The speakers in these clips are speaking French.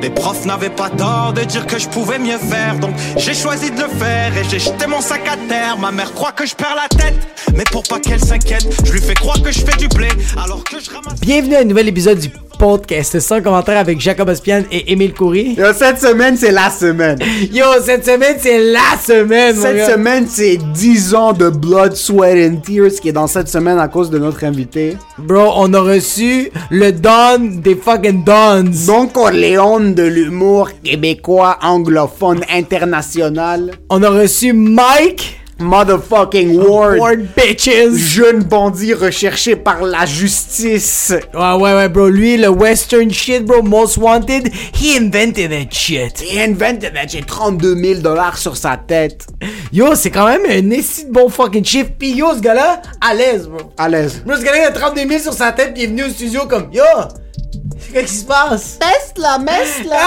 Les profs n'avaient pas tort de dire que je pouvais mieux faire, donc j'ai choisi de le faire et j'ai jeté mon sac à terre. Ma mère croit que je perds la tête, mais pour pas qu'elle s'inquiète, je lui fais croire que je fais du blé, alors que je ramasse. Bienvenue à un nouvel épisode du podcast sans commentaire avec Jacob Ospian et Émile Coury. Yo, cette semaine, c'est la semaine. Yo, cette semaine, c'est la semaine, mon Cette gars. semaine, c'est 10 ans de blood, sweat and tears qui est dans cette semaine à cause de notre invité. Bro, on a reçu le Don des fucking Dons. Don Corleone de l'humour québécois, anglophone, international. On a reçu Mike Motherfucking Ward. Ward Bitches. Jeune bandit recherché par la justice. Ouais, ouais, ouais, bro. Lui, le western shit, bro, most wanted, he invented that shit. Il invented that j'ai 32 000 dollars sur sa tête. Yo, c'est quand même un esti de bon fucking chiffre. Pis yo, ce gars-là, à l'aise, bro. À l'aise. Bro, ce gars-là, il a 32 000 sur sa tête pis il est venu au studio comme, yo, qu'est-ce qui se passe? Teste la messe là.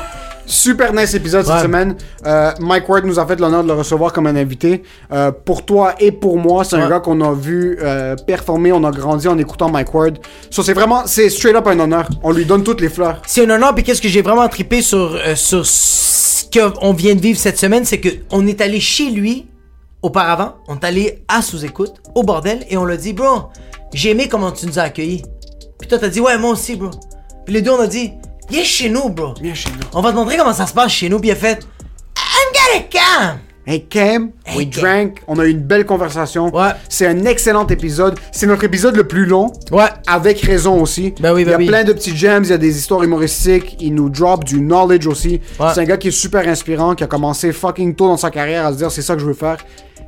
Super nice épisode Ouais. cette semaine. Euh, Mike Ward nous a fait l'honneur de le recevoir comme un invité. Euh, pour toi et pour moi, c'est un gars qu'on a vu euh, performer. On a grandi en écoutant Mike Ward. So, c'est vraiment, c'est straight up un honneur. On lui donne toutes les fleurs. C'est un honneur, puis qu'est-ce que j'ai vraiment trippé sur, euh, sur ce qu'on vient de vivre cette semaine, c'est que on est allé chez lui auparavant, on est allé à sous-écoute, au bordel, et on l'a dit, bro, j'ai aimé comment tu nous as accueillis. Puis toi, t'as dit, ouais, moi aussi, bro. Puis les deux, on a dit, viens chez nous, bro. Viens chez nous. On va te montrer comment ça se passe chez nous, puis il a fait, I'm gonna come. Hey Cam, Hey, we Cam. drank. On a eu une belle conversation. Ouais. C'est un excellent épisode. C'est notre épisode le plus long. Ouais. Avec raison aussi. Ben oui, ben il y a oui. plein de petits gems, il y a des histoires humoristiques, il nous drop du knowledge aussi. Ouais. C'est un gars qui est super inspirant, qui a commencé fucking tôt dans sa carrière à se dire c'est ça que je veux faire.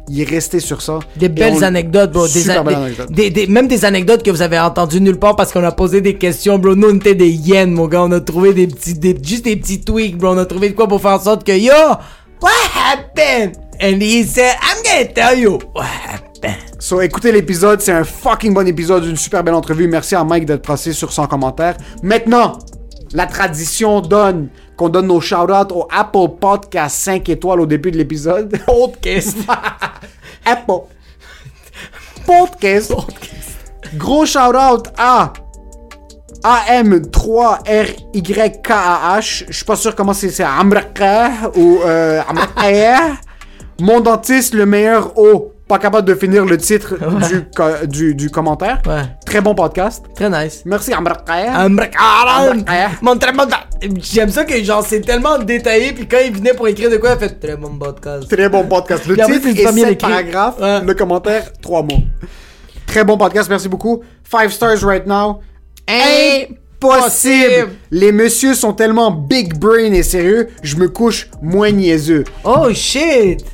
Il est resté sur ça. Des belles on- anecdotes, bro. Des, Super a- belles des- anecdotes. des- des- même des anecdotes que vous avez entendues nulle part parce qu'on a posé des questions, bro. Nous, on était des hyènes, mon gars. On a trouvé des petits, juste des petits tweaks, bro. On a trouvé de quoi pour faire en sorte que, yo, what happened? And he said, I'm gonna tell you what happened. So, écoutez l'épisode, c'est un fucking bon épisode, une super belle entrevue. Merci à Mike d'être passé sur son commentaire. Maintenant, la tradition donne qu'on donne nos shout-outs au Apple Podcast 5 étoiles au début de l'épisode. Podcast. Apple Podcast. Gros shout-out à AM3RYKAH. Je suis pas sûr comment c'est. C'est Amraka ou euh. Mon dentiste, le meilleur au. Pas capable de finir le titre du, co- du, du commentaire. Ouais. Très bon podcast. Très nice. Merci Amraka. Amrakaram. Amraka. Mon très bon. J'aime ça que, genre, c'est tellement détaillé. Puis quand il venait pour écrire de quoi, il a fait très bon podcast. Très bon podcast. Le titre est pas bien 7 écrit. paragraphes. Ouais. Le commentaire, 3 mots. Très bon podcast, merci beaucoup. 5 stars right now. Impossible! Les messieurs sont tellement big brain et sérieux, je me couche moins niaiseux. Oh shit.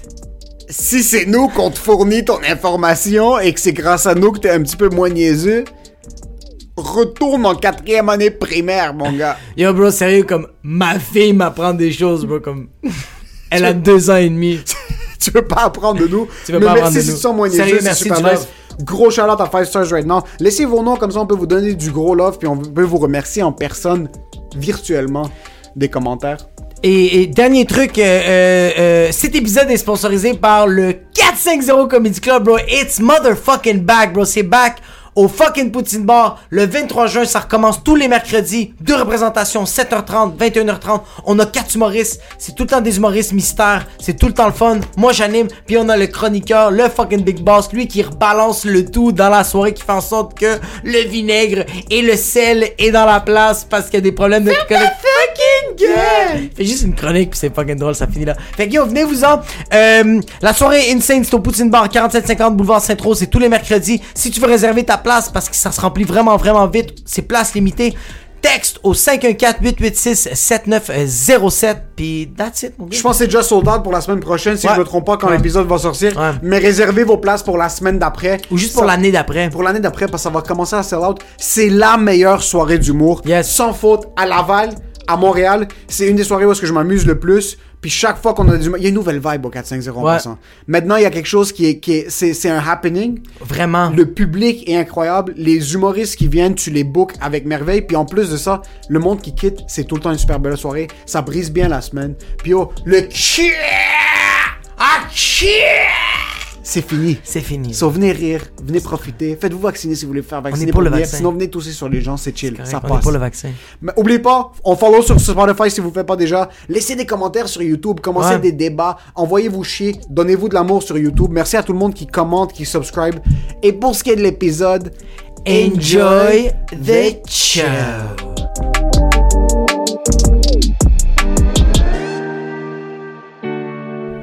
Si c'est nous qu'on te fournit ton information et que c'est grâce à nous que t'es un petit peu moins niaiseux, retourne en quatrième année primaire, mon gars. Yo, bro, sérieux, comme ma fille m'apprend des choses, bro, comme. Elle a deux ans et demi. tu veux pas apprendre de nous? Tu veux mais pas merci apprendre de si nous. tu sens moins Sérieux, niaiseux, c'est merci super nice. Gros shout out à 5 stars right now. Laissez vos noms, comme ça on peut vous donner du gros love, puis on peut vous remercier en personne, virtuellement, des commentaires. Et, et dernier truc, euh, euh, euh, cet épisode est sponsorisé par le 450 Comedy Club, bro. It's motherfucking back, bro. C'est back au fucking Poutine Bar. Le 23 juin, ça recommence tous les mercredis. Deux représentations, 7h30, 21h30. On a quatre humoristes. C'est tout le temps des humoristes mystères. C'est tout le temps le fun. Moi, j'anime. Puis on a le chroniqueur, le fucking Big Boss, lui qui rebalance le tout dans la soirée, qui fait en sorte que le vinaigre et le sel est dans la place parce qu'il y a des problèmes de fucking gueule. Fait juste une chronique puis c'est fucking drôle, ça finit là. Fait que yo, venez vous en. Euh, la soirée Insane, c'est au Poutine Bar, 4750 boulevard Saint-Rose, c'est tous les mercredis. Si tu veux réserver ta place parce que ça se remplit vraiment vraiment vite, c'est place limitée. Texte au 514-886-7907 puis that's it mon gars. Je pense que c'est déjà sold out pour la semaine prochaine, si Ouais. je me trompe pas, quand Ouais. l'épisode va sortir. Ouais. Mais réservez vos places pour la semaine d'après. Ou juste pour l'année d'après. Pour l'année d'après, parce que ça va commencer à sell out. C'est la meilleure soirée d'humour. Yes. Sans faute, à Laval, à Montréal. C'est une des soirées où est-ce que je m'amuse le plus. Puis chaque fois qu'on a du... Il y a une nouvelle vibe au 450 en Ouais. passant. Maintenant, il y a quelque chose qui est... Qui est c'est, c'est un happening. Vraiment. Le public est incroyable. Les humoristes qui viennent, tu les bookes avec merveille. Puis en plus de ça, le monde qui quitte, c'est tout le temps une super belle soirée. Ça brise bien la semaine. Puis oh, le! Ah! C'est fini. C'est fini. So, venez rire, venez profiter. Faites-vous vacciner si vous voulez faire vacciner. est pour le venir. vaccin. Sinon, venez tousser sur les gens, c'est chill. Correct, Ça on est passe. pour le vaccin. Mais oubliez pas, on follow sur Spotify si vous ne le faites pas déjà. Laissez des commentaires sur YouTube, commencez Ouais. des débats, envoyez-vous chier, donnez-vous de l'amour sur YouTube. Merci à tout le monde qui commente, qui subscribe. Et pour ce qui est de l'épisode, Enjoy the show.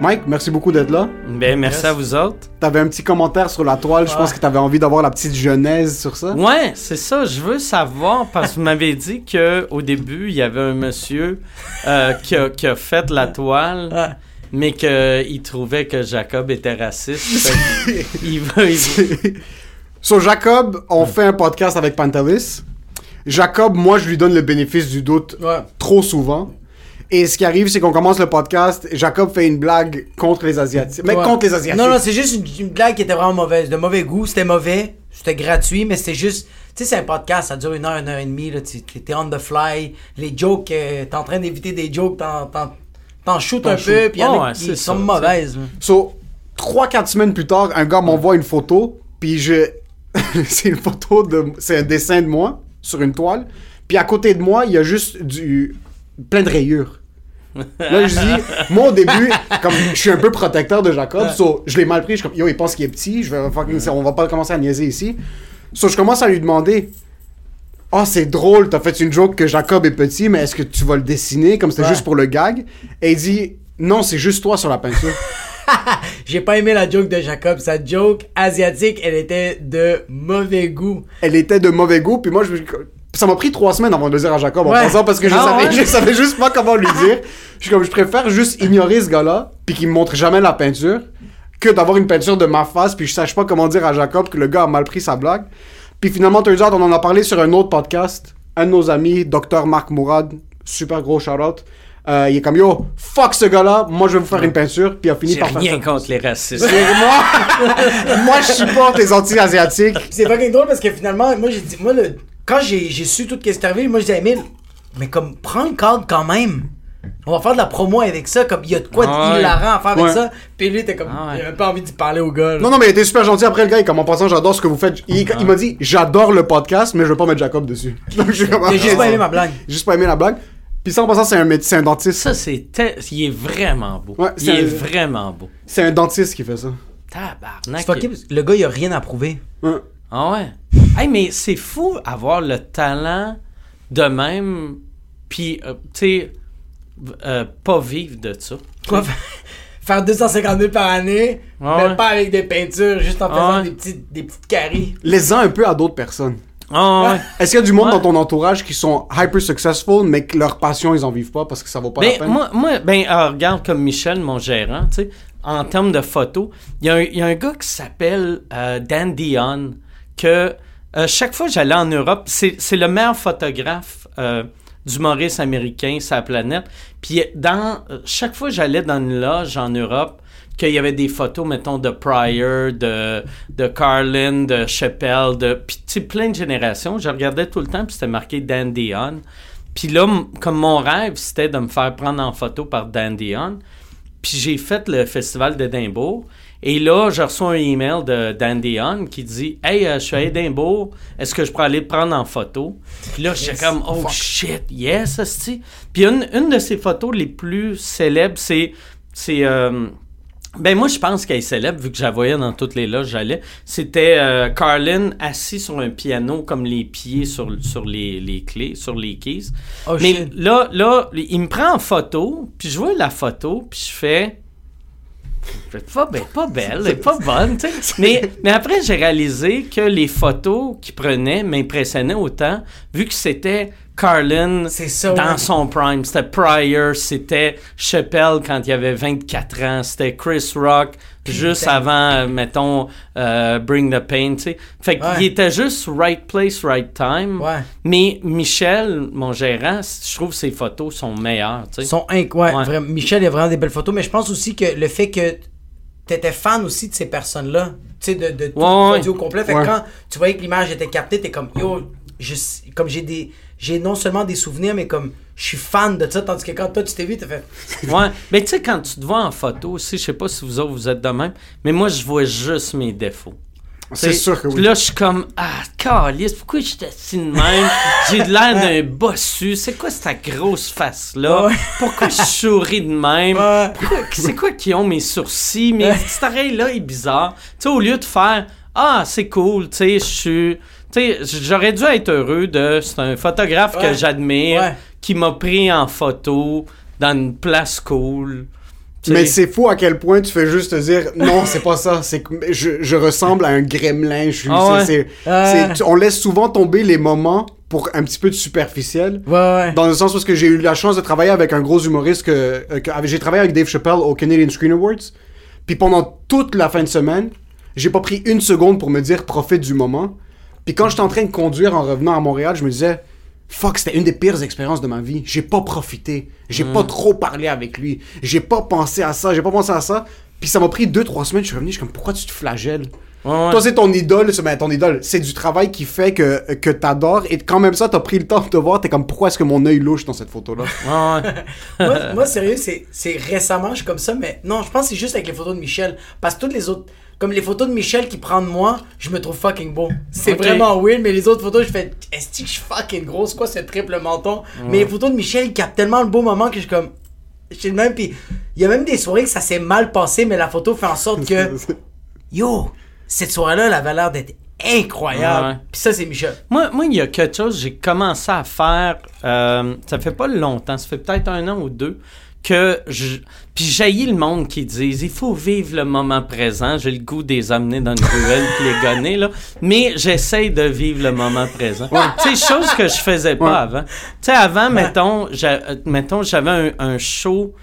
Mike, merci beaucoup d'être là. Ben, merci à vous autres. T'avais un petit commentaire sur la toile, je pense que t'avais envie d'avoir la petite genèse sur ça. Ouais, c'est ça. Je veux savoir parce que vous m'avez dit que au début il y avait un monsieur euh, qui, a, qui a fait la toile, Ouais. mais qu'il trouvait que Jacob était raciste. Il veut, il Sur Jacob, on fait un podcast avec Pantelis. Jacob, moi, je lui donne le bénéfice du doute Ouais. trop souvent. Et ce qui arrive, c'est qu'on commence le podcast, Jacob fait une blague contre les Asiatiques. Mais Ouais. contre les Asiatiques. Non, non, c'est juste une, une blague qui était vraiment mauvaise. De mauvais goût. C'était mauvais. C'était gratuit, mais c'était juste. Tu sais, c'est un podcast, ça dure une heure, une heure et demie. Là, tu t'es on the fly. Les jokes, euh, t'es en train d'éviter des jokes, t'en, t'en, t'en shootes un shoot. peu, puis il y en Oh, a ouais, qui c'est sont ça, mauvaises. So, 3-4 semaines plus tard, un gars m'envoie une photo, puis je. c'est une photo de. C'est un dessin de moi sur une toile. Puis à côté de moi, il y a juste du. Plein de rayures. Là, je dis, moi au début, comme je suis un peu protecteur de Jacob, so, je l'ai mal pris. Je suis comme, yo, il pense qu'il est petit, je vais fucking, on va pas commencer à niaiser ici. So, je commence à lui demander, oh, c'est drôle, t'as fait une joke que Jacob est petit, mais est-ce que tu vas le dessiner comme c'était Ouais. juste pour le gag? Et il dit, non, c'est juste toi sur la peinture. J'ai pas aimé la joke de Jacob. Sa joke asiatique, elle était de mauvais goût. elle était de mauvais goût. Puis moi, je, ça m'a pris trois semaines avant de le dire à Jacob en Ouais. pensant parce que je, Ah savais, ouais? je savais juste pas comment lui dire. Je suis comme, je préfère juste ignorer ce gars-là, puis qu'il me montre jamais la peinture, que d'avoir une peinture de ma face, puis je sache pas comment dire à Jacob que le gars a mal pris sa blague. Puis finalement, out, on en a parlé sur un autre podcast. Un de nos amis, Dr. Marc Mourad, super gros shout-out. Euh, il est comme, yo, fuck ce gars-là, moi je vais vous faire une peinture, puis il a fini par faire rien contre les racistes. Moi, moi, je supporte les anti-asiatiques. C'est fucking drôle parce que finalement, moi j'ai dit, moi le, quand j'ai, su tout ce qui est arrivé, moi j'ai dit à Emile, mais comme prends le cadre quand même. On va faire de la promo avec ça, comme il y a de quoi Ah de ouais. hilarant à faire avec Ouais. ça. Puis lui t'es comme, Ah ouais. il avait pas envie d'y parler au gars. là. Non, non, mais il était super gentil après le gars. Il comme en passant, j'adore ce que vous faites. Il, il m'a dit, j'adore le podcast, mais je veux pas mettre Jacob dessus. Donc, je suis comme, J'ai juste pas aimé ma blague. J'ai juste pas aimé la blague. Puis ça, en passant, c'est un médecin, un dentiste. Ça, c'est. Il est vraiment beau. Ouais, il c'est est vraiment beau. C'est un dentiste qui fait ça. Tabarnak. Le gars il a rien à prouver. Ouais. Ah ouais? Hey, mais c'est fou avoir le talent de même, puis, euh, tu sais, euh, pas vivre de ça. Quoi Faire 250 000 par année, Ah mais ouais. pas avec des peintures, juste en faisant Ah ouais. des, petites, des petites caries. Un peu à d'autres personnes. Ah ouais. Est-ce qu'il y a du monde Ouais. dans ton entourage qui sont hyper successful, mais que leur passion, ils en vivent pas parce que ça vaut pas la Ben, peine? moi, moi, ben, euh, regarde comme Michel, mon gérant, tu sais, en termes de photos, il y, a un- il y a un gars qui s'appelle euh, Dan Dion, que euh, chaque fois que j'allais en Europe, c'est le meilleur photographe euh, d'humoriste américain la planète. Puis dans chaque fois que j'allais dans une loge en Europe, qu'il y avait des photos, mettons, de Pryor, de, de Carlin, de Chappelle, de puis plein de générations. Je regardais tout le temps, puis c'était marqué Dan Dion. Puis là, comme mon rêve, c'était de me faire prendre en photo par Dan Dion. Puis j'ai fait le festival d'Édimbourg. Et là, je reçois un email de d'Andy Hunt qui dit Hey, euh, je suis à Édimbourg, est-ce que je peux aller te prendre en photo? Puis là, j'étais comme Oh shit, yes, asti. Puis une, une de ses photos les plus célèbres, c'est. c'est euh, ben moi je pense qu'elle est célèbre vu que je la voyais dans toutes les loges j'allais. C'était euh, Carlin assis sur un piano comme les pieds sur, sur les, les clés, sur les keys. Oh, Mais shit. là, là, il me prend en photo, puis je vois la photo, puis je fais. Pas, ben, pas belle, elle pas bonne, tu sais. Mais, mais après, j'ai réalisé que les photos qu'il prenait m'impressionnaient autant, vu que c'était Carlin ça, dans ouais. son prime. C'était Pryor, c'était Chappelle quand il avait 24 ans, c'était Chris Rock juste avant, euh, mettons, euh, Bring the Pain, tu sais. Fait qu'il Ouais. était juste right place, right time. Ouais. Mais Michel, mon gérant, je trouve ses photos sont meilleures, tu sais. Sont inc- ouais, Ouais. Michel, a vraiment des belles photos, mais je pense aussi que le fait que t'étais fan aussi de ces personnes-là, tu sais, de, de tout au complet. Fait que quand tu voyais que l'image était captée, t'es comme, yo, je, comme j'ai des, j'ai non seulement des souvenirs, mais comme, je suis fan de ça, tandis que quand toi, tu t'es vu, t'as fait, Ouais, mais tu sais, quand tu te vois en photo aussi, je sais pas si vous autres vous êtes de même, mais moi, je vois juste mes défauts. C'est sûr que oui. Là, je suis comme, ah, calice, pourquoi je assis de même? J'ai de l'air d'un bossu. C'est quoi cette grosse face-là? Pourquoi je souris de même? C'est quoi qui ont mes sourcils? Mes cet oreille-là est bizarre. Tu sais, au lieu de faire, ah, c'est cool, tu sais, je suis. Tu sais, j'aurais dû être heureux de. C'est un photographe que j'admire Ouais. qui m'a pris en photo dans une place cool. Mais c'est fou à quel point tu fais juste te dire non, c'est pas ça. C'est que je, je ressemble à un gremlin. Je Ah on laisse souvent tomber les moments pour un petit peu de superficiel. ouais, ouais. Dans le sens parce que j'ai eu la chance de travailler avec un gros humoriste que, euh, que- j'ai travaillé avec Dave Chappelle au Canadian Screen Awards. Puis pendant toute la fin de semaine, j'ai pas pris une seconde pour me dire profite du moment. Puis quand j'étais en train de conduire en revenant à Montréal, je me disais fuck, c'était une des pires expériences de ma vie. J'ai pas profité. J'ai pas trop parlé avec lui. J'ai pas pensé à ça. J'ai pas pensé à ça. Puis ça m'a pris deux trois semaines. Je suis revenu. Je suis comme pourquoi tu te flagelles? Ouais, ouais. toi, c'est ton idole, c'est ben, ton idole. C'est du travail qui fait que, que t'adores. Et quand même ça, t'as pris le temps de te voir. T'es comme, pourquoi est-ce que mon œil louche dans cette photo-là? Ouais, ouais. moi, moi, sérieux, c'est, c'est récemment, je suis comme ça, mais non, je pense que c'est juste avec les photos de Michel. Parce que toutes les autres, comme les photos de Michel qui prend de moi, je me trouve fucking beau. C'est vraiment weird, mais les autres photos, je fais, est-ce que je suis fucking gros? C'est quoi ce triple menton? Mais les photos de Michel, ils captent tellement le beau moment que je suis comme, je suis le même, puis il y a même des soirées que ça s'est mal passé, mais la photo fait en sorte que, yo, cette soirée-là, elle avait l'air d'être incroyable. Ouais. Puis ça, c'est Michel. Moi, moi, il y a quelque chose j'ai commencé à faire, euh, ça fait pas longtemps, ça fait peut-être un an ou deux, que je... Puis jaillit le monde qui disent, il faut vivre le moment présent. J'ai le goût de les amener dans une ruelle puis les gonner, là. Mais j'essaye de vivre le moment présent. Tu sais, chose que je faisais pas Ouais. avant. Tu sais, avant, mettons, mettons, j'avais un, un show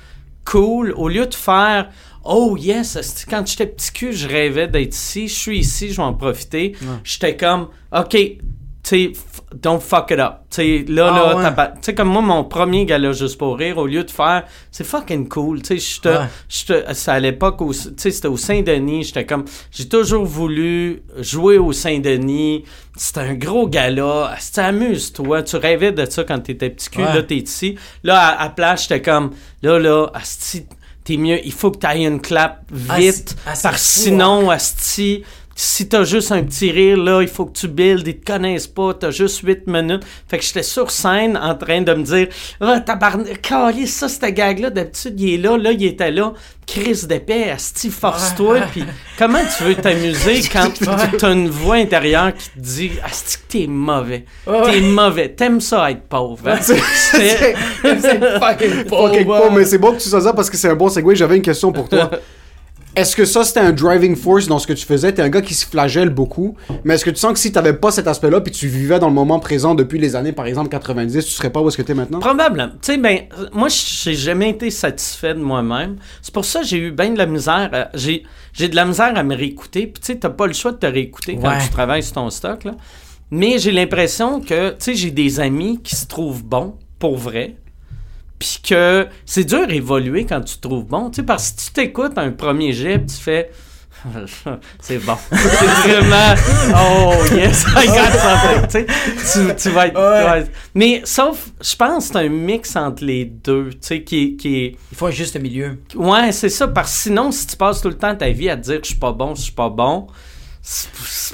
cool, au lieu de faire Oh yes, quand j'étais petit cul, je rêvais d'être ici, je suis ici, je vais en profiter. J'étais comme OK, tu don't fuck it up. Tu sais, là, Ah, là, ouais. t'as pas- tu sais, comme moi, mon premier gala juste pour rire, au lieu de faire, c'est fucking cool. Tu sais, je te- Ouais. c'est à l'époque, tu sais, c'était au Saint-Denis, j'étais comme, j'ai toujours voulu jouer au Saint-Denis. C'était un gros gala. Asti, amuse-toi. Tu rêvais de ça quand t'étais petit cul. Ouais. Là, t'es ici. Là, à, à place, j'étais comme, là, là, asti, t'es mieux. Il faut que t'ailles une clap Ah, vite. ah, parce fou, sinon, asti, si t'as juste un petit rire, là, il faut que tu builds, ils te connaissent pas, t'as juste 8 minutes. Fait que j'étais sur scène en train de me dire, ah, tabarnak, calisse, ça, cette gag-là, d'habitude, il est là, là, il était là. Crise d'épée, asti, force-toi. Puis comment tu veux t'amuser quand t'as une voix intérieure qui te dit, asti, que t'es mauvais. Ouais, T'es mauvais. T'aimes ça être pauvre. hein? C'est- fucking pauvre. Mais c'est bon que tu sois ça parce que c'est un bon segue. J'avais une question pour toi. Est-ce que ça, c'était un driving force dans ce que tu faisais? T'es un gars qui se flagelle beaucoup, mais est-ce que tu sens que si t'avais pas cet aspect-là, puis tu vivais dans le moment présent depuis les années, par exemple, 90, tu serais pas où est-ce que t'es maintenant? Probablement. Tu sais, ben, moi, j'ai jamais été satisfait de moi-même. C'est pour ça que j'ai eu bien de la misère. à- J'ai j'ai de la misère à me réécouter. Puis, tu sais, t'as pas le choix de te réécouter quand tu travailles sur ton stock, là. Mais j'ai l'impression que, tu sais, j'ai des amis qui se trouvent bons, pour vrai. Puis que c'est dur d'évoluer quand tu te trouves bon. Tu sais, parce que si tu t'écoutes un premier jet, tu fais c'est bon. c'est vraiment. Oh, yes, I got something. Tu, sais, tu, vas être. Ouais. ouais. Mais sauf, je pense que c'est un mix entre les deux, tu sais, qui, qui est. Il faut un juste milieu. Ouais, c'est ça, parce que sinon, si tu passes tout le temps ta vie à te dire que je suis pas bon, je suis pas bon,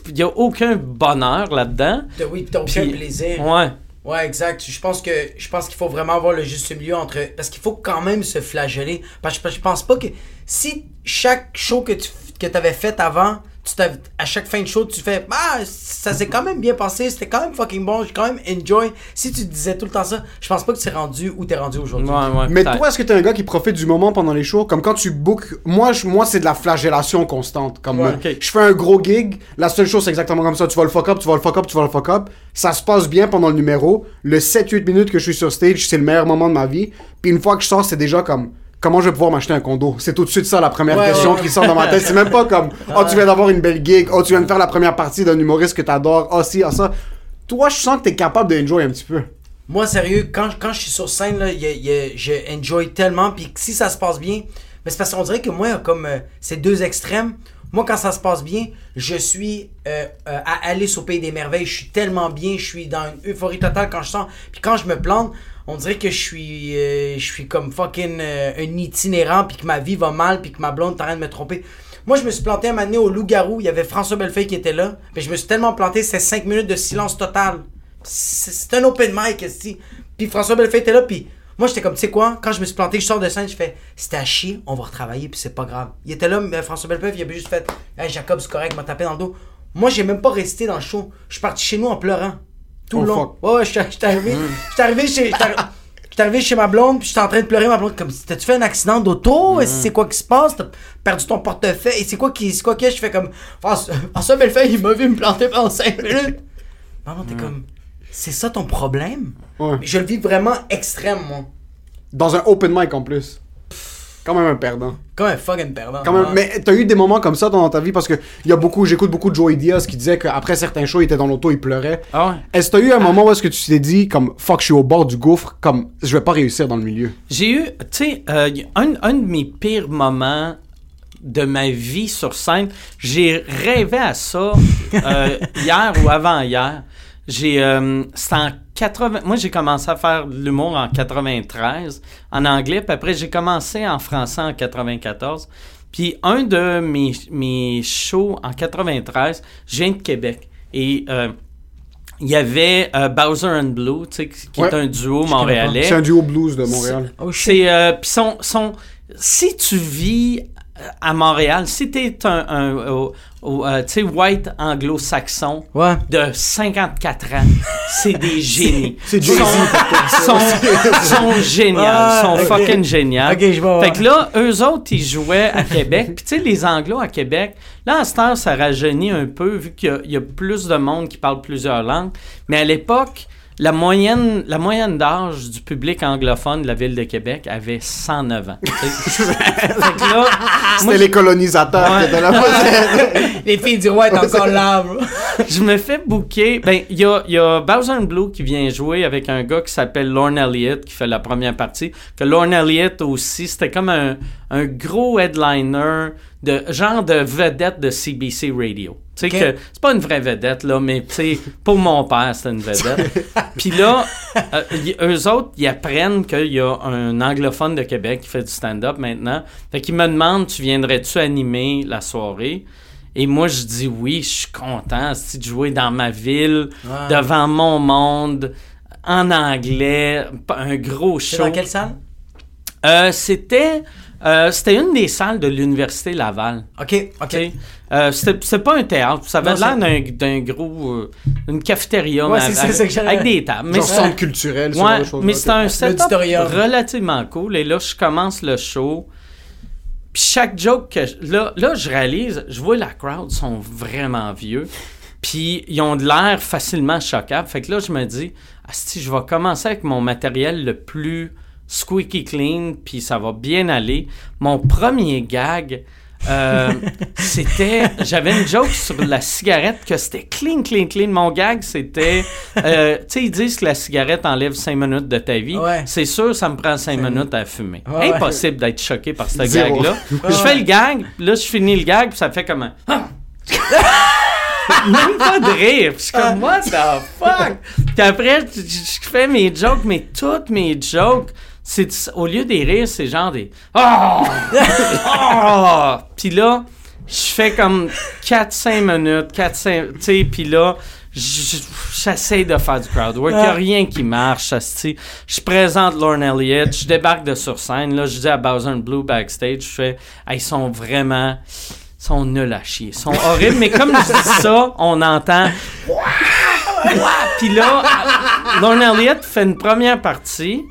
il n'y a aucun bonheur là-dedans. Oui, t'as aucun plaisir. Ouais. Ouais, exact. Je pense que je pense qu'il faut vraiment avoir le juste milieu entre parce qu'il faut quand même se flageller parce que je pense pas que si chaque show que tu que t'avais fait avant, tu à chaque fin de show tu fais ah ça s'est quand même bien passé, c'était quand même fucking bon, j'ai quand même enjoy. Si tu disais tout le temps ça, je pense pas que tu es rendu où t'es rendu aujourd'hui. Ouais, ouais. Mais toi, est-ce que t'es un gars qui profite du moment pendant les shows? Comme quand tu bookes. Moi, je- moi c'est de la flagellation constante. Comme Ouais, je fais un gros gig, la seule chose, c'est exactement comme ça. Tu vas le fuck up, tu vas le fuck up, tu vas le fuck up. Ça se passe bien pendant le numéro. Le 7-8 minutes que je suis sur stage, c'est le meilleur moment de ma vie. Puis une fois que je sors, c'est déjà comme. Comment je vais pouvoir m'acheter un condo? C'est tout de suite ça la première Ouais, question ouais, qui sort dans ma tête. C'est même pas comme Oh, tu viens d'avoir une belle gig. Oh, tu viens de faire la première partie d'un humoriste que t'adores. Oh, si, oh, ça. Toi, je sens que t'es capable de enjoy un petit peu. Moi, sérieux, quand, quand je suis sur scène, là, y a- y a- je enjoy tellement. Puis si ça se passe bien, mais c'est parce qu'on dirait que moi, comme euh, ces deux extrêmes, moi, quand ça se passe bien, je suis euh, euh, à Alice au Pays des Merveilles. Je suis tellement bien, je suis dans une euphorie totale quand je sens. Puis quand je me plante, on dirait que je suis, euh, je suis comme fucking euh, un itinérant, puis que ma vie va mal, puis que ma blonde train de me tromper. Moi, je me suis planté un moment au Loup-Garou. Il y avait François Bellefeuille qui était là. Mais je me suis tellement planté, c'était 5 minutes de silence total. C'est c'est un open mic, ici. Puis François Bellefeuille était là, puis moi, j'étais comme, tu sais quoi, quand je me suis planté, je sors de scène, je fais, c'était à chier, on va retravailler, puis c'est pas grave. Il était là, mais François Bellefeuille, il avait juste fait, hey, Jacob, c'est correct, m'a tapé dans le dos. Moi, j'ai même pas resté dans le show. Je suis parti chez nous en pleurant. Tout Oh, le long. fuck. Ouais, ouais, je suis arrivé, arrivé chez. j'étais arrivé chez ma blonde, puis j'étais en train de pleurer. Ma blonde, comme, t'as-tu fait un accident d'auto? C'est quoi qui se passe? T'as perdu ton portefeuille? Et c'est quoi qui, c'est quoi que je fais comme, François François Bellefeuille, il m'a vu me planter pendant 5 minutes. Maman, t'es comme, c'est ça ton problème? Ouais. Je le vis vraiment extrême, moi. Dans un open mic en plus. Quand même un perdant. Comme un fucking perdant. Quand même, Ah. mais t'as eu des moments comme ça dans ta vie? Parce que il y a beaucoup, j'écoute beaucoup de Joey Diaz qui disait qu'après certains shows, il était dans l'auto, il pleurait. Ah ouais? Est-ce que t'as eu un moment où est-ce que tu t'es dit comme fuck, je suis au bord du gouffre, comme je vais pas réussir dans le milieu? J'ai eu, tu sais, euh, un, un de mes pires moments de ma vie sur scène, j'ai rêvé à ça euh, hier ou avant-hier. J'ai, euh, c'était en 80, moi j'ai commencé à faire de l'humour en 93 en anglais, puis après j'ai commencé en français en 94. Puis un de mes, mes shows en 93, je viens de Québec. Et euh, il y avait euh, Bowser and Blue, tu sais, qui Ouais. est un duo montréalais. C'est un duo blues de Montréal. Oh. C'est euh, puis son, son si tu vis euh, à Montréal, si t'es un, un, euh, tu sais white anglo-saxon Ouais. de 54 ans, c'est des génies. C'est sont, sont, sont géniaux, Ah, sont fucking géniaux. Fait que là, eux autres, ils jouaient à Québec. Puis tu sais, les Anglos à Québec, là, à cette heure, ça rajeunit un peu vu qu'il y y, a plus de monde qui parle plusieurs langues. Mais à l'époque, la moyenne, la moyenne d'âge du public anglophone de la ville de Québec avait 109 ans. C'était les colonisateurs Ouais. qui étaient là. Les filles du roi est encore là, bro. je me fais booker. Ben, il y a, il y a Bowser and Blue qui vient jouer avec un gars qui s'appelle Lorne Elliott qui fait la première partie. Que Lorne Elliott aussi, c'était comme un, un gros headliner de genre de vedette de CBC Radio. Tu sais Ok. que c'est pas une vraie vedette là, mais tu sais pour mon père c'était une vedette. Puis là, euh, y- eux autres ils apprennent qu'il y a un anglophone de Québec qui fait du stand-up maintenant. Fait qu'ils me demandent tu viendrais-tu animer la soirée? Et moi, je dis oui, je suis content de jouer dans ma ville, devant mon monde, en anglais, un gros show. dans quelle salle? Euh, c'était, euh, c'était une des salles de l'Université Laval. Ok, ok. Euh, c'était pas un théâtre, ça avait l'air d'un, d'un gros. euh, une cafétéria Ouais, c'est avec, c'est avec des tables. Mais c'est- centre culturel, Ouais, mais c'était un setup relativement cool. Et là, je commence le show. Puis chaque joke que... je- Là, là, je réalise, je vois la crowd sont vraiment vieux. Puis ils ont de l'air facilement choquables. Fait que là, je me dis, si je vais commencer avec mon matériel le plus squeaky clean, puis ça va bien aller. Mon premier gag, Euh, c'était. J'avais une joke sur la cigarette que c'était clean, clean, clean. Mon gag, c'était. euh, tu sais, ils disent que la cigarette enlève 5 minutes de ta vie. Ouais. C'est sûr, ça me prend 5 minutes à fumer. Ouais, ouais. Impossible d'être choqué par ce gag-là. Je fais le gag, là, je finis le gag, puis ça fait comme un. Ah! Même pas de rire. Puis je suis comme, what the fuck? Puis après, je fais mes jokes, mais toutes mes jokes, c'est au lieu des rires, c'est genre des. Oh! Oh! Puis là, je fais comme 4-5 minutes, 4-5. Tu sais, puis là, j'essaie de faire du crowd work. Il n'y a rien qui marche. Je présente Lorne Elliott, je débarque de sur scène. Là, je dis à Bowser and Blue backstage, je fais, Ah, ils sont vraiment. Ils sont nuls à chier. Ils sont horribles, mais comme je dis ça, on entend. Puis là, Lorne Elliott fait une première partie.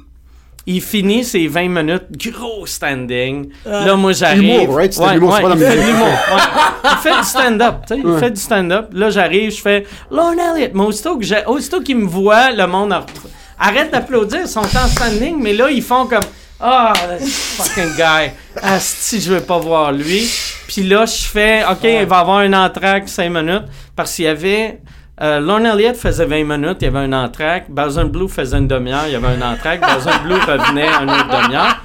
Il finit ses 20 minutes, gros standing. Là, moi, j'arrive. Humour, right? C'était l'humour, c'est pas la il fait de musique. ouais. Il fait du stand-up, tu sais. Il fait du stand-up. Là, j'arrive, je fais Lorne Elliott. Mais aussitôt que j'ai- aussitôt qu'ils me voient, le monde arrête d'applaudir. Ils sont en standing, mais là, ils font comme Ah, this fucking guy. Si je veux pas voir lui. Puis là, je fais OK, il va avoir un entraque 5 minutes. Parce qu'il y avait. Euh, Lorne Elliott faisait 20 minutes, il y avait un entraque. Bowser Blue faisait une demi-heure, il y avait un entraque. Bowser Blue revenait une autre demi-heure.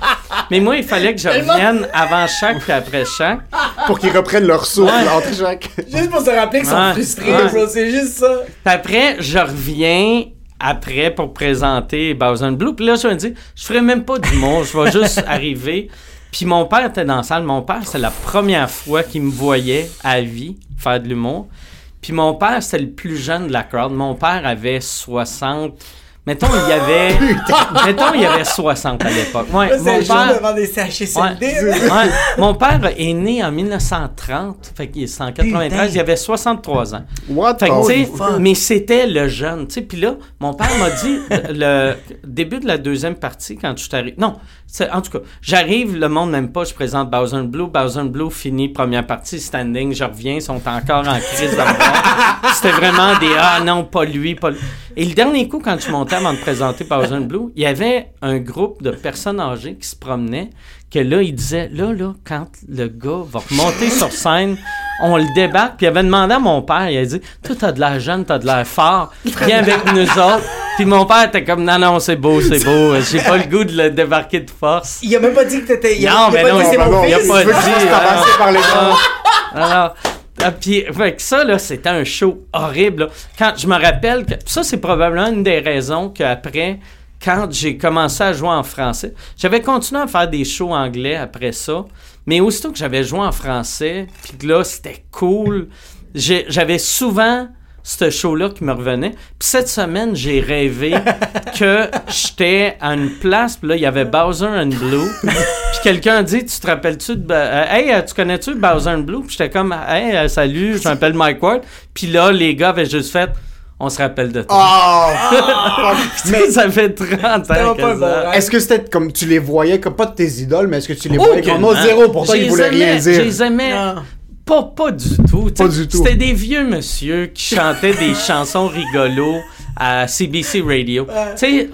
Mais moi, il fallait que je revienne avant chaque puis après chaque. Pour qu'ils reprennent leur souffle entre chaque. Juste pour se rappeler qu'ils sont Ouais. frustrés, Ouais. bro, c'est juste ça. Puis après, je reviens après pour présenter Bowser Blue. Puis là, je me dis, je ferai même pas d'humour, je vais juste arriver. Puis mon père était dans la salle. Mon père, c'est la première fois qu'il me voyait à vie faire de l'humour. Puis mon père, c'était le plus jeune de la crowd. Mon père avait 60... Mettons, il y avait... mettons, il y avait 60 à l'époque. Ouais, mon père... devant des CHSLD. Ouais. là. Ouais. Mon père est né en 1930, fait qu'il est en 93, Putain. il avait 63 ans. What Fait que, mais c'était le jeune, tu sais. Puis là, mon père m'a dit, le début de la deuxième partie, quand je suis arrivé... Non, en tout cas, j'arrive, le monde n'aime pas, je présente Bowser Blue. Bowser Blue finit première partie, standing, je reviens, ils sont encore en crise de. C'était vraiment des « Ah non, pas lui, pas lui ». Et le dernier coup, quand je montais avant de présenter Bowser Blue, il y avait un groupe de personnes âgées qui se promenaient, que là, il disait, là, là, quand le gars va remonter sur scène, on le débarque. Puis il avait demandé à mon père, il a dit, toi, t'as de l'air jeune, t'as de l'air fort, viens avec nous autres. Puis mon père était comme, non, non, c'est beau, c'est beau, j'ai pas le goût de le débarquer de force. Il a même pas dit que t'étais. Non, mais pas non, il a pas dit, euh, t'avancer par les gens. Alors, ah, puis, fait que ça, là, c'était un show horrible. là. Quand je me rappelle que ça, c'est probablement une des raisons qu'après, quand j'ai commencé à jouer en français, j'avais continué à faire des shows anglais après ça, mais aussitôt que j'avais joué en français, puis que là, c'était cool, j'avais souvent ce show-là qui me revenait. Puis cette semaine, j'ai rêvé que j'étais à une place, puis là, il y avait Bowser and Blue. Puis quelqu'un a dit, tu te rappelles-tu de... Euh, hey, tu connais-tu Bowser and Blue? Puis j'étais comme, hey, euh, salut, je m'appelle Mike Ward. Puis là, les gars avaient juste fait, on se rappelle de toi. Oh! mais ça fait 30 ans bon rêve. Est-ce que c'était comme tu les voyais comme pas de tes idoles, mais est-ce que tu les voyais comme non zéro pour toi Je ils les voulaient rien aimais- Je dire? les pas, pas du tout. Pas du tout. C'était des vieux monsieur qui chantaient des chansons rigolos à CBC Radio. Tu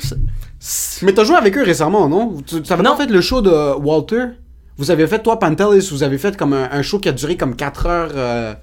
sais, Mais t'as joué avec eux récemment, non? Tu tu avais Non. pas fait le show de Walter? Vous avez fait, toi, Pantelis, vous avez fait comme un, un show qui a duré comme 4 heures euh,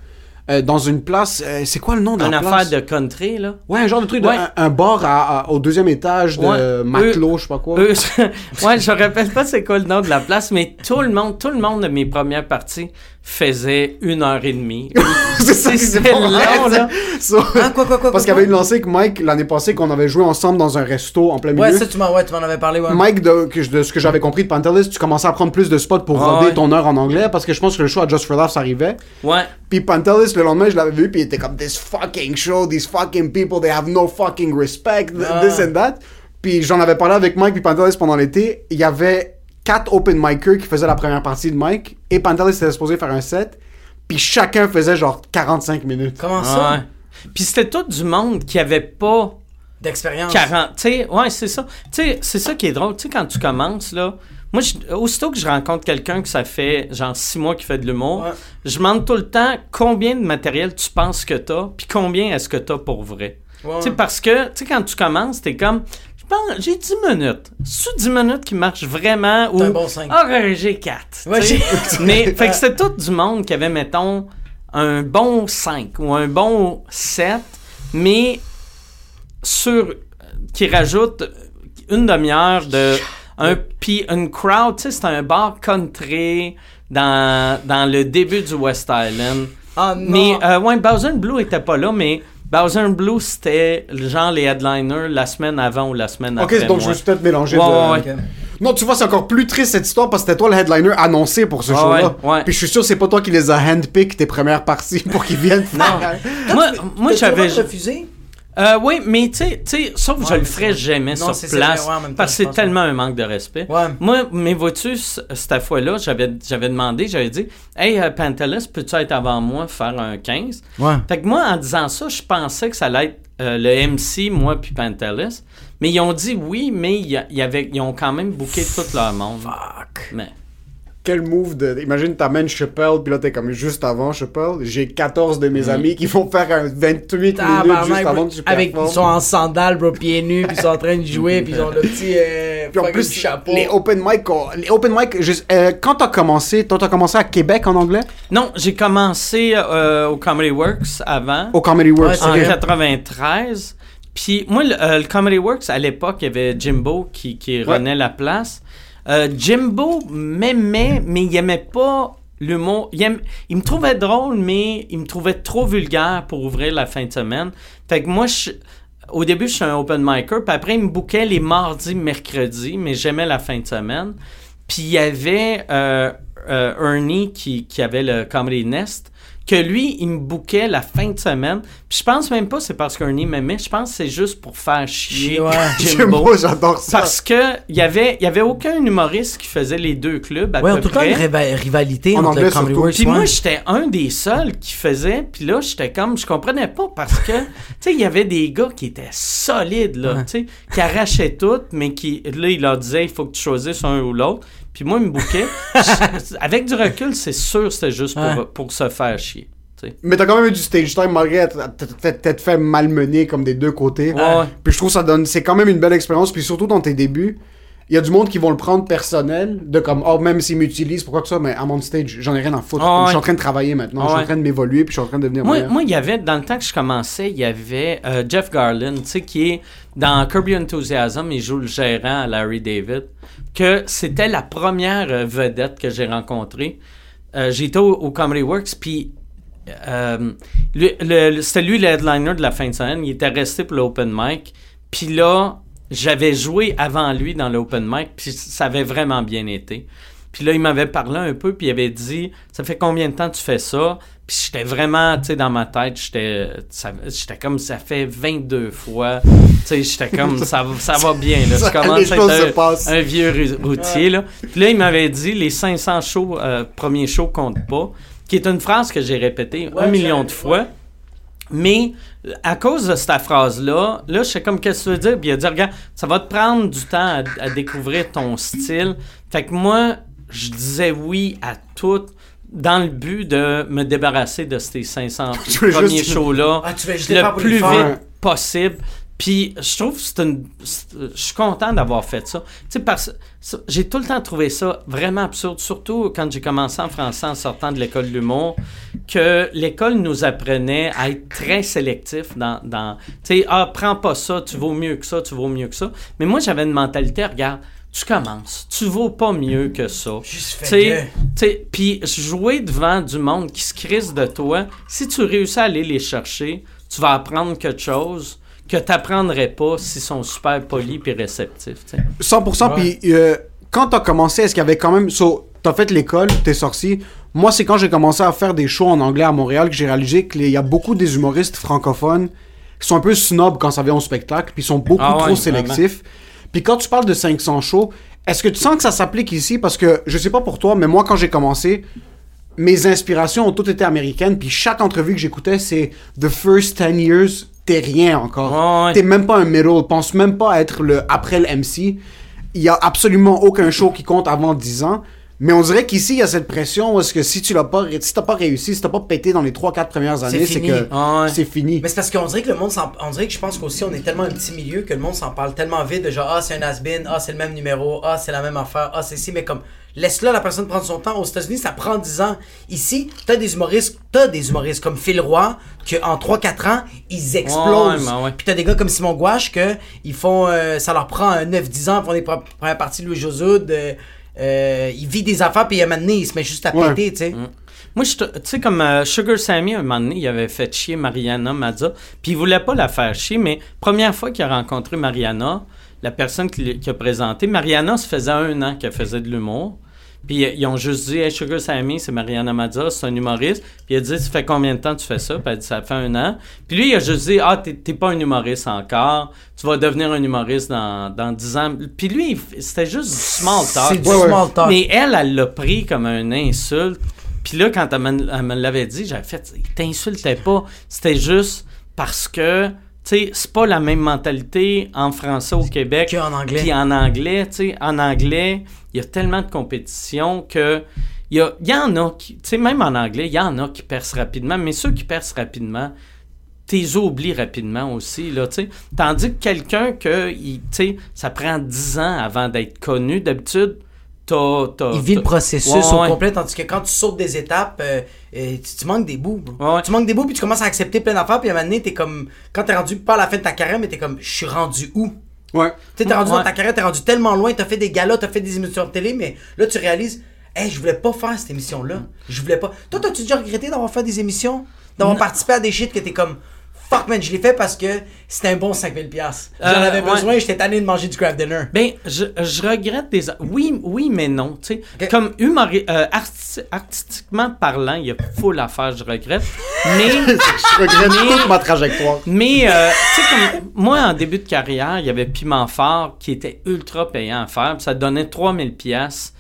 euh, dans une place. euh, c'est quoi le nom de une la affaire place? de country, là? Ouais, un genre de truc, de- Ouais. un, un bar à- à- au deuxième étage de Ouais. Matelot, je sais pas quoi. Eux, ouais, je rappelle pas c'est quoi le nom de la place, mais tout le monde, tout le monde de mes premières parties faisait une heure et demie. c'est ça qui s'est C'était pas long, là. So- Ah, quoi, quoi, quoi, Parce qu'il avait une lancée que Mike, l'année passée, qu'on avait joué ensemble dans un resto en plein milieu. Ouais, ça, tu m'en ouais, tu m'en avais parlé, ouais. Mike, de, que je- de ce que j'avais compris de Pantelis, tu commençais à prendre plus de spots pour Ah ouais. ton heure en anglais parce que je pense que le show à Just for Laughs arrivait. Ouais. Puis Pantelis, le lendemain, je l'avais vu, puis il était comme This fucking show, these fucking people, they have no fucking respect, Ah. this and that. Puis j'en avais parlé avec Mike puis Pantelis pendant l'été. Il y avait quatre open micers qui faisaient la première partie de Mike, et Pantelis était supposé faire un set, puis chacun faisait genre 45 minutes. Comment ça? Ouais. Puis c'était tout du monde qui avait pas D'expérience. 40. Tu sais, ouais, c'est ça. Tu sais, c'est ça qui est drôle. Tu sais, quand tu commences, là, moi, je- aussitôt que je rencontre quelqu'un que ça fait genre six mois qui fait de l'humour, Ouais. je demande tout le temps combien de matériel tu penses que t'as, puis combien est-ce que t'as pour vrai. Ouais. Tu sais, parce que, tu sais, quand tu commences, t'es comme, Je pense, j'ai 10 minutes. C'est 10 minutes qui marchent vraiment ou un bon cinq. Ah, ouais, j'ai 4. Ouais, j'ai- Mais fait que c'était tout du monde qui avait mettons un bon 5 ou un bon 7 mais sur qui rajoute une demi-heure de un puis une crowd, tu sais, c'est un bar country dans, dans le début du West Island. Ah non. Mais euh, ouais, Bowser Blue était pas là, mais Bowser and Blue c'était genre les headliners la semaine avant ou la semaine Ok, après. donc je me suis peut-être mélangé. Ouais, de- ouais, ouais. Non, tu vois, c'est encore plus triste cette histoire parce que c'était toi le headliner annoncé pour ce Ouais, show-là. ouais. Puis je suis sûr que c'est pas toi qui les a handpicked tes premières parties pour qu'ils viennent Non. faire. moi, moi j'avais refuser? Euh, oui, mais tu sais- sauf que Ouais, je le ferais jamais Non, sur place. ouais, temps, parce que c'est tellement un manque de respect. Moi, mais vois-tu, cette fois-là, j'avais, j'avais demandé, j'avais dit, Hey, Pantelis, peux-tu être avant moi faire un 15? Ouais. Fait que moi, en disant ça, je pensais que ça allait être euh, le MC, moi, puis Pantelis. Mais ils ont dit oui, mais y y ils ont quand même booké tout leur monde. Fuck. Mais. Quel move de. Imagine, t'amènes Chappelle, puis là, t'es comme juste avant Chappelle. J'ai 14 de Mm. mes amis qui vont faire un 28 minutes Tabarnak, juste avant que tu Avec, ils sont en sandales, bro, pieds nus, puis ils sont en train de jouer, puis ils ont le petit euh, Puis en plus, chapeau. les open mic, les open mic, juste, euh, quand t'as commencé, toi t'as commencé à Québec en anglais? Non, j'ai commencé euh, au Comedy Works avant. Au Comedy Works. Ouais, en vrai. 93. Puis moi, le, le Comedy Works, à l'époque, il y avait Jimbo qui, qui renait la place. Euh, Jimbo m'aimait, mais il aimait pas l'humour. Il, aime- il me trouvait drôle, mais il me trouvait trop vulgaire pour ouvrir la fin de semaine. Fait que moi, au début, je suis un open micer, puis après, il me bouquait les mardis, mercredis, mais j'aimais la fin de semaine. Puis il y avait euh, euh, Ernie qui, qui avait le Comedy Nest, que lui, il me bouquait la fin de semaine. Puis je pense même pas c'est parce qu'Ernie m'aimait, je pense que c'est juste pour faire chier Ouais. Jimbo. Jimbo, j'adore ça. Parce que il y avait, il y avait aucun humoriste qui faisait les deux clubs à Ouais, en peu tout cas, une riva- rivalité En entre le Comedy. Works. Puis moi, j'étais un des seuls qui faisait. Puis là, j'étais comme, je comprenais pas parce que, tu sais, il y avait des gars qui étaient solides, là, tu sais, qui arrachaient tout, mais qui, là, il leur disait, il faut que tu choisisses un ou l'autre. Puis moi, il me bouquait. Avec du recul, c'est sûr que c'était juste pour, Ouais. pour se faire chier. Mais t'as quand même eu du stage time malgré être- t'être t'être fait malmener comme des deux côtés. Ouais. Puis je trouve ça donne, c'est quand même une belle expérience. Puis surtout dans tes débuts, il y a du monde qui vont le prendre personnel, de comme, oh, même s'ils m'utilisent, pourquoi que ça, mais à mon stage, j'en ai rien à foutre. Ah Je suis en train de travailler maintenant, je suis en train de m'évoluer, puis je suis en train de devenir Moi, meilleur. moi, il y avait, dans le temps que je commençais, il y avait euh, Jeff Garland, tu sais, qui est dans Kirby Enthusiasm, il joue le gérant à Larry David, que c'était la première euh, vedette que j'ai rencontrée. Euh, J'étais au, au Comedy Works, puis euh, c'était lui le headliner de la fin de semaine. Il était resté pour l'open mic. Puis là, j'avais joué avant lui dans l'open mic, puis ça avait vraiment bien été. Puis là, il m'avait parlé un peu, puis il avait dit Ça fait combien de temps tu fais ça Puis j'étais vraiment, tu sais, dans ma tête, j'étais comme ça fait 22 fois. Tu sais, j'étais comme ça, va- ça va bien, là. Ça- Je commence à être un, un vieux routier, là. Puis là, il m'avait dit Les 500 shows, euh, premiers shows comptent pas. Qui est une phrase que j'ai répétée un million de fois. Mais à cause de cette phrase-là, là, je sais comme qu'est-ce que tu veux dire? Puis il a dit, regarde, ça va te prendre du temps à, à découvrir ton style. Fait que moi, je disais oui à tout dans le but de me débarrasser de ces 500 Tu veux premiers juste- shows-là Ah, le plus vite possible. Puis je trouve que c'est une. Je suis content d'avoir fait ça. Tu sais, parce j'ai tout le temps trouvé ça vraiment absurde, surtout quand j'ai commencé en français en sortant de l'école de l'humour, que l'école nous apprenait à être très sélectif dans. dans tu sais, ah, prends pas ça, tu vaux mieux que ça, tu vaux mieux que ça. Mais moi, j'avais une mentalité, regarde, tu commences, tu vaux pas mieux que ça. Puis jouer devant du monde qui se crisse de toi, si tu réussis à aller les chercher, tu vas apprendre quelque chose que tu n'apprendrais pas s'ils sont super polis et réceptifs. tu sais. 100%. Puis euh, quand t'as commencé, est-ce qu'il y avait quand même. So, t'as fait l'école, t'es sorti. Moi, c'est quand j'ai commencé à faire des shows en anglais à Montréal que j'ai réalisé qu'il y a beaucoup des humoristes francophones qui sont un peu snobs quand ça vient au spectacle, puis ils sont beaucoup Ah ouais, trop sélectifs. Puis quand tu parles de 500 shows, est-ce que tu sens que ça s'applique ici? Parce que je sais pas pour toi, mais moi, quand j'ai commencé, mes inspirations ont toutes été américaines, puis chaque entrevue que j'écoutais, c'est The First 10 Years, t'es rien encore. Ouais, ouais. T'es même pas un middle, pense même pas à être le après le MC. Il y a absolument aucun show qui compte avant 10 ans. Mais on dirait qu'ici, il y a cette pression parce que si tu l'as pas, si t'as pas réussi, si t'as pas pété dans les 3-4 premières années, c'est fini. que Ah ouais. c'est fini. Mais c'est parce qu'on dirait que le monde s'en... On dirait que je pense qu'aussi on est tellement un petit milieu que le monde s'en parle tellement vite de genre ah c'est un has-been, ah c'est le même numéro, ah c'est la même affaire, ah c'est ci, mais comme laisse-la la personne prendre son temps. Aux États-Unis ça prend 10 ans. Ici t'as des humoristes, t'as des humoristes comme Phil Roy que en 3-4 ans ils explosent. Ouais, ouais, ouais. Puis t'as des gars comme Simon Gouache que ils font, euh, ça leur prend un 9-10 ans pour les pre- premières parties de Louis Josoud. Euh, euh, il vit des affaires puis à un moment donné il se met juste à Ouais. péter, tu sais. Moi, je te- tu sais, comme euh, Sugar Sammy, un moment donné, il avait fait chier Mariana Mazza, puis il voulait pas la faire chier, mais première fois qu'il a rencontré Mariana, la personne qui, l'a- qui a présenté, Mariana, ça faisait un an qu'elle faisait de l'humour. Puis euh, ils ont juste dit, hey, Sugar Sammy, c'est Mariana Mazza, c'est un humoriste. Puis il a dit, ça fait combien de temps que tu fais ça? Puis elle a dit, ça fait un an. Puis lui, il a juste dit, ah, t'es pas un humoriste encore. Tu vas devenir un humoriste dans, dans 10 ans. Puis lui, c'était juste du small talk. C'est du Ouais, small talk. Mais elle, elle l'a pris comme un insulte. Puis là, quand elle me, me l'avait dit, j'avais fait, il t'insultait pas. C'était juste parce que, sais, c'est pas la même mentalité en français au Québec. Qu'en anglais. Puis en anglais, tu sais, en anglais, il y a tellement de compétition que. Il y, y en a qui, tu sais, même en anglais, il y en a qui percent rapidement, mais ceux qui percent rapidement, t'es oublies rapidement aussi, là, tu sais. Tandis que quelqu'un que, tu sais, ça prend 10 ans avant d'être connu, d'habitude, Il vit le processus Ouais, au ouais. complet, tandis que quand tu sautes des étapes, euh, euh, tu, tu manques des bouts. Ouais. Tu manques des bouts, puis tu commences à accepter plein d'affaires, puis à un moment donné, t'es comme. Quand t'es rendu pas à la fin de ta carrière, mais t'es comme, je suis rendu où? Ouais. Tu sais, t'es rendu Ouais. dans ta carrière, t'es rendu tellement loin, t'as fait des galas, t'as fait des émissions de télé, mais là, tu réalises, hey, je voulais pas faire cette émission-là. Je voulais pas. Toi, t'as-tu déjà regretté d'avoir fait des émissions? D'avoir participé à des shit que t'es comme, fuck man, je l'ai fait parce que c'était un bon 5000$. piastres. J'en Euh, avais ouais. besoin, j'étais tanné de manger du craft dinner. Ben, je, je regrette des... Oui, oui, mais non, tu sais. Comme humori- euh, arti- artistiquement parlant, il y a full à faire, je regrette. Mais... Je regrette toute ma trajectoire. Mais, euh, tu sais, comme moi, en début de carrière, il y avait Piment Fort qui était ultra payant à faire. Ça donnait 3000 pièces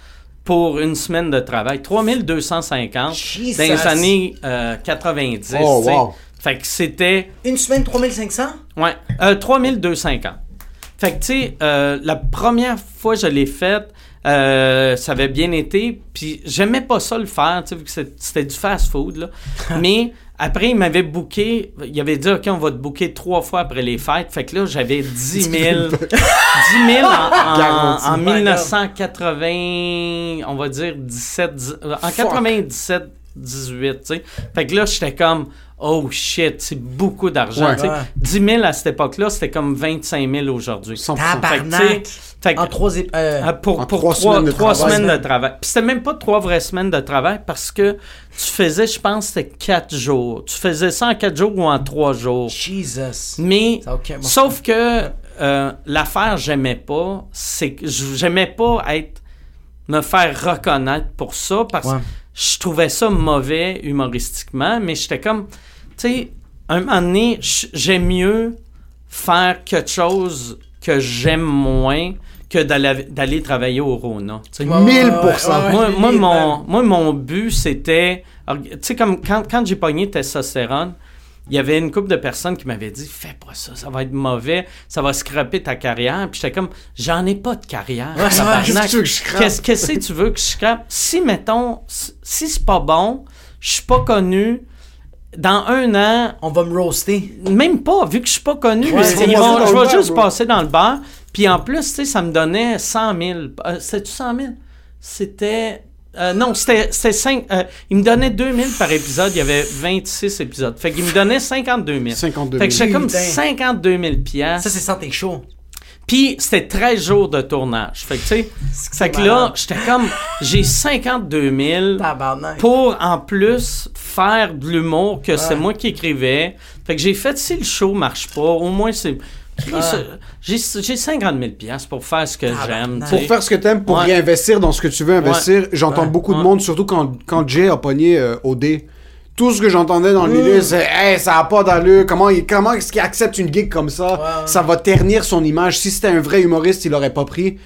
pour une semaine de travail. 3250 Jesus. dans les années euh, 90. Oh, tu sais. wow. Fait que c'était... Une semaine, 3500? Ouais, euh, 3250. Fait que, tu sais, euh, la première fois que je l'ai faite, euh, ça avait bien été, puis j'aimais pas ça le faire, tu sais, vu que c'était du fast-food, là. Mais après, il m'avait booké, il avait dit, OK, on va te booker trois fois après les fêtes. Fait que là, j'avais 10 000, 10 000 en, en, Garanti. en My God. 1980, on va dire 17, dix- euh, en 97, 18, tu sais. Fait que là, j'étais comme, oh shit, c'est beaucoup d'argent, Ouais. tu sais. Ouais. 10 000 à cette époque-là, c'était comme 25 000 aujourd'hui. 100%. Tabarnak. Fait que, que- En trois euh, ah, pour, En pour trois trois, semaines de trois travail. semaines de travail. Puis c'était même pas trois vraies semaines de travail parce que tu faisais, je pense, c'était quatre jours. Tu faisais ça en quatre jours ou en trois jours. Jesus. Mais, sauf que euh, l'affaire, j'aimais pas, c'est que j'aimais pas être, me faire reconnaître pour ça parce Ouais. Je trouvais ça mauvais humoristiquement, mais j'étais comme, tu sais, un moment donné, j'aime mieux faire quelque chose que j'aime moins que d'aller d'aller travailler au Rona. tu sais. Ouais, ouais, 1000%. ouais, ouais, moi, mon, moi, mon but, c'était. Tu sais, comme quand, quand j'ai pogné testostérone, il y avait une couple de personnes qui m'avaient dit Fais pas ça, ça va être mauvais, ça va scraper ta carrière. Puis j'étais comme J'en ai pas de carrière. Ouais, qu'est-ce que tu veux que je scrape? Qu'est-ce qu'est-ce que tu veux que je scrape? Si, mettons, si c'est pas bon, je suis pas connu. Dans un an, On va me roaster. même pas, vu que je suis pas connu, Ouais, ils vont- je vais juste bro. passer dans le bar. Puis en plus, tu sais, ça me donnait 100 000. Euh, C'était-tu 100 000? C'était... euh, non, c'était c'était cinq- euh, il me donnait 2 000 par épisode. Il y avait 26 épisodes. Fait qu'il me donnait 52 000. 52 000. Fait que j'étais comme Putain. 52 000 piastres. Ça, c'est sans tes shows. Puis c'était 13 jours de tournage. Fait que, tu sais, fait que là, j'étais comme... J'ai 52 000 Tabarnak. pour en plus faire de l'humour que c'est moi qui écrivais. Fait que j'ai fait si le show marche pas, au moins c'est. J'ai j'ai 50 000 piastres pour faire ce que j'aime. Pour faire ce que t'aimes, pour Ouais. réinvestir dans ce que tu veux investir, j'entends Ouais. beaucoup de monde, surtout quand, quand Jay a pogné euh, OD. Tout ce que j'entendais dans le milieu, c'est Hey, ça a pas d'allure. Comment, il- comment est-ce qu'il accepte une gig comme ça? Ouais. Ça va ternir son image. Si c'était un vrai humoriste, il l'aurait pas pris.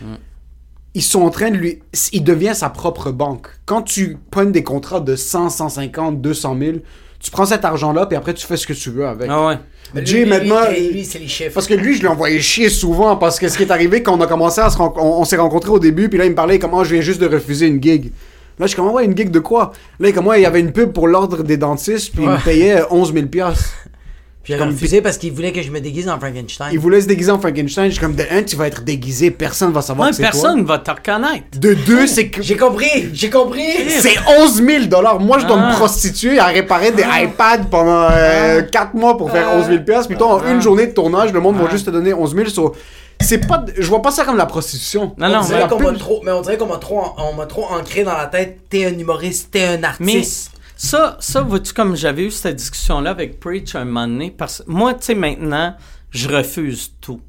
Ils sont en train de lui. Il devient sa propre banque. Quand tu pognes des contrats de 100, 150, 200 000, Tu prends cet argent-là, puis après, tu fais ce que tu veux avec. Ah ouais. Mais Jay, lui, maintenant. lui, lui, c'est les chiffres. Parce que lui, je l'ai envoyé chier souvent. Parce que ce qui est arrivé quand on a commencé à se rencontrer, on, on s'est rencontrés au début, puis là, il me parlait comment je viens juste de refuser une gig. Là, je suis comme, ouais, une gig de quoi? Là, comme, ouais, il y avait une pub pour l'ordre des dentistes, puis il me payait 11 000 piastres. Puis comme- refusé parce qu'il voulait que je me déguise en Frankenstein. Il voulait se déguiser en Frankenstein. Je suis comme, de un, tu vas être déguisé, personne va savoir Ouais, que c'est personne toi. va te reconnaître. De deux, c'est que. J'ai compris, j'ai compris. C'est 11 000 dollars. Moi, je dois Ah. me prostituer à réparer des iPads pendant 4 mois pour faire 11 000 piastres. Puis toi, en Ah. une journée de tournage, le monde va juste te donner 11 000. So, c'est pas, je vois pas ça comme la prostitution. Non, On non, dirait la qu'on trop, mais on dirait qu'on m'a trop, on m'a trop ancré dans la tête. T'es un humoriste, t'es un Mais artiste. Ça, ça vois-tu, comme j'avais eu cette discussion-là avec Preach un moment donné, parce que moi, tu sais, maintenant, je refuse tout.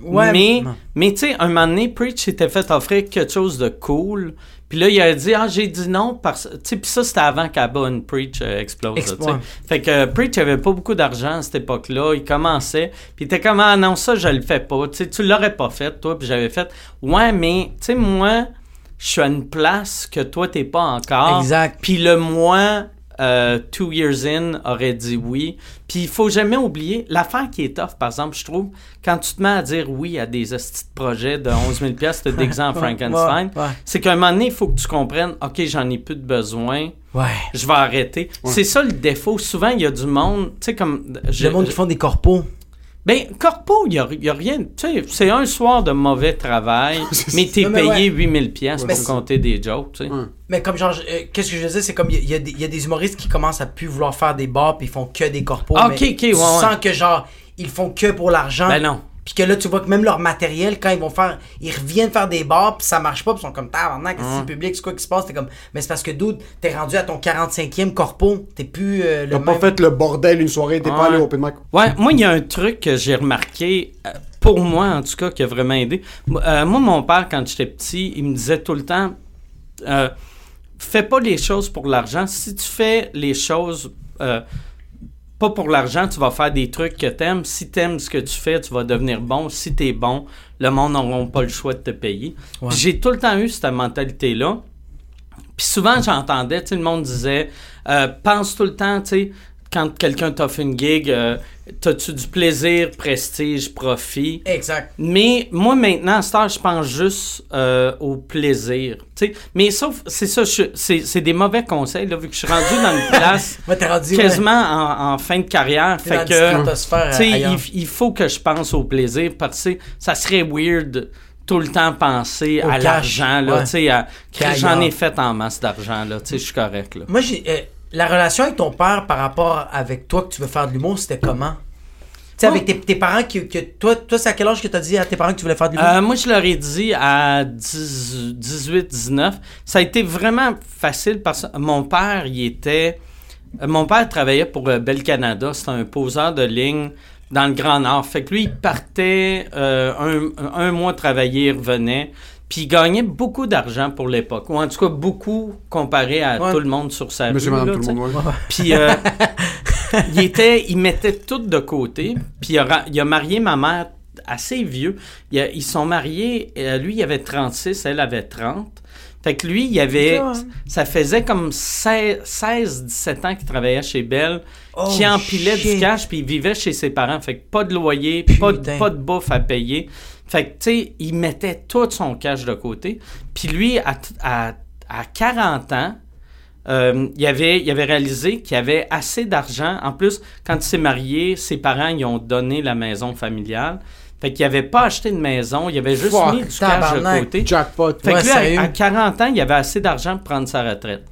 Ouais, mais, mais- tu sais, un moment donné, Preach s'était fait offrir quelque chose de cool. Puis là, il a dit, ah, j'ai dit non parce Tu sais, puis ça, c'était avant qu'Abon Preach euh, explose. là. Fait que euh, Preach avait pas beaucoup d'argent à cette époque-là. Il commençait. Puis il était comme, ah non, ça, je le fais pas. Tu sais, tu l'aurais pas fait, toi. Puis j'avais fait, ouais, mais, tu sais, moi, je suis à une place que toi, t'es pas encore. Exact. Puis le moi, euh, two years in, aurait dit oui. Puis il faut jamais oublier, l'affaire qui est tough, par exemple, je trouve, quand tu te mets à dire oui à des hosties de projets de 11 000 pièces de déguisé en Frankenstein, Ouais, ouais. c'est qu'à un moment donné, il faut que tu comprennes, OK, j'en ai plus de besoin, Ouais. je vais arrêter. C'est ça le défaut. Souvent, il y a du monde, tu sais, comme... je- Le monde qui font des corpos. Ben, corpo, il n'y a, y a rien. Tu sais, c'est un soir de mauvais travail, mais t'es payé ouais. 8000 pièces pour compter des jokes, tu sais. Mais comme genre, euh, qu'est-ce que je veux dire, c'est comme il y, a- y des- il y a des humoristes qui commencent à plus vouloir faire des bars puis ils font que des corpos. Ah, mais ok, ok, ouais, tu ouais. sens que genre ils font que pour l'argent. Ben non. Puis que là tu vois que même leur matériel quand ils vont faire, ils reviennent faire des bars puis ça marche pas puis ils sont comme tabarnak, qu'est-ce que c'est le public, c'est quoi qui se passe, t'es comme, mais c'est parce que dude, t'es rendu à ton 45e corpo, t'es plus euh, le T'as même. pas fait le bordel une soirée, t'es pas allé au open mic. Ouais, moi, il y a un truc que j'ai remarqué, euh, pour moi en tout cas, qui a vraiment aidé. Moi, euh, moi, mon père, quand j'étais petit, il me disait tout le temps euh, fais pas les choses pour l'argent. Si tu fais les choses euh, pas pour l'argent, tu vas faire des trucs que t'aimes. Si t'aimes ce que tu fais, tu vas devenir bon. Si t'es bon, le monde n'aura pas le choix de te payer. J'ai tout le temps eu cette mentalité-là. Puis souvent, j'entendais, tu sais, le monde disait, euh, pense tout le temps, tu sais, quand quelqu'un t'offre une gig, euh, t'as-tu du plaisir, prestige, profit? Exact. Mais moi, maintenant, à cette heure, je pense juste euh, au plaisir. Mais sauf, c'est ça, c'est des mauvais conseils, là, vu que je suis rendu dans une place rendu quasiment en, en fin de carrière. Fait que, il, il faut que je pense au plaisir parce que ça serait weird tout le temps penser Au à l'argent, là, ouais. tu sais, j'en ai fait en masse d'argent, là, tu sais, je suis correct, là. Moi, j'ai euh, la relation avec ton père par rapport avec toi que tu veux faire de l'humour, c'était comment? Tu sais, avec tes, tes parents que, que toi, toi c'est à quel âge que t'as dit à tes parents que tu voulais faire de l'humour? Euh, moi, je leur ai dit à 10 18, 19. Ça a été vraiment facile parce que mon père, il était. euh, Mon père travaillait pour euh, Bell Canada. C'était un poseur de ligne dans le Grand Nord. Fait que lui, il partait euh, un, un mois travailler, il revenait. Puis il gagnait beaucoup d'argent pour l'époque. Ou en tout cas, beaucoup comparé à Ouais. tout le monde sur sa Monsieur, rue. madame, là, tout le monde, ouais. Puis euh, il était, il mettait tout de côté. Puis il a, il a marié ma mère assez vieux. Il a- ils sont mariés. euh, lui, il avait 36, elle avait 30. Fait que lui, il avait, ça, hein? ça faisait comme 16-17 ans qu'il travaillait chez Bell, Oh, qui empilait shit. du cash, puis il vivait chez ses parents. Fait que pas de loyer, pas de, pas de bouffe à payer. Fait que, tu sais, il mettait tout son cash de côté. Puis lui, à, à, à 40 ans, euh, il, avait, il avait réalisé qu'il avait assez d'argent. En plus, quand il s'est marié, ses parents ils ont donné la maison familiale. Fait qu'il n'avait pas acheté de maison, il avait juste Fuck, mis du cash de côté. Jackpot. Fait Ouais, que lui, à- à, 40 ans, il avait assez d'argent pour prendre sa retraite.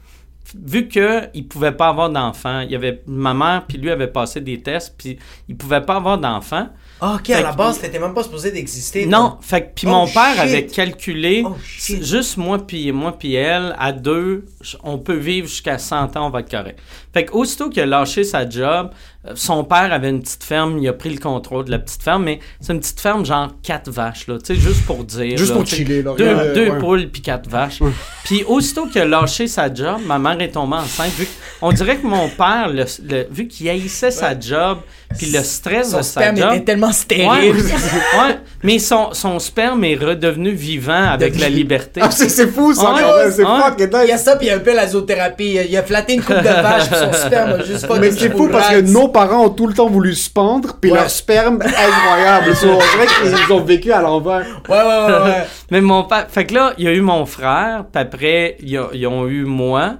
Vu qu'il ne pouvait pas avoir d'enfants, il y avait ma mère puis lui avait passé des tests, puis il pouvait pas avoir d'enfants. Ah, ok, à la base, t'étais même pas supposé d'exister. Non, toi. fait que puis Oh, mon père shit. avait calculé Oh, juste moi puis moi puis elle à deux, on peut vivre jusqu'à 100 ans, on va être correct. Fait que aussitôt qu'il a lâché sa job, euh, son père avait une petite ferme, il a pris le contrôle de la petite ferme, mais c'est une petite ferme genre quatre vaches là, tu sais juste pour dire Juste là, pour chiller, là, Deux, deux ouais. poules puis quatre vaches. Puis aussitôt qu'il a lâché sa job, ma mère est tombée enceinte. Vu que- on dirait que mon père, le- le- vu qu'il haïssait sa job, puis le stress Son de sa sperme job, était tellement stérile. ouais. Mais son, son sperme est redevenu vivant avec la liberté. Ah, c'est c'est fou ça, c'est ouais. fucking Il y a ça, puis il y a un peu la zoothérapie. Il a flatté une coupe de vache, puis son sperme a juste pas Mais c'est fou parce que nos parents ont tout le temps voulu se pendre, puis Ouais. leur sperme, incroyable. So, on dirait qu'ils ont vécu à l'envers. Ouais, ouais, ouais, ouais. Mais mon père. Fait que là, il y a eu mon frère, puis après, ils, ont- eu moi.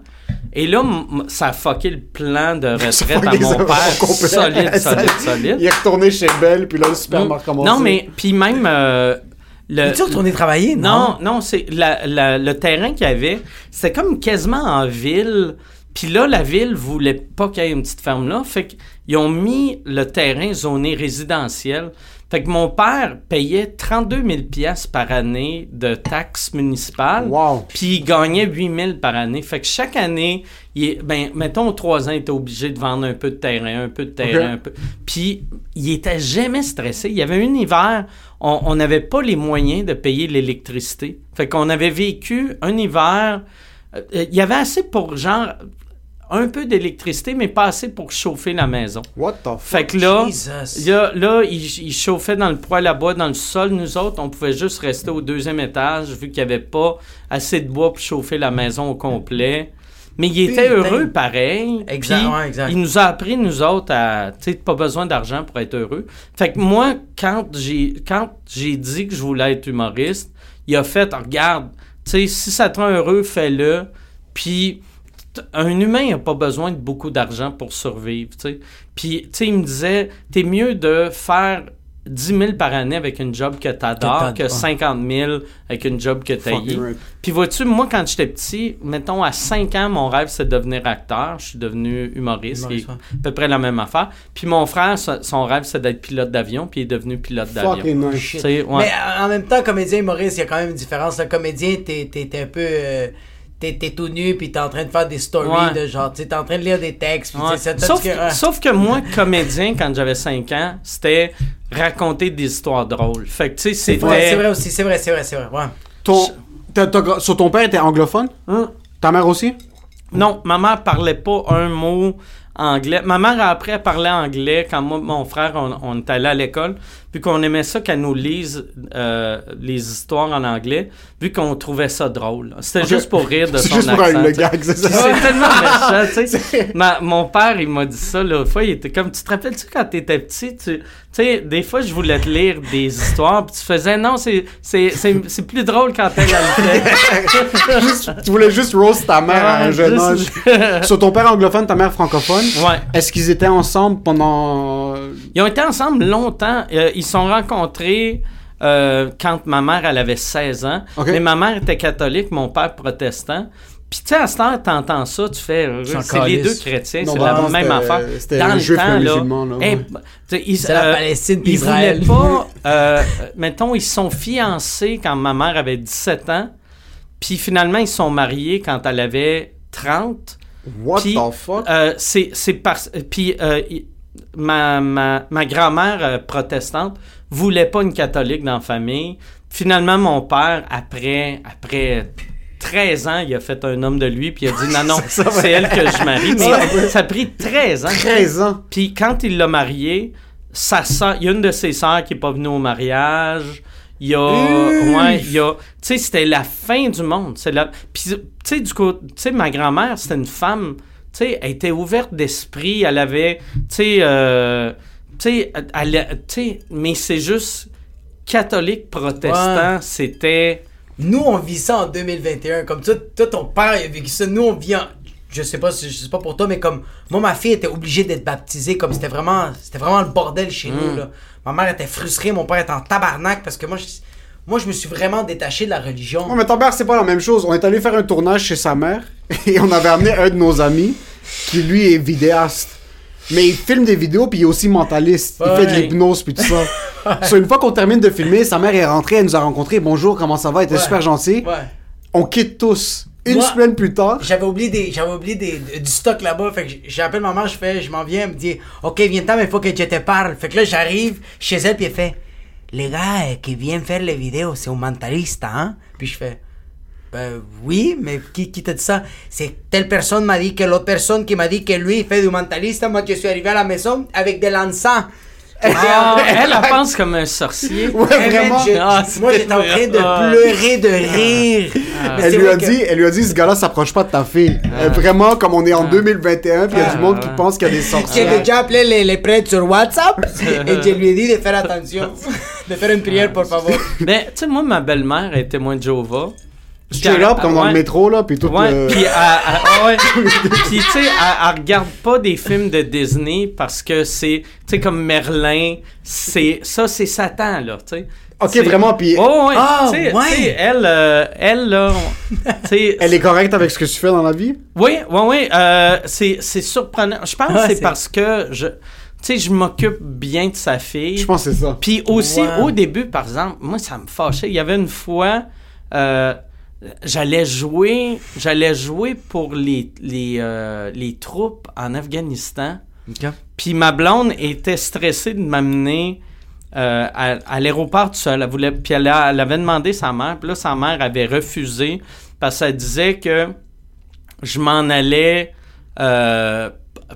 Et là, ça a fucké le plan de retraite à mon père. Solide, solide, solide. Il est retourné chez Belle, puis là, le sperme a recommencé. Non, mais. Puis même. euh, le, Es-tu retourné travailler? Non, non, c'est la- la- le terrain qu'il y avait, c'était comme quasiment en ville. Puis là, la ville voulait pas qu'il y ait une petite ferme là. Fait qu'ils ont mis le terrain zoné résidentiel. Fait que mon père payait 32 000 pièces par année de taxes municipales. Wow. Puis il gagnait 8 000 par année. Fait que chaque année, il ben, mettons, aux trois ans, il était obligé de vendre un peu de terrain, un peu de terrain, un peu. Puis il était jamais stressé. Il y avait un hiver, on on n'avait pas les moyens de payer l'électricité. Fait qu'on avait vécu un hiver. euh, Il y avait assez pour genre un peu d'électricité, mais pas assez pour chauffer la maison. What the fuck? Fait que là, Jesus. là, là, il, il chauffait dans le poêle à bois, dans le sol. Nous autres, on pouvait juste rester au deuxième étage, vu qu'il n'y avait pas assez de bois pour chauffer la maison au complet. Mais il était heureux pareil. Exact, ouais, exact. Il nous a appris, nous autres, à, tu sais, pas besoin d'argent pour être heureux. Fait que moi, quand j'ai, quand j'ai dit que je voulais être humoriste, il a fait, regarde, tu sais, si ça te rend heureux, fais-le. Puis, un humain n'a pas besoin de beaucoup d'argent pour survivre, tu sais. Puis, tu sais, il me disait, t'es mieux de faire 10 000 par année avec une job que t'adores Que que t'as- 50 000 avec une job que right. Puis vois-tu, moi, quand j'étais petit, mettons, à 5 ans, mon rêve, c'est de devenir acteur. Je suis devenu humoriste, Humoriste, qui est ouais. à peu près la même affaire. Puis mon frère, son rêve, c'est d'être pilote d'avion, puis il est devenu pilote d'avion. Ouais. Mais en même temps, comédien humoriste, il y a quand même une différence. Le comédien, t'es t'es un peu. euh, T'es t'es tout nu, puis t'es en train de faire des stories Ouais. de genre, t'es en train de lire des textes, puis Ouais. c'est- sauf, que- ah. sauf que moi, comédien, quand j'avais 5 ans, c'était raconter des histoires drôles. Fait que, tu sais, c'était... Ouais, c'est vrai aussi, c'est vrai, c'est vrai, c'est vrai. Ouais. Ton, t'as- t'as- sur ton père était anglophone? Hein? Ta mère aussi? Non, ma mère parlait pas un mot anglais. Ma mère, après, elle parlait anglais quand moi, mon frère, on, on est allé à l'école, vu qu'on aimait ça qu'elle nous lise euh, les histoires en anglais, vu qu'on trouvait ça drôle. C'était juste pour rire de son juste pour accent. le gag, c'est ça? C'est tellement méchant, tu sais. Ma- Mon père, il m'a dit ça l'autre fois. Il était comme, tu te rappelles-tu quand t'étais petit, tu sais, des fois, je voulais te lire des histoires, puis tu faisais, non, c'est c'est- c'est- c'est plus drôle quand fait. Juste- tu voulais juste roast ta mère à un jeune âge. Sur ton père anglophone, ta mère francophone, Ouais. est-ce qu'ils étaient ensemble pendant... Ils ont été ensemble longtemps. Euh, ils se sont rencontrés euh, quand ma mère, elle avait 16 ans. Ok. Mais ma mère était catholique, mon père protestant. Puis, tu sais, à ce temps, t'entends ça, tu fais. euh, C'est les deux chrétiens, c'est la même c'était- affaire. c'était Dans le temps, là. musulman, là, hey, ouais. ils- C'est la euh, Palestine puis Ils Israël. voulaient pas. euh, mettons, ils se sont fiancés quand ma mère avait 17 ans. Puis finalement, ils se sont mariés quand elle avait 30. What the fuck? euh, c'est c'est parce puis euh, ma, ma, ma grand-mère euh, protestante voulait pas une catholique dans la famille. Finalement mon père après après 13 ans, il a fait un homme de lui puis il a dit non non, c'est elle que je marie. Mais ça a pris 13 ans. 13 ans. Puis quand il l'a mariée, sa il y a une de ses sœurs qui est pas venue au mariage. Il y a, ouais, il y a, tu sais, c'était la fin du monde. C'est la, puis tu sais, du coup, tu sais, ma grand-mère, c'était une femme, tu sais, elle était ouverte d'esprit, elle avait, tu sais, euh, tu sais, elle, a- tu sais, mais c'est juste catholique protestant, Ouais. c'était, Nous, on vit ça en 2021. Comme toi, toi, ton père il a vécu ça. Nous, on vit en... Je sais pas, si- je sais pas pour toi, mais comme moi, ma fille était obligée d'être baptisée. Comme c'était vraiment, c'était vraiment le bordel chez Mm. nous. Là. Ma mère était frustrée, mon père était en tabarnak parce que moi, je, moi, je me suis vraiment détaché de la religion. Non, mais ton père, c'est pas la même chose. On est allé faire un tournage chez sa mère et on avait amené un de nos amis qui, lui, est vidéaste. Mais il filme des vidéos puis il est aussi mentaliste. Il fait de l'hypnose puis tout ça. So, une fois qu'on termine de filmer, sa mère est rentrée, elle nous a rencontrés. Bonjour, comment ça va? Elle était Ouais. super gentille. Ouais. On quitte tous. Une Moi- semaine plus tard, J'avais oublié, des, j'avais oublié des, du stock là-bas. Fait que j'appelle ma mère, je fais, je m'en viens, elle me dit, OK, viens-t'en, mais il faut que je te parle. Fait que là, j'arrive chez elle, puis elle fait, les gars euh, qui viennent faire les vidéos, c'est un mentaliste, hein? Puis je fais, ben oui, mais qui, qui t'a dit ça? C'est telle personne m'a dit que l'autre personne qui m'a dit que lui, il fait du mentaliste. Moi, je suis arrivé à la maison avec de l'encens. Ah, elle, elle pense comme un sorcier. Ouais, vraiment. je- Ah, moi, j'étais en train de Ah. pleurer de rire. Mais Elle lui, a que- dit, elle lui a dit, ce gars-là s'approche pas de ta fille. Ah. Vraiment, comme on est en 2021, puis il y a du monde qui Ah. pense qu'il y a des J'ai sorcières. déjà appelé les, les prêtres sur WhatsApp et je lui ai dit de faire attention, de faire une prière, pour favor. Mais, tu sais, moi, ma belle-mère est témoin de Jéhovah. Straight up, comme dans le métro, là, puis tout Ouais, le... puis elle, elle- ah ouais. Puis, tu sais, elle, elle regarde pas des films de Disney parce que c'est, tu sais, comme Merlin, c'est, ça, c'est Satan, là, tu sais. Ok, vraiment, puis Oh, ouais, Ah, ouais. elle, euh, elle, là, on- tu sais, elle est correcte avec ce que tu fais dans la vie? oui, oui, oui. euh, c'est, c'est surprenant. Je pense que c'est parce que je, tu sais, je m'occupe bien de sa fille. Je pense que c'est ça. Puis aussi, au début, par exemple, moi, ça me fâchait. Il y avait une fois, euh, j'allais jouer, j'allais jouer pour les, les, euh, les troupes en Afghanistan. Puis ma blonde était stressée de m'amener euh, à, à l'aéroport tout seul. Elle voulait, puis elle, a- elle avait demandé sa mère. Puis là, sa mère avait refusé parce qu'elle disait que je m'en allais euh,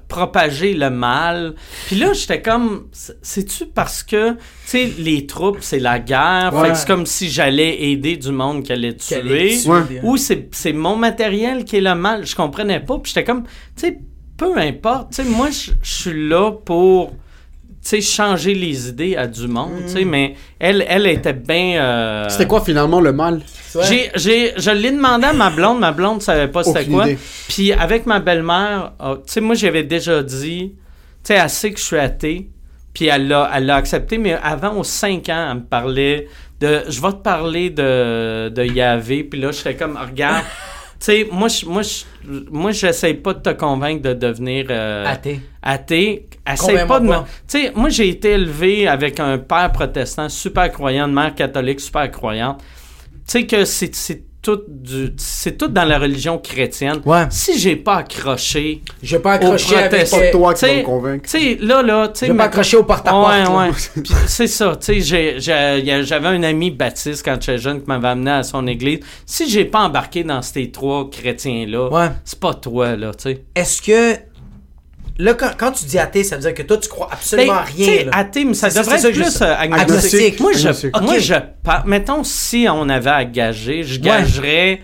propager le mal. Puis là, j'étais comme, c'est- c'est-tu parce que, tu sais, les troupes, c'est la guerre, fait Ouais. que c'est comme si j'allais aider du monde qui allait tuer. Qu'elle est tuée, Ouais. Ou c'est c'est mon matériel qui est le mal. Je comprenais pas. Puis j'étais comme, tu sais, peu importe. Tu sais, moi, je suis là pour, sais, changer les idées à du monde. Tu sais, mais elle, elle était bien. euh, C'était quoi, finalement, le mal? j'ai, j'ai, je l'ai demandé à ma blonde. Ma blonde savait pas c'était quoi. Puis avec ma belle-mère, oh, tu sais, moi, j'avais déjà dit, tu sais, elle sait que je suis athée. Puis elle l'a, elle l'a accepté. Mais avant, aux 5 ans, elle me parlait de, je vais te parler de, de Yahvé. Puis là, j'étais comme, regarde, sais, moi, je, moi, moi, j'essaie pas de te convaincre de devenir euh, Athée. athée. Essaye pas de me. Tu sais, moi, j'ai été élevé avec un père protestant super croyant, une mère catholique super croyante. Tu sais que c'est tout du c'est tout dans la religion chrétienne. Ouais. Si j'ai pas accroché Je vais pas au accrocher avec... Pas toi qui tu sais, vas me convaincre. Tu sais là là, tu sais pas accrocher au porte-à-porte, Ouais, ouais. C'est ça, tu sais j'ai- j'ai- j'avais un ami baptiste quand j'étais jeune qui m'avait amené à son église. Si j'ai pas embarqué dans ces trois chrétiens là, Ouais. c'est pas toi là, tu sais. Est-ce que... Là, quand, quand tu dis athée, ça veut dire que toi, tu crois absolument Ben, rien. athée, mais ça devrait être que je plus euh, Agnostique. agnostique. Moi, je, Agnostique. moi, Ok. je par- Mettons, si on avait à gager, je gagerais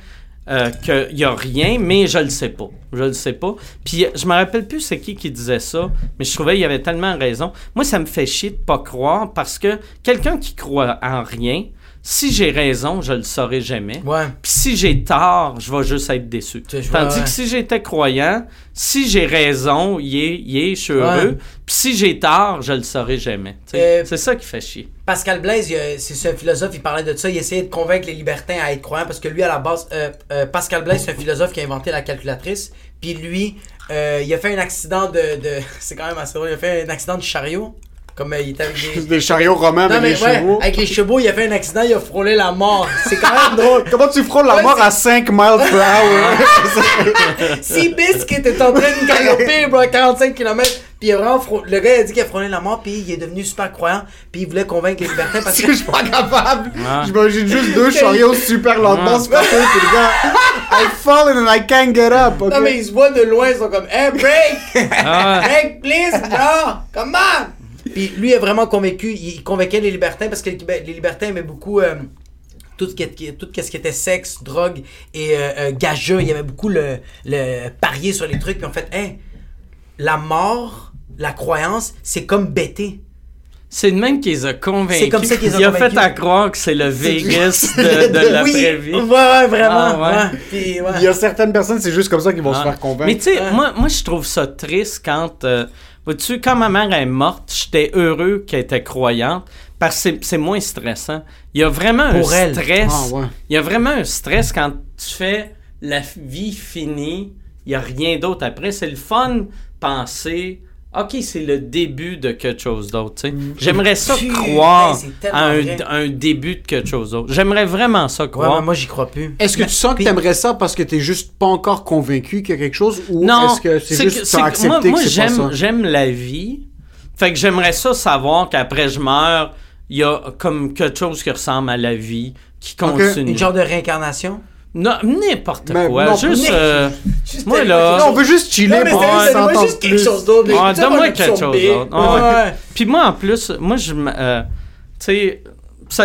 euh, qu'il n'y a rien, mais je le sais pas. Je le sais pas. Puis, je me rappelle plus c'est qui qui disait ça, mais je trouvais qu'il y avait tellement raison. Moi, ça me fait chier de pas croire parce que quelqu'un qui croit en rien, si j'ai raison, je le saurai jamais. Ouais. Puis si j'ai tort, je vais juste être déçu. Tandis ouais. que si j'étais croyant, si j'ai raison, je suis heureux. Puis si j'ai tort, je le saurai jamais. Euh, C'est ça qui fait chier. Pascal Blaise, c'est un philosophe, il parlait de ça, il essayait de convaincre les libertins à être croyants parce que lui, à la base, euh, euh, Pascal Blaise, c'est un philosophe qui a inventé la calculatrice. Puis lui, il a fait un accident de. de c'est quand même assez drôle, il a fait un accident de chariot. Comme euh, il était avec des. Des chariots romains Non, avec mais les ouais, chevaux. avec les chevaux, il a fait un accident, il a frôlé la mort. C'est quand même drôle. Comment tu frôles la Ouais, mort à 5 miles per hour? Seabiscuit était en train de galoper, bro, à 45 km. Puis il a vraiment frô- le gars il a dit qu'il a frôlé la mort, puis il est devenu super croyant, puis il voulait convaincre les libertins parce que. je suis pas capable. Ah. J'imagine juste deux chariots super lentement se passer, puis le gars, I fallen and I can't get up. ok? Non, mais ils se voient de loin, ils sont comme, hey, break! Ah, Break, please, bro! Come on! Puis lui est vraiment convaincu, il convainquait les libertins parce que les, les libertins aimaient beaucoup euh, tout, ce qui, est- tout ce qui était sexe, drogue et euh, euh, gageux. Il aimait beaucoup le, le parier sur les trucs. Puis en fait, hey, la mort, la croyance, c'est comme bêter. c'est le même qui les a convaincus. C'est comme ça qu'ils ont Il a fait à croire que c'est le Vegas de, de la oui, vraie vie. Ouais, ouais, vraiment. Ah, ouais. ouais. Puis, ouais. Il y a certaines personnes, c'est juste comme ça qu'ils vont se Ah. faire convaincre. Mais tu sais, Ouais. moi, moi je trouve ça triste quand. euh, vois-tu, quand ma mère est morte, j'étais heureux qu'elle était croyante parce que c'est- moins stressant. Il y a vraiment Pour un elle. stress. Ah, ouais. Il y a vraiment un stress quand tu fais la vie finie, il n'y a rien d'autre après. C'est le fun penser. OK, c'est le début de quelque chose d'autre. tu sais. J'aimerais ça Putain, croire à un, début de quelque chose d'autre. J'aimerais vraiment ça Ouais, croire. mais moi, j'y crois plus. Est-ce que tu sens que t'aimerais ça parce que t'es juste pas encore convaincu qu'il y a quelque chose ou est-ce que c'est juste que accepté moi, que moi, c'est pas ça? j'aime, j'aime la vie. Fait que j'aimerais ça savoir qu'après je meurs, il y a comme quelque chose qui ressemble à la vie, qui continue. Une genre de réincarnation? Non, n'importe quoi. non, juste. mais- euh, Juste moi, là. Non, on veut juste chiller Non, mais pour s'entende juste quelque chose d'autre. Tu sais, donne-moi quelque chose d'autre. Ah, ouais. Ouais. Puis moi, en plus, moi, je euh, tu sais.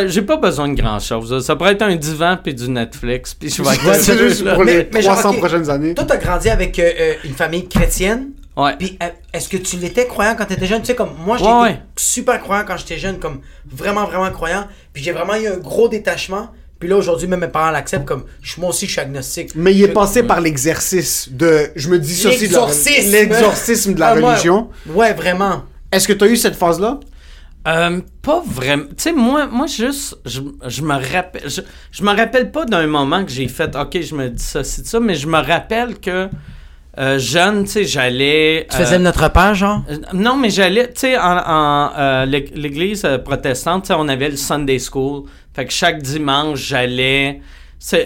J'ai pas besoin de grand chose. Ça pourrait être un divan puis du Netflix. Puis je vais être Ouais, c'est juste là. pour les Mais- mais genre, 300 ok. prochaines années. Toi, t'as grandi avec euh, euh, une famille chrétienne? Ouais. Puis, est-ce que tu l'étais croyant quand t'étais jeune? Tu sais, comme moi, j'étais Ouais, ouais. super croyant quand j'étais jeune, comme vraiment, vraiment croyant. Puis j'ai vraiment eu un gros détachement. Puis là, aujourd'hui, même mes parents l'acceptent comme je suis moi aussi, je suis agnostique. Mais il est Je- passé par l'exercice de. Je me dissocie de la, L'exorcisme. de la Ah, moi- religion. Ouais, vraiment. Est-ce que tu as eu cette phase-là? Euh, pas vraiment. Tu sais, moi, moi juste, je, je me rappelle. Je, je me rappelle pas d'un moment que j'ai fait, OK, je me dis ça, c'est ça, mais je me rappelle que euh, jeune, tu sais, j'allais. Tu faisais euh, le Notre Père, genre? euh, Non, mais j'allais, tu sais, en, en, euh, l'ég- l'église protestante, tu sais, on avait le Sunday School. Fait que chaque dimanche, j'allais.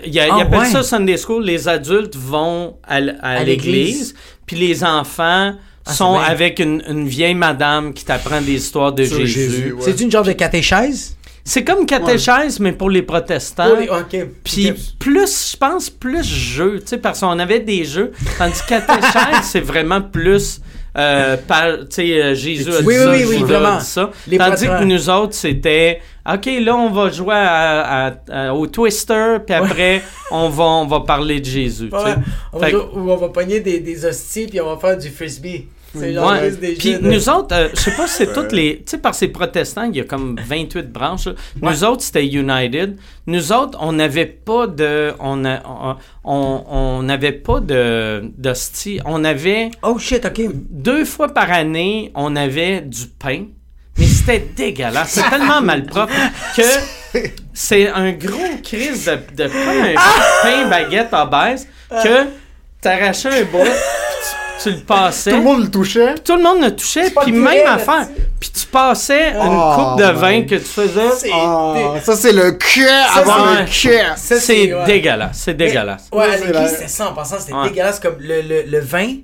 Il y a- il appelle ouais? ça Sunday School. Les adultes vont à, l- à À l'église. puis les enfants Ah, sont avec une, une vieille madame qui t'apprend des histoires de Sur Jésus. Jésus, ouais. C'est une genre de catéchèse? C'est comme catéchèse, mais pour les protestants. Oh. Puis Ok. plus, je pense, plus jeu, tu sais, parce qu'on avait des jeux. Tandis que catéchèse, c'est vraiment plus, euh, par, euh, Jésus a dit Oui, ça, oui, oui, oui, Judas vraiment. a dit ça. Les Tandis prêtres. que nous autres, c'était, OK, là, on va jouer à- à- à- au Twister, puis après, on, va, on va parler de Jésus. Ouais, on va, jouer- ou on va pogner des, des hosties puis on va faire du frisbee. C'est genre Ouais. des Puis nous autres, euh, je sais pas si c'est toutes les. Tu sais, par ces protestants, il y a comme 28 branches. là. Nous autres, c'était United. Nous autres, on n'avait pas de. On a- on- n'avait pas de d'hostie. On avait. Oh shit, ok. Deux fois par année, on avait du pain. Mais c'était dégueulasse. C'est tellement malpropre que c'est un gros crise de, de pain, un pain baguette obèse que t'arrachais un bout, tu, le passais. Tout le monde le touchait. Tout le monde le touchait, puis même affaire. Puis tu passais une Oh, coupe de man. vin que tu faisais. C'est Ah, ça, c'est le cœur avant c'est- le cœur. C'est ouais. dégueulasse, c'est dégueulasse. Ouais, à l'église, c'était ça en passant, c'était Ouais. dégueulasse comme le, le, le vin,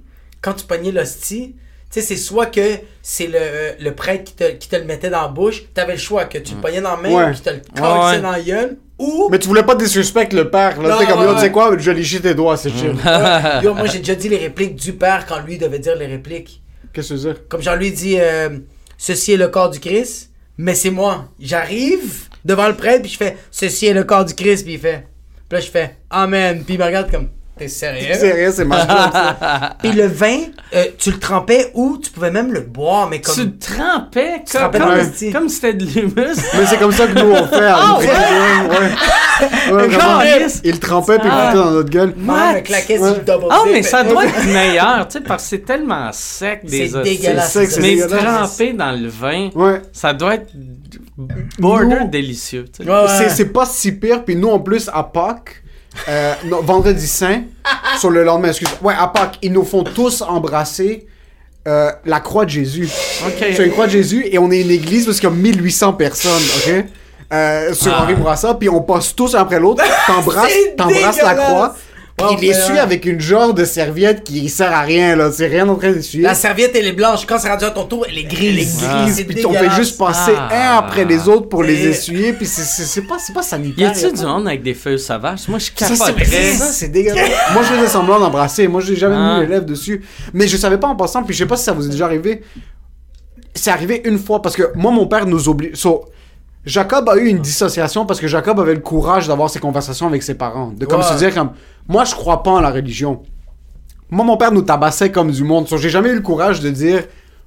quand tu pognais l'hostie, tu sais, c'est soit que c'est le, le prêtre qui te, qui te le mettait dans la bouche, t'avais le choix que tu le pognais dans la main Ouais. ou qu'il te le ouais. dans la gueule, ou... Mais tu voulais pas disrespect le père. Là, Non, tu sais, comme, ouais, tu sais quoi, je léchis tes doigts, c'est chill. Ouais. Yo, moi j'ai déjà dit les répliques du père quand lui devait dire les répliques. Qu'est-ce que tu veux dire? Comme genre lui dit euh, Ceci est le corps du Christ, mais c'est moi. J'arrive devant le prêtre, puis je fais Ceci est le corps du Christ, puis il fait. Puis là, je fais Amen. Puis il me regarde comme T'es sérieux? C'est rien, c'est ma ça. Puis le vin, euh, tu le trempais ou tu pouvais même le boire, mais comme. Tu le trempais Tu comme, comme, comme si c'était de l'humus. Mais c'est comme ça que nous on fait. à Ah, ouais? ouais, ouais. Il le trempait puis il Ah. foutait dans notre gueule. Me claquait sur le double Ah, mais ça doit être meilleur, tu sais, parce que c'est tellement sec des C'est dégueulasse. Sec, Mais dégueulasse. trempé dans le vin, Ouais. ça doit être border Nous- délicieux, tu sais. Ouais, ouais. C'est, c'est pas si pire. Puis nous, en plus, à Pâques, euh, non, vendredi saint, sur le lendemain, excuse Ouais, à Pâques, ils nous font tous embrasser euh, la croix de Jésus. Sur une croix de Jésus, et on est une église parce qu'il y a 1800 personnes, ok? Euh, sur Ah. Henri Bourassa, puis on passe tous un après l'autre, t'embrasses, C'est t'embrasses la croix, puis il essuie avec une genre de serviette qui sert à rien, là, c'est rien en train d'essuyer. La serviette, elle est blanche. Quand c'est rendu à ton tour, elle est grise. Elle est grise, C'est puis on fait juste passer Ah. un après les autres pour les essuyer, puis c'est, c'est, c'est pas, pas Y sanitaire. a-tu du monde avec des feuilles sauvages? Moi, je Ça, c'est, capoterais. ça, c'est dégueulasse. Moi, je faisais semblant d'embrasser. Moi, j'ai jamais Ah. mis les lèvres dessus. Mais je savais pas en passant, puis je sais pas si ça vous est déjà arrivé. C'est arrivé une fois, parce que moi, mon père nous oblige. So, Jacob a eu une dissociation parce que Jacob avait le courage d'avoir ces conversations avec ses parents. De comme Ouais. se dire comme, moi, je crois pas en la religion. Moi, mon père nous tabassait comme du monde. So, j'ai jamais eu le courage de dire,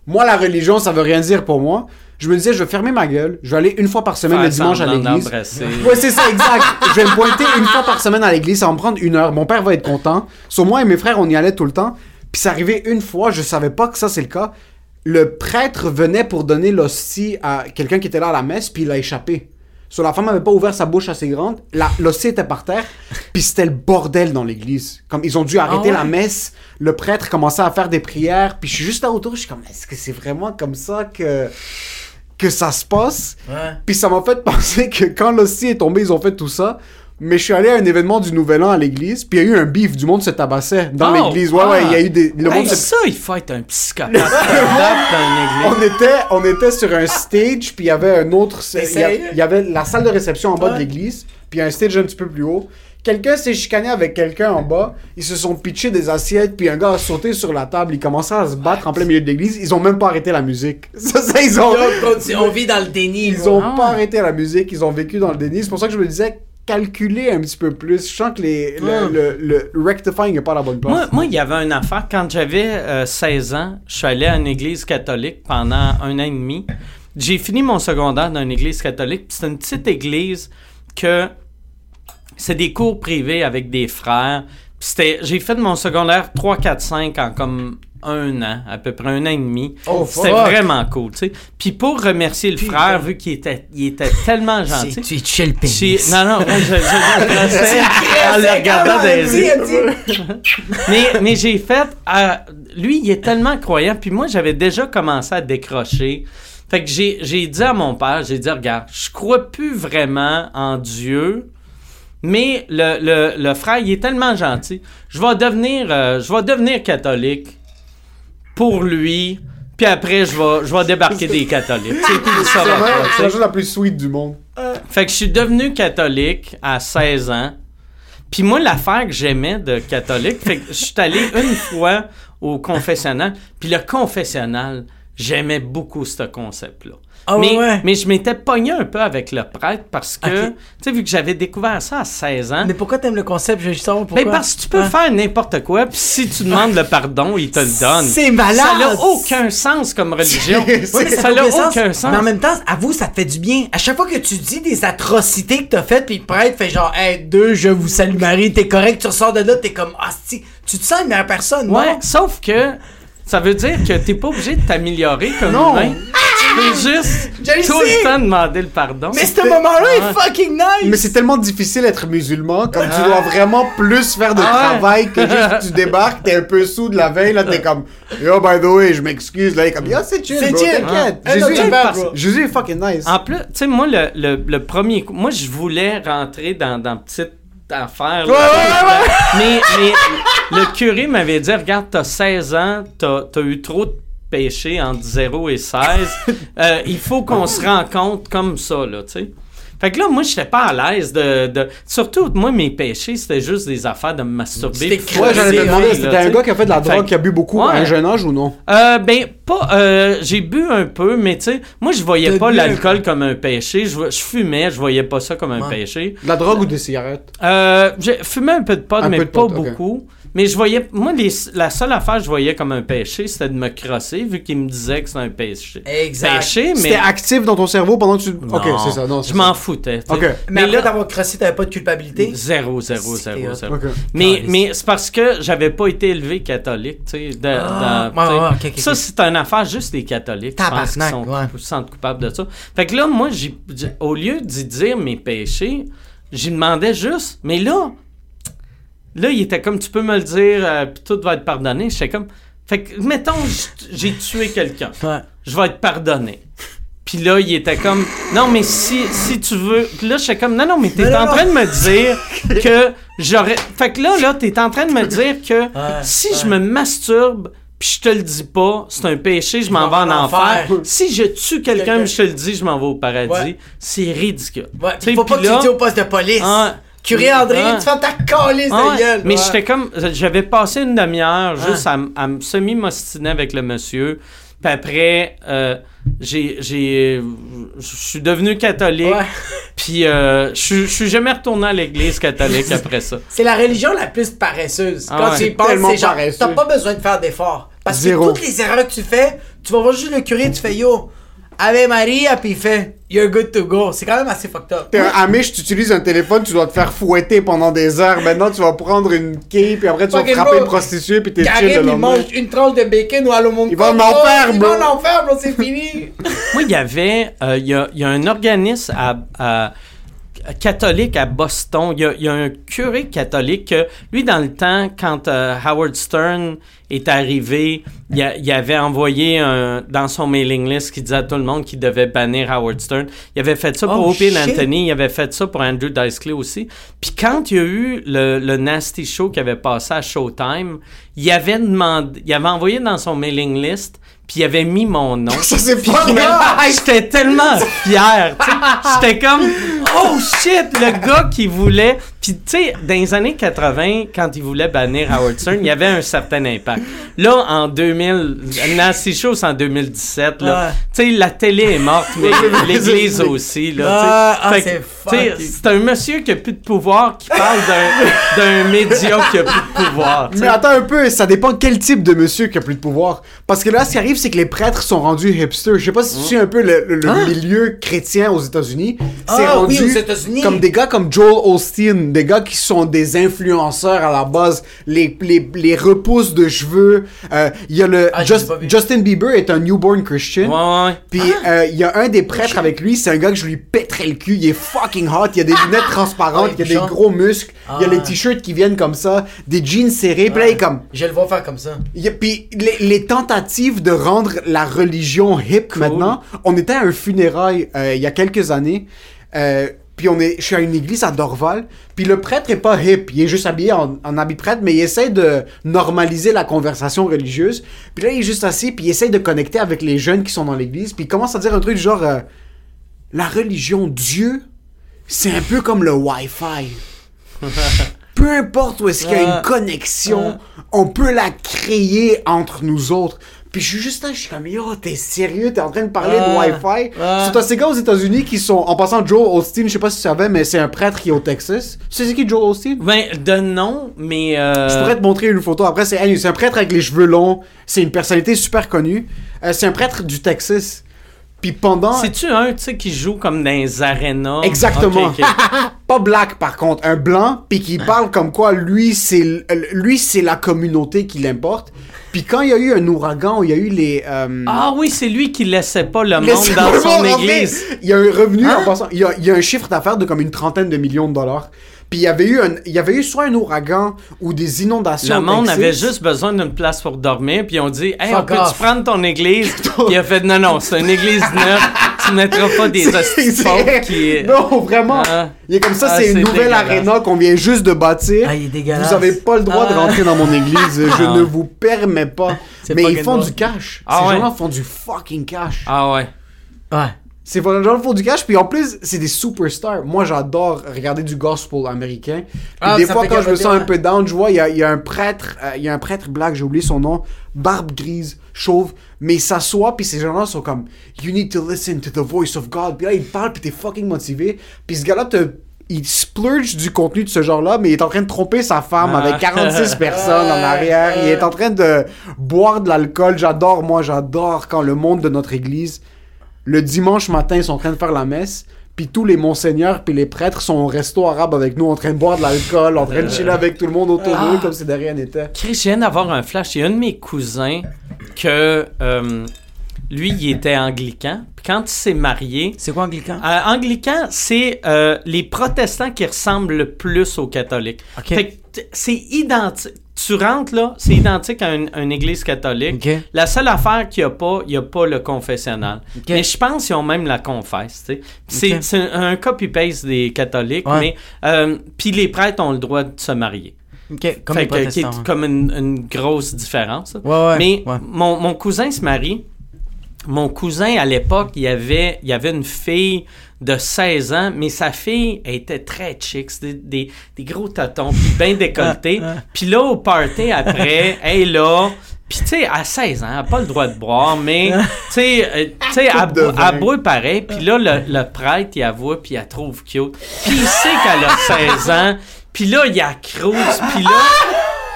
moi, la religion, ça veut rien dire pour moi. Je me disais, je vais fermer ma gueule. Je vais aller une fois par semaine le dimanche à l'église. Ouais, c'est ça, exact. je vais me pointer une fois par semaine à l'église, ça va me prendre une heure. Mon père va être content. Sur moi et mes frères, on y allait tout le temps. Puis c'est arrivé une fois, je savais pas que ça c'est le cas. Le prêtre venait pour donner l'hostie à quelqu'un qui était là à la messe, puis il a échappé. Sur la femme n'avait pas ouvert sa bouche assez grande, l'hostie était par terre, puis c'était le bordel dans l'église. Comme ils ont dû arrêter ouais? la messe, le prêtre commençait à faire des prières, puis je suis juste là autour, je suis comme, est-ce que c'est vraiment comme ça que que ça se passe? Ouais. Puis ça m'a fait penser que quand l'hostie est tombé, ils ont fait tout ça. Mais je suis allé à un événement du Nouvel An à l'église, puis il y a eu un bif, du monde se tabassait dans Oh, l'église. Ouais, ouais, il y a eu des. Le Hey, monde se- ça, il faut être un psychopathe on était, on était sur un stage, puis il y avait un autre. Il y, avait la salle de réception en bas de l'église, puis un stage un petit peu plus haut. quelqu'un s'est chicané avec quelqu'un en bas, ils se sont pitchés des assiettes, puis un gars a sauté sur la table, ils commençaient à se battre en plein milieu de l'église, ils ont même pas arrêté la musique. Ça, ça, ils ont... On vit dans le déni. Ils ont pas arrêté la musique, ils ont vécu dans le déni. C'est pour ça que je me disais, calculer un petit peu plus. Je sens que les, le, le, le rectifying n'est pas la bonne place. Moi, il y avait une affaire. Quand j'avais euh, 16 ans, je suis allé à une église catholique pendant un an et demi. J'ai fini mon secondaire dans une église catholique. C'est une petite église que c'est des cours privés avec des frères. J'ai fait mon secondaire 3, 4, 5 en comme un an, à peu près un an et demi. Oh, C'était vraiment cool, tu sais. Puis pour remercier le frère, vu qu'il était, il était tellement gentil. Tu es j'ai- pénis. Non, non, je, je, je en le regardant dans. Mais, mais j'ai fait. euh, lui, il est tellement croyant. Puis moi, j'avais déjà commencé à décrocher. Fait que j'ai, j'ai dit à mon père, j'ai dit, regarde, je crois plus vraiment en Dieu. Mais le, le, le frère, il est tellement gentil. Je vais devenir, euh, je vais devenir catholique pour lui. Puis après, je vais, je vais débarquer des catholiques. C'est tu sais. la chose la plus sweet du monde. Fait que je suis devenu catholique à 16 ans. Puis moi, l'affaire que j'aimais de catholique, fait que je suis allé une fois au confessionnal. Puis le confessionnal, j'aimais beaucoup ce concept-là. Ah mais, ouais. mais je m'étais pogné un peu avec le prêtre parce que, tu sais, vu que j'avais découvert ça à 16 ans, Mais pourquoi t'aimes le concept? Je savoir pourquoi. ben parce que tu peux Ah. faire n'importe quoi, puis si tu demandes le pardon, il te le donne. C'est malade! Ça n'a aucun sens comme religion. Oui, ça n'a aucun sens. aucun sens. Mais en même temps, avoue, ça te fait du bien. À chaque fois que tu dis des atrocités que t'as faites, puis le prêtre fait genre, hey, deux, je vous salue Marie, t'es correct, tu ressors de là, t'es comme, ah, si, tu te sens une meilleure personne, Ouais, non? sauf que ça veut dire que t'es pas obligé de t'améliorer comme Non. humain. Peux juste Je tout le temps demander le pardon. Mais ce moment-là est fucking nice! Mais c'est tellement difficile d'être musulman, comme tu dois vraiment plus faire de Ah ouais. travail que juste tu débarques, t'es un peu sous de la veille, là t'es comme Yo, by the way, je m'excuse, là, il est comme Yo, c'est chill, C'est bro, chill. t'inquiète. Ah. Jésus, Ah, est- bro. Jésus est fucking nice. En plus, tu sais, moi, le, le, le premier coup, moi, je voulais rentrer dans, dans petite affaire. là. Mais, mais le curé m'avait dit, regarde, t'as 16 ans, t'as as eu trop de péchés entre 0 et 16. Euh, il faut qu'on se rencontre comme ça, là, tu sais. Fait que là, moi, j'étais pas à l'aise de, de... Surtout, moi, mes péchés, c'était juste des affaires de me masturber. C'était puis Ouais, j'allais te frotter, demander, là, c'était un gars qui a fait de la drogue, qui a bu beaucoup à un jeune âge ou non? Euh, ben, pas. euh, j'ai bu un peu, mais tu sais, moi, je voyais pas l'alcool comme un péché. Je, je fumais, je voyais pas ça comme un Ouais. péché. De la drogue ou des cigarettes? Euh, j'ai fumé un peu de pot, Un mais peu de pas pot, beaucoup. Mais je voyais. Moi, les- la seule affaire que je voyais comme un péché, c'était de me crosser, vu qu'il me disait que c'était un péché. Exact. Péché, mais. C'était actif dans ton cerveau pendant que tu. Ok, c'est ça, non. c'est Je m'en foutais. tu sais. Ok. Mais, Mais après là- t'avoir crossé, t'avais pas de culpabilité? Zéro, zéro, C'est zéro, zéro. Ok. Mais, mais c'est parce que j'avais pas été élevé catholique, tu sais. Ah, dans- ouais, tu sais. ouais, ok, ok, ça, c'est une affaire juste des catholiques. Je pense qu'ils sont, ouais. coupables de ça. Fait que là, moi, j'ai, j'ai- au lieu d'y dire mes péchés, j'y demandais juste, mais là, là, il était comme, tu peux me le dire, euh, puis tout va être pardonné. J'étais comme, fait que, mettons, j'ai tué quelqu'un Ouais. je vais être pardonné. Puis là, il était comme, non, mais si, si tu veux. Puis là, j'étais comme, non, non, mais t'es en non. train de me dire que j'aurais. Fait que là, là, t'es en train de me dire que si je me masturbe, puis je te le dis pas, c'est un péché, je m'en vais en enfer. Si je tue quelqu'un, je te le dis, je m'en vais au paradis. Ouais. C'est ridicule. Ouais, Tu sais, faut pas que tu là- le dises au poste de police. Ah, Curé André, ah. tu fais ta calice ah de ouais, gueule. Mais Ouais. j'étais comme. J'avais passé une demi-heure Ah. juste à, me semi-mostiner avec le monsieur. Puis après, euh, j'ai. j'ai- Je suis devenu catholique. Ouais. Puis euh, je suis- jamais retourné à l'église catholique après ça. C'est la religion la plus paresseuse. Ah Quand ouais. tu y penses, c'est genre, t'as pas besoin de faire d'efforts. Parce Zéro. que toutes les erreurs que tu fais, tu vas voir juste le curé, tu fais yo, Ave Maria, puis il fait you're good to go. C'est quand même assez fucked up. T'es un Amish, tu utilises un téléphone, tu dois te faire fouetter pendant des heures. Maintenant, tu vas prendre une quille, puis après, tu vas frapper bro. une prostituée, puis t'es chill le il lendemain. mange une tranche de bacon ou à l'homme Il va en enfer, Il bro. va en enfer, bro, c'est fini. Moi, il y avait. euh, Il y, a, il y a un organisme à. à- catholique à Boston. Il y, a, il y a un curé catholique que, lui, dans le temps, quand euh, Howard Stern est arrivé, il, a- il avait envoyé un, dans son mailing list qui disait à tout le monde qu'il devait bannir Howard Stern. Il avait fait ça pour Oh, Opie. Anthony, il avait fait ça pour Andrew Dice Clay aussi. Puis quand il y a eu le, le Nasty Show qui avait passé à Showtime, il avait demandé, il avait envoyé dans son mailing list, puis il avait mis mon nom. Ça, c'est Puis pas grave. J'étais tellement fier. J'étais comme, oh shit, le gars qui voulait. Puis, tu sais, dans les années 80, quand ils voulaient bannir Howard Stern, il y avait un certain impact. Là, en 2000, Nancy Show, c'est en 2017, là. Tu sais, la télé est morte, mais l'église aussi, là. Ah, ah, c'est. C'est un monsieur qui a plus de pouvoir qui parle d'un- d'un média qui a plus de pouvoir. Mais attends un peu, ça dépend quel type de monsieur qui a plus de pouvoir. Parce que là, ce qui arrive, c'est que les prêtres sont rendus hipsters. Je sais pas si tu suis un peu le, le- le milieu chrétien aux États-Unis. C'est Ah, oui, rendu aux comme des gars comme Joel Osteen, des gars qui sont des influenceurs à la base, les, les, les repousses de cheveux. Euh, Il y a le Ah, Just-. Justin Bieber est un newborn Christian. Ouais, ouais, ouais. Puis euh, il y a un des prêtres avec lui, c'est un gars que je lui pèterais le cul, il est fucking hot, il y a des lunettes transparentes, Ah, il y a il des gros muscles, il y a Ah. les t-shirts qui viennent comme ça, des jeans serrés, puis là il est comme Je le voir faire comme ça. il a- puis les, les tentatives de rendre la religion hip maintenant, on était à un funérail euh, il y a quelques années. euh, puis on est, je suis à une église à Dorval. Puis le prêtre est pas hip, il est juste habillé en, en habit prêtre, mais il essaie de normaliser la conversation religieuse. Puis là il est juste assis, puis il essaie de connecter avec les jeunes qui sont dans l'église. Puis il commence à dire un truc du genre euh, la religion Dieu, c'est un peu comme le Wi-Fi. Peu importe où est-ce qu'il y a une connexion, on peut la créer entre nous autres. Puis je suis juste là, je suis comme, yo, t'es sérieux, t'es en train de parler Ah. de Wi-Fi? Ah. C'est ces gars aux États-Unis qui sont, en passant, Joe Austin, je sais pas si tu savais, mais c'est un prêtre qui est au Texas. Tu sais qui Joe Austin? Ben, de nom, mais. euh, Je pourrais te montrer une photo. Après, c'est un prêtre avec les cheveux longs. C'est une personnalité super connue. Euh, c'est un prêtre du Texas. Puis pendant. C'est-tu un, tu sais, qui joue comme dans les arénas? Exactement. Pas black par contre, un blanc, puis qui parle comme quoi lui c'est l- lui c'est la communauté qui l'importe. Puis quand il y a eu un ouragan, où il y a eu les euh, Ah oui, c'est lui qui laissait pas le monde dans son église. Il y a un revenu en passant, il y a, il y a un chiffre d'affaires de comme une trentaine de millions de dollars. Puis il y avait eu un il y avait eu soit un ouragan ou des inondations. Le monde avait juste besoin d'une place pour dormir, puis on dit Hey, on Fuck peut-tu off. prendre ton église? Il a fait Non, non, c'est une église neuve, tu mettras pas des hosties qui. Non, vraiment. Ah. Il est comme ça, Ah, c'est une nouvelle aréna qu'on vient juste de bâtir. Ah, il est dégueulasse. Vous avez pas le droit de rentrer dans mon église. Je Ah. ne vous permets pas. Mais ils font drôle. du cash. Ah Ces ouais. gens-là font du fucking cash. Ah ouais. Ouais. Ces gens-là font du cash. Puis en plus, c'est des superstars. Moi, j'adore regarder du gospel américain. Ah, des fois, quand je me sens un peu down, je vois, il y a, il y a un prêtre, euh, il y a un prêtre black, j'ai oublié son nom, barbe grise, chauve, mais il s'assoit, puis ces gens-là sont comme, You need to listen to the voice of God. Puis là, il parle, puis t'es fucking motivé. Puis ce gars-là te. Il splurge du contenu de ce genre-là, mais il est en train de tromper sa femme Ah. avec 46 personnes en arrière. Il est en train de boire de l'alcool. J'adore, moi, j'adore quand le monde de notre église, le dimanche matin, ils sont en train de faire la messe. Puis tous les monseigneurs puis les prêtres sont au resto arabe avec nous, en train de boire de l'alcool, en train de chiller avec tout le monde autour d'eux, comme si de rien n'était. Chris, je viens d'avoir un flash. Il y a un de mes cousins que. euh, lui, il était anglican. Puis quand il s'est marié. C'est quoi anglican? Euh, anglican, c'est euh, les protestants qui ressemblent le plus aux catholiques. Ok. Fait que t- c'est identique. Tu rentres là, c'est identique à une, une église catholique. La seule affaire qu'il n'y a pas, il n'y a pas le confessionnal. Mais je pense qu'ils ont même la confesse. C'est un, un copy-paste des catholiques, Ouais. mais euh, puis les prêtres ont le droit de se marier. Comme Fait que- qui est protestants. comme une, une grosse différence. là. Ouais, ouais, Mais ouais. Mon, mon cousin se marie. Mon cousin, à l'époque, il y avait, il y avait une fille de 16 ans, mais sa fille elle était très chic. C'était des, des gros totons, puis bien décolletés. Ah, ah. Puis là, au party après, elle est là. Puis, tu sais, à 16 ans, elle n'a pas le droit de boire, mais, tu sais, euh, tu sais, elle, elle boit pareil. Puis là, le, le prêtre, il la voit, puis il la trouve cute. Puis il sait qu'elle a 16 ans. Puis là, il accroche. Puis là,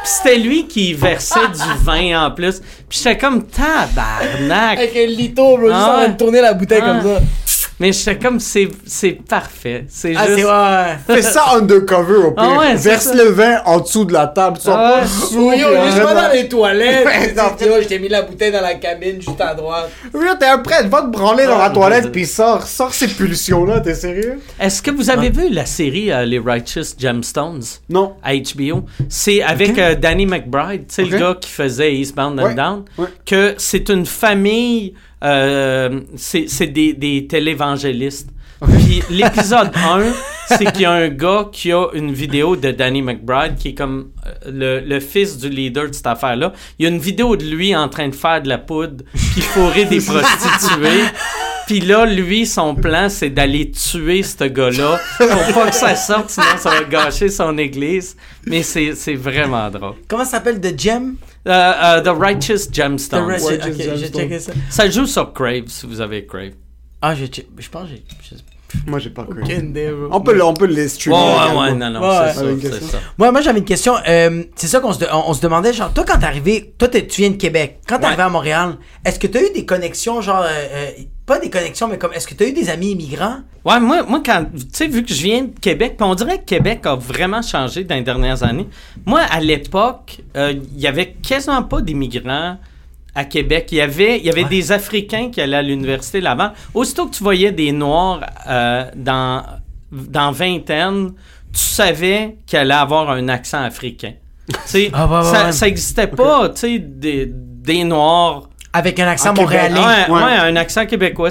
c'était lui qui versait du vin en plus. Puis j'étais comme tabarnak. Avec un lito, bro, juste Ah en train de tourner la bouteille Ah. comme ça. Mais j'étais comme c'est c'est parfait. C'est Ah, juste ouais. Fais ça undercover au pire. Ah ouais, Verse ça. le vin en dessous de la table. Tu sors Ah pas ouais. Yo, dans les toilettes. Je t'ai mis la bouteille dans la cabine juste à droite. Oui, t'es un prêtre, va te branler dans la toilette puis sors, sors ces pulsions-là, t'es sérieux? Est-ce que vous avez vu la série euh, Les Righteous Gemstones? Non. à HBO C'est avec euh, Danny McBride, tu sais le gars qui faisait Eastbound and. Down, que c'est une famille, euh, c'est c'est des, des télévangélistes. Puis l'épisode 1, c'est qu'il y a un gars qui a une vidéo de Danny McBride qui est comme euh, le, le fils du leader de cette affaire-là. Il y a une vidéo de lui en train de faire de la poudre puis fourrer des prostituées. Puis là, lui, son plan, c'est d'aller tuer ce gars-là pour pas que ça sorte, sinon ça va gâcher son église. Mais c'est c'est vraiment drôle. Comment ça s'appelle? The Gem? Euh, euh, The Righteous The Gemstones. Red- Ouais, ok, James j'ai Stone. checké ça. Ça joue sur Crave, si vous avez Crave. Ah, je, je pense que j'ai. Moi, j'ai pas bro. On peut, le- on peut les Ouais, streamer. ouais, également. ouais, non, non, Ouais, c'est ouais. ça, Une c'est question. ça. Moi, moi j'avais une question. Euh, c'est ça qu'on se, de- on, on se demandait, genre, toi, quand t'es arrivé, toi, t'es- tu viens de Québec. Quand t'es Ouais. arrivé à Montréal, est-ce que t'as eu des connexions, genre, euh, euh, pas des connexions, mais comme, est-ce que t'as eu des amis immigrants? Ouais, moi, moi quand, tu sais, vu que je viens de Québec, puis on dirait que Québec a vraiment changé dans les dernières années. Moi, à l'époque, euh, il y avait quasiment pas d'immigrants à Québec. Il y avait, il y avait des Africains qui allaient à l'université là-bas. Aussitôt que tu voyais des Noirs euh, dans, dans vingtaine, tu savais qu'il allait avoir un accent africain. Tu sais, Ah, ouais, ça, ouais. ça existait pas, tu sais, des, des Noirs Avec un accent montréalais. Ouais, Ouais. ouais, un accent québécois.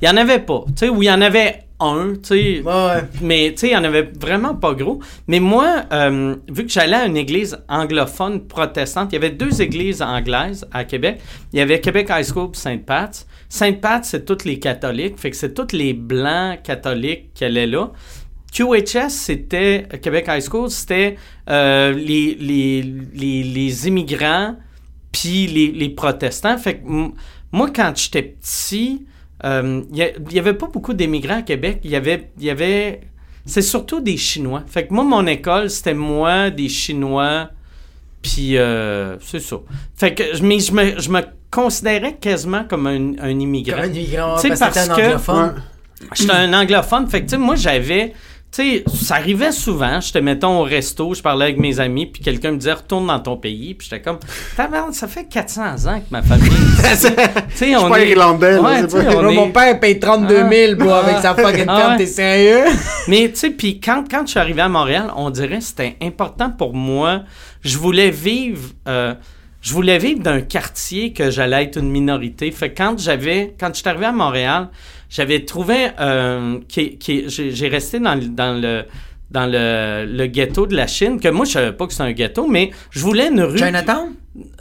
Il y en avait pas. Tu sais, ou il y en avait un, tu sais. Ouais. Mais tu sais, il y en avait vraiment pas gros. Mais moi, euh, vu que j'allais à une église anglophone protestante, il y avait deux églises anglaises à Québec. Il y avait Québec High School et Sainte-Pat. Sainte-Pat, c'est tous les catholiques. Fait que c'est tous les blancs catholiques qui allaient là. QHS, c'était Québec High School, c'était euh, les, les, les, les immigrants puis les, les protestants. Fait que moi, quand j'étais petit, il n'y avait pas beaucoup d'immigrants à Québec. Il y avait, il y avait, c'est surtout des Chinois. Fait que moi, mon école, c'était moi, des Chinois, puis euh, c'est ça. Fait que, je- mais je me, je me considérais quasiment comme un, un immigrant. Comme un immigrant, Tu sais, parce que parce un anglophone. J'étais un anglophone. Fait que, tu sais, moi, j'avais. Tu sais, ça arrivait souvent. J'étais, mettons, au resto, je parlais avec mes amis, puis quelqu'un me disait, retourne dans ton pays. Puis j'étais comme, ça fait 400 ans que ma famille. Tu sais, on pas est- irlandais, là, Ouais, c'est tu sais, pas- on Bro, est- Mon père paye 32 000, bro, Ah. avec sa fucking Ah ferme, ouais. t'es sérieux? Mais tu sais, puis quand, quand je suis arrivé à Montréal, on dirait que c'était important pour moi. Je voulais vivre, euh, je voulais vivre d'un quartier que j'allais être une minorité. Fait que quand j'avais, quand je suis arrivé à Montréal, j'avais trouvé, euh, qui, qui, j'ai j'ai resté dans, le- dans le dans le, le ghetto de la Chine, que moi, je savais pas que c'était un ghetto, mais je voulais une rue... Chinatown?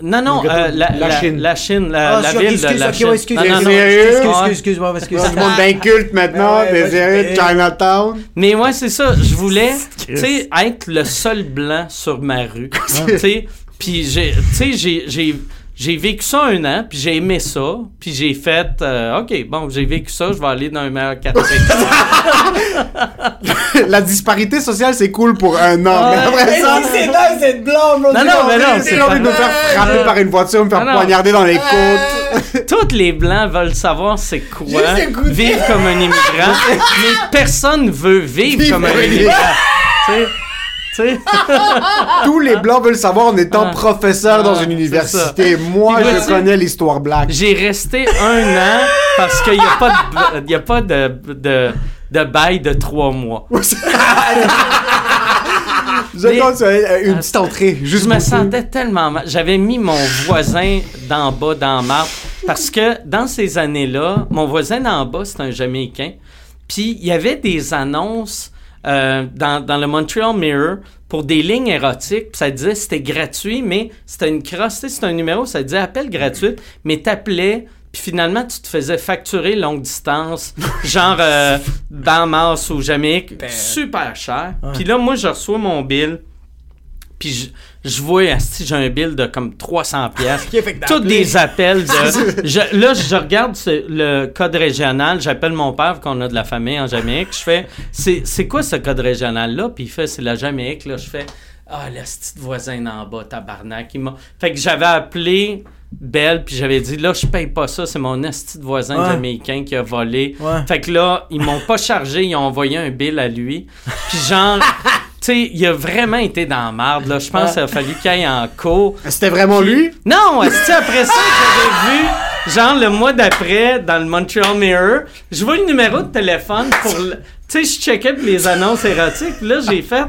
Non, non, euh, la, la la, Chine. la Chine, la, Ah, la ville excuse, de la ok, Chine. ouais, excuse, Non, non, non. excuse, excuse, excuse, excuse, ouais, excuse. Tout le monde d'inculte maintenant, Ouais, ouais, désiré de ouais. Chinatown. Mais ouais, c'est ça. Je voulais, tu sais, être le seul blanc sur ma rue. Tu sais, puis j'ai, tu sais, j'ai, j'ai, j'ai vécu ça un an, puis j'ai aimé ça, puis j'ai fait, euh, ok, bon, j'ai vécu ça, je vais aller dans un meilleur quartier. La disparité sociale, c'est cool pour un an. mais après ça, c'est d'être blanc, bro. Non, non, mais non, j'ai c'est envie de me pas- faire frapper par une voiture, me faire poignarder dans les côtes. Tous les blancs veulent savoir c'est quoi vivre comme un immigrant, mais personne veut vivre Vivre comme un comme un immigrant. Tous les blancs veulent savoir en étant Ah. professeur dans Ah, une université. Moi, je connais l'histoire black. J'ai resté un an parce qu'il n'y a pas, de, y a pas de, de, de bail de trois mois. Je compte une petite entrée, juste Je me sentais tellement mal. J'avais mis mon voisin d'en bas dans marde parce que dans ces années-là, mon voisin d'en bas, c'est un Jamaïcain. Puis il y avait des annonces euh, dans, dans le Montreal Mirror pour des lignes érotiques. Puis ça disait c'était gratuit, mais c'était une crosse. C'était un numéro, ça disait appel gratuit, mais t'appelais. Puis finalement, tu te faisais facturer longue distance, genre euh, dans Mars ou Jamaïque, super cher. Puis là, moi, je reçois mon bill. Puis je, vois, j'ai un bill de comme 300 pièces. Ok, fait que Tous des appels de... je- là, je regarde ce- le code régional. J'appelle mon père, qu'on a de la famille en Jamaïque. Je fais, c'est quoi ce code régional-là? Puis il fait, c'est la Jamaïque. Là, je fais, ah, le petit voisin en bas, tabarnak. Il. Fait que j'avais appelé Belle, puis j'avais dit, là, je paye pas ça. C'est mon esti de voisin Ouais. jamaïcain qui a volé. Ouais. Fait que là, ils m'ont pas chargé, ils ont envoyé un bill à lui. Puis genre, sais, il a vraiment été dans la marde, là. Je pense qu'il a fallu qu'il aille en cours. C'était vraiment lui? Non, c'est après ça que j'avais vu, genre le mois d'après, dans le Montreal Mirror, je vois le numéro de téléphone pour le... Tu sais, je checkais les annonces érotiques, puis là, j'ai fait...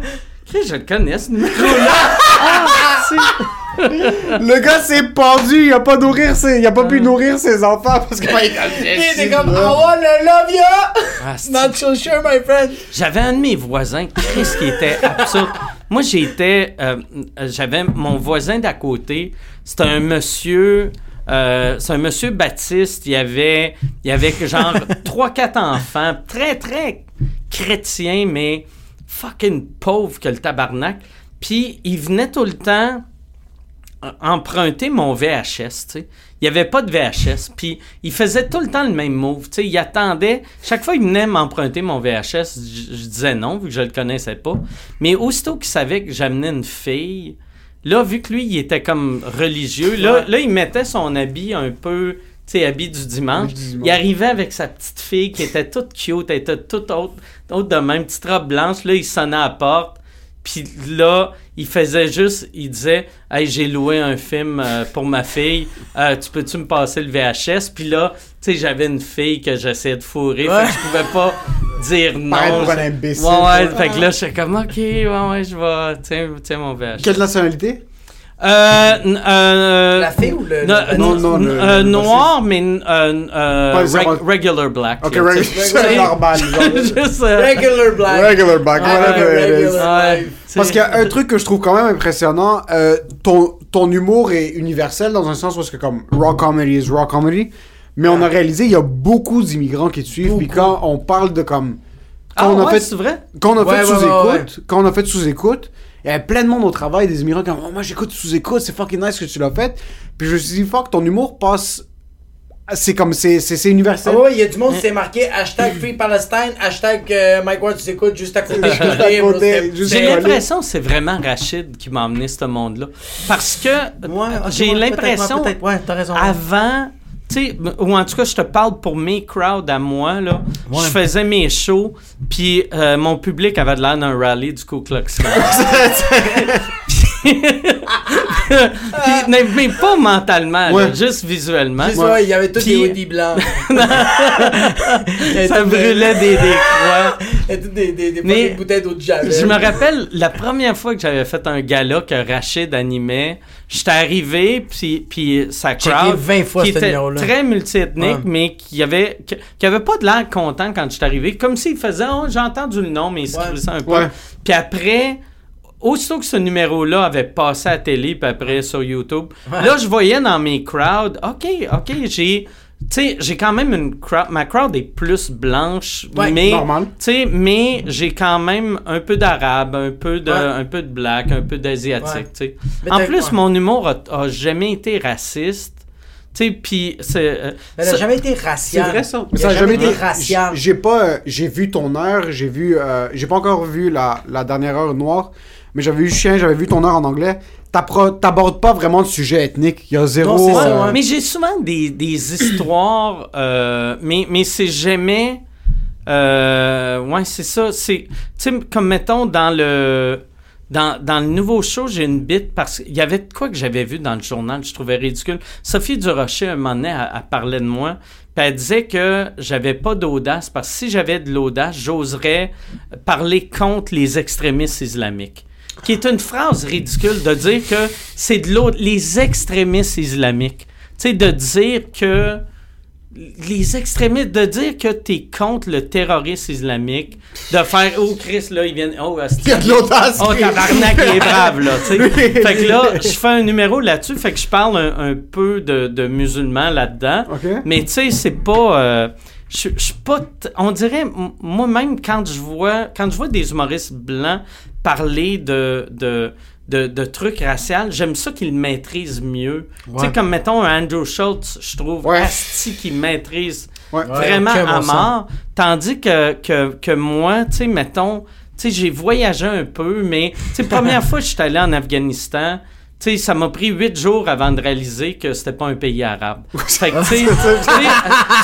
Je le connais, ce numéro-là. Ah, c'est- Le gars s'est pendu, il a pas nourrir ses, il a pas pu nourrir ses enfants parce que C'est comme, I wanna love you! Ah, Not so sure, my friend. J'avais un de mes voisins, Chris, qui était absurde. Moi, j'étais. euh, j'avais mon voisin d'à côté. C'était un monsieur euh, c'est un monsieur Baptiste. Il y avait, il y avait genre trois, quatre enfants, très, très chrétiens, mais fucking pauvres que le tabarnak. Puis il venait tout le temps emprunter mon VHS, tu sais. Il n'y avait pas de VHS, puis il faisait tout le temps le même move, tu sais. Il attendait, chaque fois il venait m'emprunter mon VHS, je, je disais non, vu que je le connaissais pas. Mais aussitôt qu'il savait que j'amenais une fille, là, vu que lui, il était comme religieux, là, là il mettait son habit un peu, tu sais, habit du dimanche. Du dimanche. Il arrivait avec sa petite fille qui était toute cute, elle était toute haute, haute de même, petite robe blanche, là, il sonnait à la porte. Puis là, il faisait juste, il disait, hey, j'ai loué un film euh, pour ma fille, Euh, tu peux-tu me passer le VHS? Puis là, tu sais, j'avais une fille que j'essayais de fourrer, fait que je pouvais pas dire non. Pour un imbécile. Ouais, ouais, fait que là, j'étais comme, ok, ouais, ouais, je vais, tiens, tiens mon VHS. Quelle nationalité? Euh, n- euh, La fille ou le- le- Non, non, le- euh, le noir, mais euh, euh, Ouais, reg- regular black. Ok, là, tu sais. c'est normal. genre. Juste, euh, Regular black. Regular back, Ah, whatever it is. regular ouais, life. tu sais. Parce qu'il y a un truc que je trouve quand même impressionnant. euh, ton, ton humour est universel dans un sens où c'est que comme raw comedy is raw comedy. Mais on a réalisé, il y a beaucoup d'immigrants qui te suivent. Puis quand on parle de comme. Quand Ah on a ouais, fait, c'est vrai? quand on a Ouais, fait ouais, sous-écoute, ouais, quand on a fait sous-écoute, il y avait plein de monde au travail, des immigrants comme, oh, moi j'écoute sous-écoute, c'est fucking nice que tu l'as fait. Puis je me suis dit, fuck, ton humour passe. C'est comme, c'est c'est- c'est Ah universel. ouais, il y a du monde qui s'est marqué hashtag Free Palestine, hashtag euh, Mike Ward, tu écoutes juste à côté. J'ai l'impression que c'est vraiment Rachid qui m'a emmené ce monde-là. Parce que Ouais, j'ai l'impression, peut-être, ouais, avant, sais, ou en tout cas, je te parle pour mes crowds à moi, là. Je faisais mes shows, puis euh, mon public avait de l'air d'un rallye du Ku Klux Klan. Puis- puis- mais, mais pas mentalement, là, juste visuellement. Juste, ouais, il y avait tous Puis- des hoodies blancs. Ça brûlait des, des croix. Et des, des, des Mais- fucking bouteilles d'eau de Javel. Je me rappelle la première fois que j'avais fait un gala que Rachid animait, j'étais arrivé puis puis sa crowd 20 fois qui était très multiethnique Ouais. mais qui avait qui, qui avait pas de l'air content quand j'étais arrivé comme s'il faisait oh, j'ai entendu le nom mais il se Ouais. un peu. Ouais. Puis après Aussitôt que ce numéro-là avait passé à la télé, puis après sur YouTube, là, je voyais dans mes crowds, OK, OK, j'ai... Tu sais, j'ai quand même une crowd... Ma crowd est plus blanche, Ouais, mais... normal. Tu sais, mais j'ai quand même un peu d'arabe, un peu de, Ouais. un peu de black, un peu d'asiatique, Ouais. tu sais. Mais En plus, ouais. mon humour a, a jamais été raciste. Tu sais, puis c'est... euh, Elle jamais été C'est raciale. vrai ça. Il Ça a jamais été racial. J'ai j'ai pas, euh, j'ai vu ton heure, j'ai vu, euh, j'ai pas encore vu la, la dernière heure noire, mais j'avais vu Chien, j'avais vu ton heure en anglais. T'abordes pas vraiment de sujet ethnique. Il y a zéro. Non, euh, ouais. Mais j'ai souvent des, des histoires, euh, mais, mais c'est jamais. Euh, ouais, c'est ça. C'est, tu sais, comme mettons dans le. Dans, dans le nouveau show, j'ai une bite parce qu'il y avait de quoi que j'avais vu dans le journal, je trouvais ridicule. Sophie Durocher, un moment donné, elle, elle parlait de moi, puis elle disait que j'avais pas d'audace parce que si j'avais de l'audace, j'oserais parler contre les extrémistes islamiques. Qui est une phrase ridicule de dire que c'est de l'autre, les extrémistes islamiques. Tu sais, de dire que les extrémistes, de dire que t'es contre le terrorisme islamique, de faire oh Chris là il vient oh Il y a de l'audace. oh tabarnak il est brave là, tu sais. fait que là je fais un numéro là-dessus, fait que je parle un, un peu de, de musulmans là-dedans, mais tu sais c'est pas euh, je je suis pas on dirait moi-même quand je vois quand je vois des humoristes blancs parler de de de, de trucs raciaux, j'aime ça qu'ils maîtrisent mieux. Tu sais, comme mettons un Andrew Schultz, je trouve Ouais. asti qu'il maîtrise Ouais. vraiment à bon mort. Tandis que, que, que moi, tu sais, mettons, tu sais, j'ai voyagé un peu, mais, tu sais, première fois que je suis allé en Afghanistan, sais, ça m'a pris huit jours avant de réaliser que c'était pas un pays arabe. Fait que, tu sais,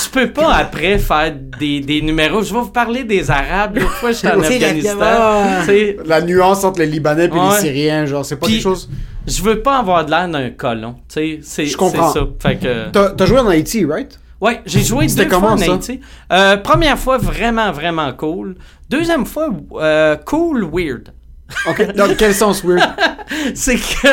tu peux pas après faire des, des numéros. Je vais vous parler des Arabes. L'autre fois, j'étais en Afghanistan. l'Afghanistan, Tu sais, La nuance entre les Libanais et les. Syriens, genre, c'est pas Puis- quelque chose. je veux pas avoir de l'air d'un colon. Tu sais, c'est Je comprends. c'est ça. Fait que. T'as joué en Haïti, right? Ouais, j'ai joué C'était deux fois comment, en? Haïti. Euh, première fois, vraiment, vraiment cool. Deuxième fois, euh, cool, weird. Ok. Dans quel sens weird? c'est que,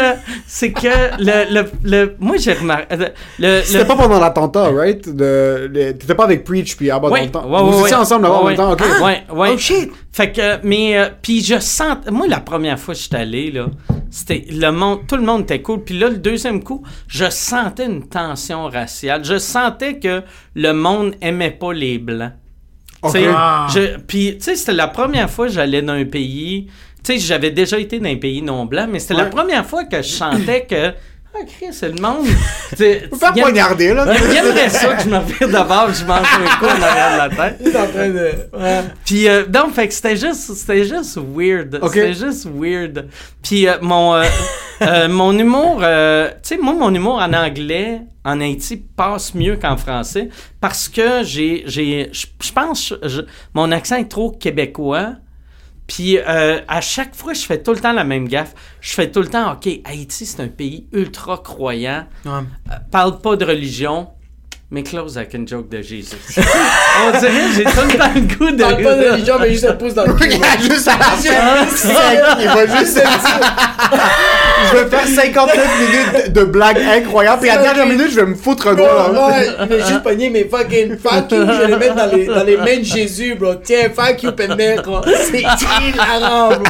c'est que le, le, le, moi j'ai remarqué, le, le, C'était le- pas pendant l'attentat, right? T'étais pas avec Preach puis Abba dans Ouais, le temps. ouais, Vous ouais, étiez ouais. ensemble là-bas en Ouais, même temps, ok. Ouais, ouais. Oh shit! Fait que, mais, euh, puis je sens, moi la première fois que je suis allé, là, C'était le monde, tout le monde était cool. Puis là, le deuxième coup, je sentais une tension raciale. Je sentais que le monde aimait pas les blancs. Tu sais, Ok. je- Puis, tu sais, c'était la première fois que j'allais dans un pays. Tu sais, j'avais déjà été dans un pays non blanc, mais c'était la première fois que je sentais que. Ah, Chris, c'est le monde. Tu Faut aime- poignarder, là. il aimerait ça que je me revire d'abord je mange un coup en arrière de la tête. Il en train de. Ouais. Puis euh, non, fait que c'était juste, c'était juste weird. Ok. C'était juste weird. Puis euh, mon, euh, euh, mon humour, euh, tu sais, moi, mon humour en anglais, en Haïti, passe mieux qu'en français parce que j'ai, j'ai, je pense, mon accent est trop québécois. Puis euh, à chaque fois, je fais tout le temps la même gaffe. Je fais tout le temps, OK, Haïti, c'est un pays ultra croyant. Ouais. Euh, parle pas de religion, mais close avec une joke de Jésus. On dirait, j'ai tout le temps le goût de... Parle pas de religion, mais juste un pouce dans le cul. juste à la fin, il va juste Je vais faire 59 minutes de blagues incroyables, puis à la dernière minute, je vais me foutre un doigt. moi, il m'a juste pogné mes fucking fuck you, je vais les mettre dans les, dans les mains de Jésus, bro. Tiens, fuck you, pendejo. C'est hilarant, bro.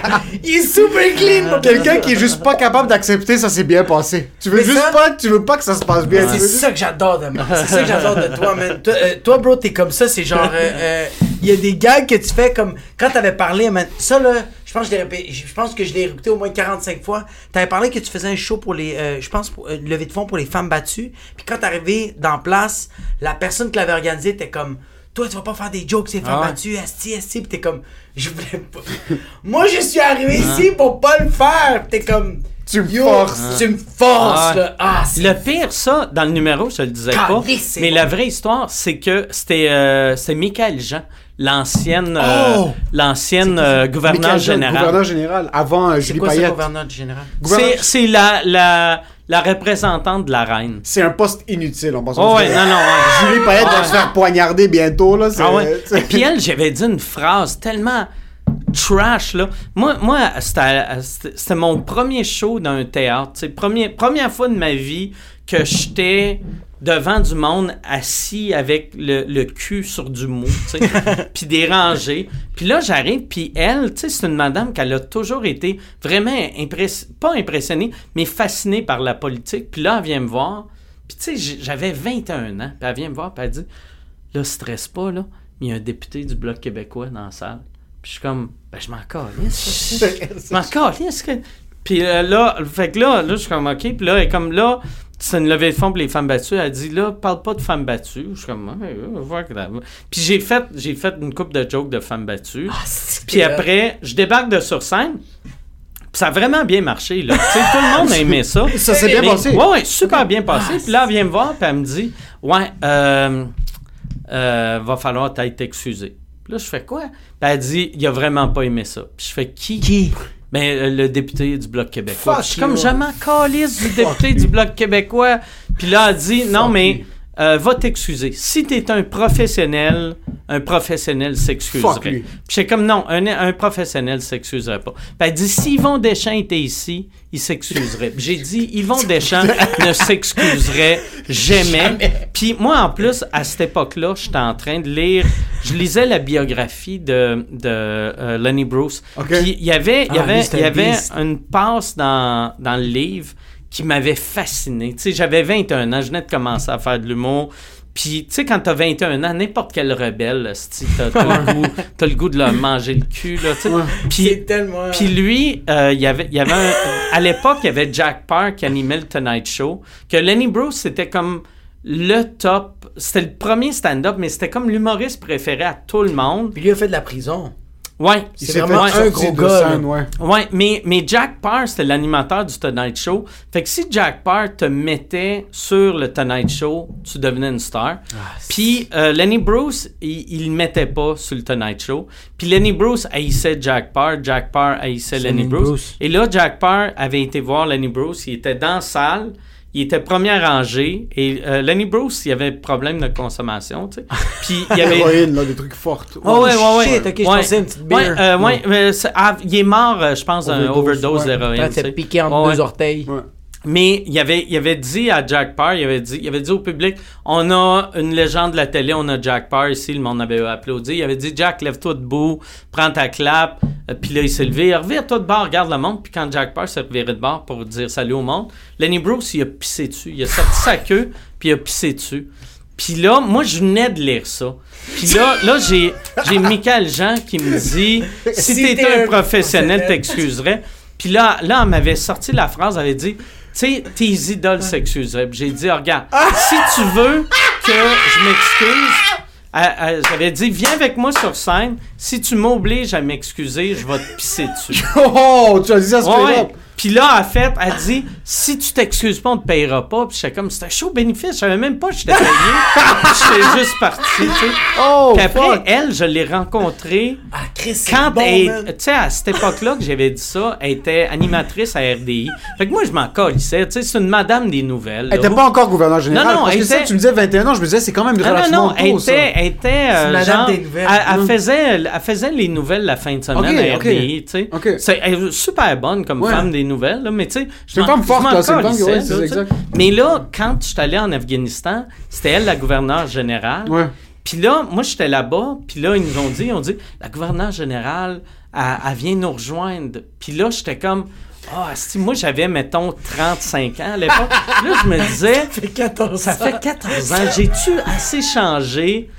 Il est super clean, bro. Quelqu'un qui est juste pas capable d'accepter ça s'est bien passé. Tu veux Mais juste ça- pas, tu veux pas que ça se passe bien. C'est ça que j'adore de moi. C'est ça que j'adore de toi, man. Toi, euh, toi, bro, t'es comme ça. C'est genre. euh, euh, Il y a des gags que tu fais comme. Quand t'avais parlé, man. Ça, là, je pense, que je, répé- je pense que je l'ai écouté au moins 45 fois. T'avais parlé que tu faisais un show pour les. euh, je pense, pour, euh, de fonds pour les femmes battues. Puis quand t'es arrivé dans place, la personne qui l'avait organisé était comme. Toi, tu vas pas faire des jokes, ces femmes Ah battues, esti, esti. Puis t'es comme. Je voulais pas. Moi, je suis arrivé ici pour pas le faire. Puis t'es comme. Tu me forces. Tu me forces, Ah là. Ah, Le pire, ça, dans le numéro, je le disais pas, mais bon. la vraie histoire, c'est que c'était euh, Michael Jean, l'ancienne euh, Oh! l'ancienne euh, gouverneur Michael Jean, général. Gouverneur général, avant euh, C'est Julie quoi Payette. gouverneur général? C'est la, la, la représentante de la reine. C'est un poste inutile, en passant. Oh ouais, non, non, ouais. Julie Payette va se faire poignarder bientôt, là. Ah ouais. Et puis elle, j'avais dit une phrase tellement trash, là. Moi, moi c'était mon premier show dans un théâtre. C'est premier, première fois de ma vie que j'étais devant du monde assis avec le, le cul sur du mou, puis des rangées. Puis là, j'arrive, puis elle, tu sais, c'est une madame qui a toujours été vraiment impress- pas impressionnée, mais fascinée par la politique. Puis là, elle vient me voir, puis tu sais, j'avais 21 ans, puis elle vient me voir, puis elle dit là, stresse pas, là, mais il y a un député du Bloc québécois dans la salle. Puis je suis comme, ben, je m'en calisse. Je m'en calisse. que- Puis euh, là, fait que là, là, je suis comme, OK. Puis là, est comme, là, c'est une levée de fonds pour les femmes battues. Elle dit, là, parle pas de femmes battues. Je suis comme, ouais, ouais, fuck that. Puis j'ai fait, j'ai fait une coupe de jokes de femmes battues. Puis après, je débarque de sur scène. Puis ça a vraiment bien marché, là. Tu sais, tout le monde a aimé ça. Ça s'est bien passé. Ouais, ouais, super bien passé. Puis là, elle vient me voir, puis elle me dit Ouais, euh, euh, va falloir t'être excusé. Puis là, je fais quoi? Puis elle dit Il a vraiment pas aimé ça. Puis je fais Qui? Qui? Ben, euh, le député du Bloc québécois. Fuck je suis comme m'en calisse du député du Bloc québécois. Puis là, elle dit Non, mais. Euh, va t'excuser. Si t'es un professionnel, un professionnel s'excuserait. j'étais comme non, un, un professionnel s'excuserait pas. Puis elle dit si Yvon Deschamps était ici, il s'excuserait. J'ai dit Yvon Deschamps ne s'excuserait jamais. Puis moi en plus à cette époque-là, j'étais en train de lire, je lisais la biographie de, de euh, Lenny Bruce. Puis il y avait, il y Ah, avait, il y avait une passe dans, dans le livre qui m'avait fasciné. Tu sais, j'avais 21 ans, je venais de commencer à faire de l'humour. Puis, tu sais, quand t'as 21 ans, n'importe quel rebelle, t'as, t'as le goût, t'as le goût de leur manger le cul, là, tu sais. Puis, C'est tellement. puis lui, euh, il y avait, il y avait un- à l'époque, il y avait Jack Parr qui animait le Tonight Show, que Lenny Bruce, c'était comme le top, c'était le premier stand-up, mais c'était comme l'humoriste préféré à tout le monde. Puis lui a fait de la prison. Ouais. C'est vraiment fait un gros gars, scène, ouais. Ouais, mais, mais Jack Parr, c'était l'animateur du Tonight Show. Fait que si Jack Parr te mettait sur le Tonight Show, tu devenais une star. Puis euh, Lenny Bruce, il, il le mettait pas sur le Tonight Show. Puis Lenny Bruce haïssait Jack Parr, Jack Parr haïssait Lenny Lenny Bruce. Bruce. Et là, Jack Parr avait été voir Lenny Bruce, il était dans la salle. Il était premier rangé et euh, Lenny Bruce, il avait problème de consommation, tu sais. Puis il y avait Héroïne, là, des trucs fortes. Oh, ouais, ouais, ouais. shit, ok, je Ouais. pensais une petite Ouais, beer. euh, ouais, mais ah, il est mort, euh, je pense, d'un Overdose, overdose ouais. d'héroïne. Tu sais. piqué entre Ouais, deux ouais. orteils. Mais il avait, il avait dit à Jack Parr, il avait dit, il avait dit au public, on a une légende de la télé, on a Jack Parr ici, le monde avait applaudi. Il avait dit, Jack, lève-toi debout, prends ta clap, Euh, puis là, il s'est levé. Reviens-toi de bord, regarde le monde. Puis quand Jack Parr s'est reviré de bord pour dire salut au monde, Lenny Bruce, il a pissé dessus. Il a sorti sa queue, puis il a pissé dessus. Puis là, moi, je venais de lire ça. Puis là, là j'ai, j'ai Michael Jean qui me dit Si Si t'étais un professionnel, t'excuserais. Puis là, là, elle m'avait sorti la phrase, elle avait dit sais, tes idoles s'excuseraient. Puis j'ai dit Regarde, si tu veux que je m'excuse, elle- elle- j'avais dit Viens avec moi sur scène. Si tu m'obliges à m'excuser, je vais te pisser dessus. Oh, tu as dit ça straight Ouais. Puis là, en fait, elle dit si tu t'excuses pas, on te payera pas. Puis j'étais comme c'était chaud bénéfice. Je savais même pas que j'étais payé. j'étais juste parti, tu sais. Oh, Puis après, fuck. elle, je l'ai rencontrée Ah, Chris, c'est quand bon, elle, man. tu sais, à cette époque-là que j'avais dit ça, elle était animatrice à RDI. Fait que moi, je m'en colissais, tu sais, c'est une madame des nouvelles. Elle était pas encore gouverneur général. Non, non, parce elle que ça, tu me disais 21 ans, je me disais, c'est quand même Ah non, relativement non, elle tôt, ça. était, elle était euh, C'est madame genre, des nouvelles. Elle, elle Mm. faisait, elle faisait les nouvelles la fin de semaine à. RDI, tu sais. C'est elle est super bonne comme Ouais. femme des nouvelles, là, mais tu sais, je C'est une femme forte, là, c'est une femme ouais, c'est exact. Mais là, quand je suis allé en Afghanistan, c'était elle la gouverneure générale. Ouais. Puis là, moi, j'étais là-bas, puis là, ils nous ont dit, ils ont dit, la gouverneure générale, elle, elle vient nous rejoindre. Puis là, j'étais comme, ah, asti, moi, j'avais, mettons, 35 ans à l'époque. là, je me disais, Ça fait 14 ça fait 14 ans, j'ai-tu assez changé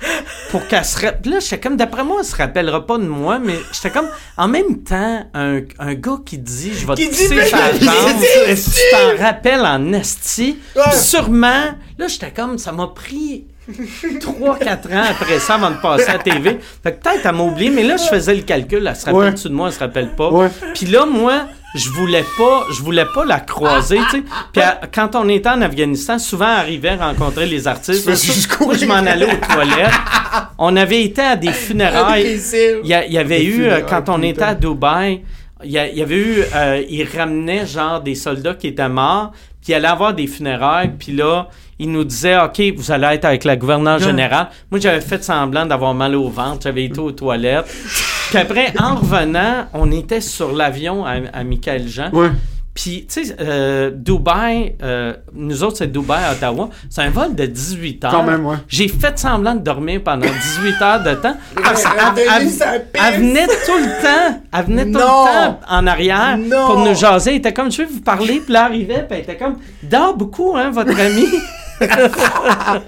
pour qu'elle se rappelle? Là, j'étais comme, d'après moi, elle se rappellera pas de moi, mais j'étais comme, en même temps, un, un gars qui dit, je vais te Qui pisser mais sa jambe, tu t'en rappelles en esti? Puis sûrement, là, j'étais comme, ça m'a pris 3-4 ans après ça avant de passer à la TV. Fait que peut-être elle m'a oublié, mais là, je faisais le calcul. Elle se rappelle-tu de moi? Elle se rappelle pas. Ouais. Puis là, moi, je voulais pas, je voulais pas la croiser, tu sais. Puis elle- quand on était en Afghanistan, souvent elle arrivait rencontrer les artistes. Juste Moi, je m'en allais aux toilettes. On avait été à des funérailles. Il y, a- il y avait Des eu, euh, quand on était à Dubaï, il y, a- il y avait eu, euh, ils ramenaient genre des soldats qui étaient morts, puis il allait avoir des funérailles, puis là, ils nous disaient, OK, vous allez être avec la gouverneure générale. Moi, j'avais fait semblant d'avoir mal au ventre, j'avais été aux toilettes. Puis après, en revenant, on était sur l'avion à, à Michael Jean. Ouais. Puis, tu sais, euh, Dubaï, euh, nous autres, c'est Dubaï à Ottawa. C'est un vol de 18 heures. Quand même, ouais. J'ai fait semblant de dormir pendant 18 heures de temps. Parce qu'elle- venait tout le temps. Elle venait tout Non. le temps en arrière Non. pour nous jaser. Elle était comme, je vais vous parler. Puis là, elle arrivait, puis elle était comme, dort beaucoup, hein, votre ami.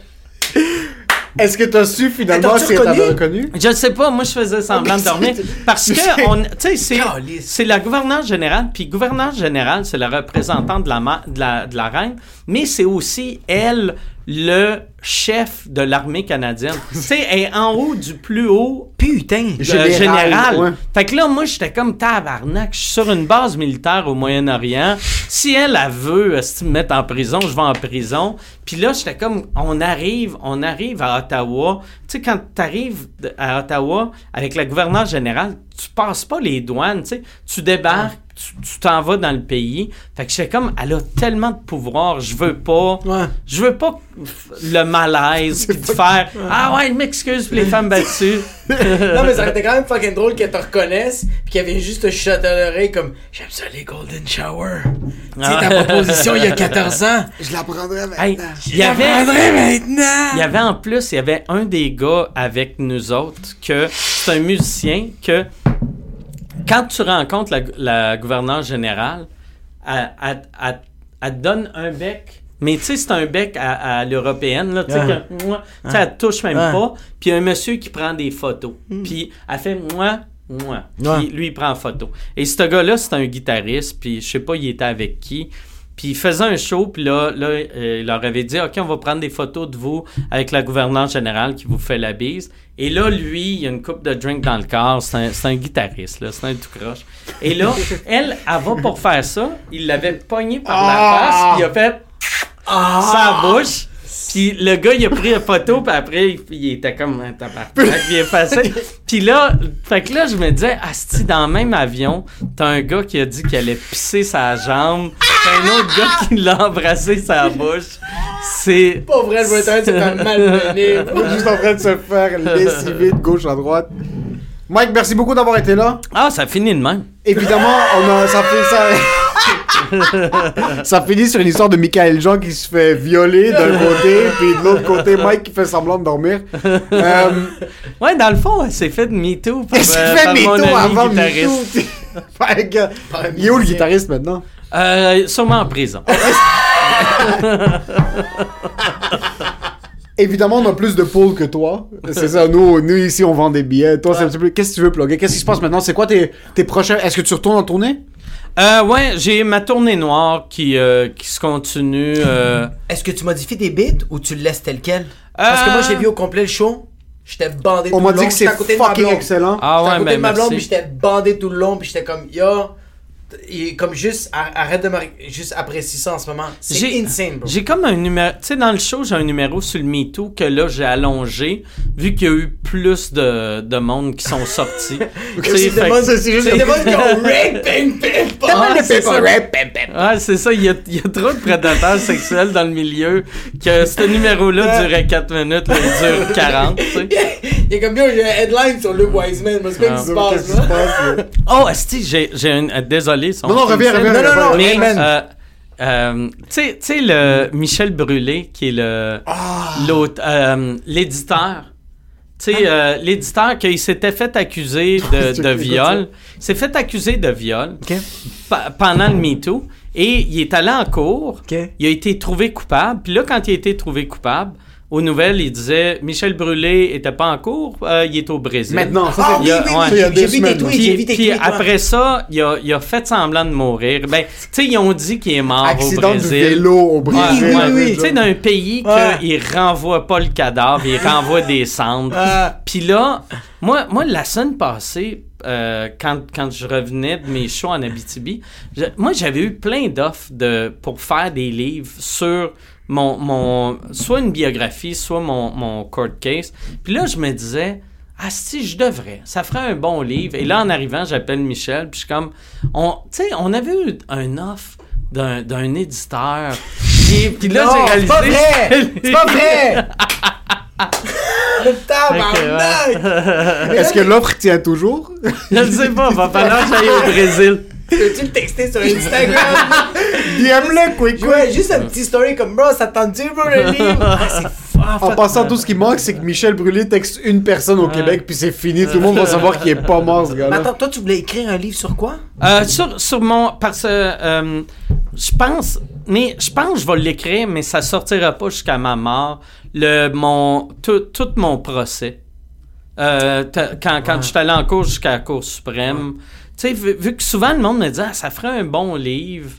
Est-ce que t'as su finalement si elle reconnu? Je sais pas, moi je faisais semblant de dormir parce que on, tu sais c'est la gouverneure générale puis gouverneure générale c'est la représentante de la ma- de la de la reine mais c'est aussi elle le chef de l'armée canadienne. tu sais est en haut du plus haut Putain. euh, Général, général. ouais. Fait que là, moi, j'étais comme tabarnak. Je suis sur une base militaire au Moyen-Orient. Si elle, elle veut euh, si me mettre en prison, je vais en prison. Puis là, j'étais comme, on arrive, on arrive à Ottawa. Tu sais, quand tu arrives à Ottawa avec la gouverneure générale, tu passes pas les douanes, tu sais. Tu débarques, tu t'en vas dans le pays. Fait que j'étais comme, elle a tellement de pouvoir, je veux pas. Ouais. Je veux pas le malaise, puis de faire Ah ouais, je m'excuse pour les femmes battues. non, mais ça aurait été quand même fucking drôle qu'elle te reconnaisse pis qu'elle vienne juste te chuter à l'oreille comme J'aime ça les Golden Shower. Tu sais, ta Ah. proposition il y a 14 ans. Je la prendrais Hey, maintenant. y avait, Prendrais maintenant. il y avait en plus, il y avait un des gars avec nous autres que c'est un musicien que quand tu rencontres la, la gouverneure générale, elle, elle- elle- elle te donne un bec. Mais tu sais, c'est un bec à, à l'européenne, là, tu sais, tu sais, elle touche même pas. Puis un monsieur qui prend des photos. Puis elle fait moi, moi. Puis lui, il prend en photo. Et ce gars-là, c'est un guitariste. Puis je sais pas, il était avec qui. Puis il faisait un show, puis là, là euh, il leur avait dit OK, on va prendre des photos de vous avec la gouverneure générale qui vous fait la bise. Et là, lui, il a une coupe de drink dans le corps. C'est un, c'est un guitariste, là. C'est un tout croche. Et là, elle, elle va pour faire ça. Il l'avait pogné par la face, puis il a fait sa bouche. Puis le gars, il a pris une photo, puis après, il, il était comme un tabarnak, il est passé. Puis là, fait que là, je me disais, asti, dans le même avion, t'as un gars qui a dit qu'il allait pisser sa jambe, t'as un autre gars qui l'a embrassé sa bouche. C'est... Pas vrai, je vais être c'est un malmené. Juste en train de se faire lessiver de gauche à droite. Mike, merci beaucoup d'avoir été là. Ah, ça finit de même. Évidemment, on a, ça fait ça. Ça finit sur une histoire de Michael Jean qui se fait violer d'un côté, puis de l'autre côté, Mike qui fait semblant de dormir. Euh, Ouais, dans le fond, elle s'est fait de MeToo par, il s'est euh, fait par mon MeToo avant guitariste. MeToo. Il est où le guitariste maintenant? Euh, sûrement en prison. Évidemment, on a plus de poules que toi. C'est ça, nous, nous ici, on vend des billets. Toi, c'est un petit peu. Qu'est-ce que tu veux plugger? Qu'est-ce qui se passe maintenant? C'est quoi tes, tes prochains. Est-ce que tu retournes en tournée? Euh, ouais, j'ai ma tournée noire qui, euh, qui se continue. euh, Est-ce que tu modifies des beats ou tu le laisses tel quel? Parce que moi, j'ai vu au complet le show. J'étais bandé On tout m'a le dit long. que c'est J'étais à côté de ma fucking blonde. excellent. Ah J'étais à ouais, côté de ma blonde, puis merci. j'étais bandé tout le long, puis j'étais comme, yo, et comme juste, ar- arrête de me, juste apprécier ça en ce moment. C'est J'ai- insane, bro. J'ai comme un numéro. Tu sais, dans le show, j'ai un numéro sur le MeToo que là, j'ai allongé, vu qu'il y a eu plus de, de monde qui sont sortis. C'est fait des modes qui ont rape, pim, pim. Ah, c'est ça. Il y a, il y a trop de prédateurs sexuels dans le milieu que ce numéro-là durait 4 minutes, là, il dure 40, tu sais. Il est comme, yo, j'ai un headline sur Luke Wiseman, mais c'est quoi Ah. qui se passe, là? Oh, esti, j'ai, j'ai un. euh, désolé, son Non, non, reviens, reviens, Non, non, non. Mais, euh, euh, tu sais- le Michel Brûlé, qui est le, euh, l'éditeur. Tu sais, euh, l'éditeur qui s'était fait accuser de, viol. s'est fait accuser de viol pendant le MeToo. Et il est allé en cours. Il a été trouvé coupable. Puis là, quand il a été trouvé coupable, aux nouvelles, il disait Michel Brûlé était pas en cours, euh, il est au Brésil. Maintenant, ça, Ah c'est oui, Il y a- oui, ouais. oui, j'ai- vu tweets, Puis, j'ai vu tweets. après ça, il a, il a fait semblant de mourir. Ben, tu sais, ils ont dit qu'il est mort Accident au du Brésil. vélo au Brésil. ouais. oui, oui. Tu sais, d'un pays Ouais. qu'il renvoie pas le cadavre, il renvoie des cendres. Puis là, moi, moi, la semaine passée, euh, quand, quand je revenais de mes shows en Abitibi, je- moi, j'avais eu plein d'offres de, pour faire des livres sur mon, mon, soit une biographie, soit mon, mon court case. Puis là, je me disais, ah si, je devrais. Ça ferait un bon livre. Et là, en arrivant, j'appelle Michel, puis je suis comme, on, tu sais, on avait eu un offre d'un, d'un éditeur. Puis, puis là, Non, j'ai c'est réalisé... pas vrai! C'est pas vrai! Tabarnak! Est-ce que l'offre tient toujours? Je ne sais pas, va falloir que j'aille au Brésil. Peux-tu le texter sur Instagram? DM-le, quick, Ouais, quick. juste un petit story comme, bro, ça te tente-tu, bro, le livre? Ah, c'est. En passant, tout ce qui manque, c'est que Michel Brûlé texte une personne au Québec, puis c'est fini. Tout le monde va savoir qu'il est pas mort, ce Mais gars-là. attends, toi, tu voulais écrire un livre sur quoi? Euh, sur, sur mon. Parce que. euh, je pense. Mais je pense que je vais l'écrire, mais ça sortira pas jusqu'à ma mort. Le, mon, tout, tout mon procès. Euh, quand quand je suis allé en cours jusqu'à la Cour suprême. Sais, vu, vu que souvent le monde me dit, ah, ça ferait un bon livre.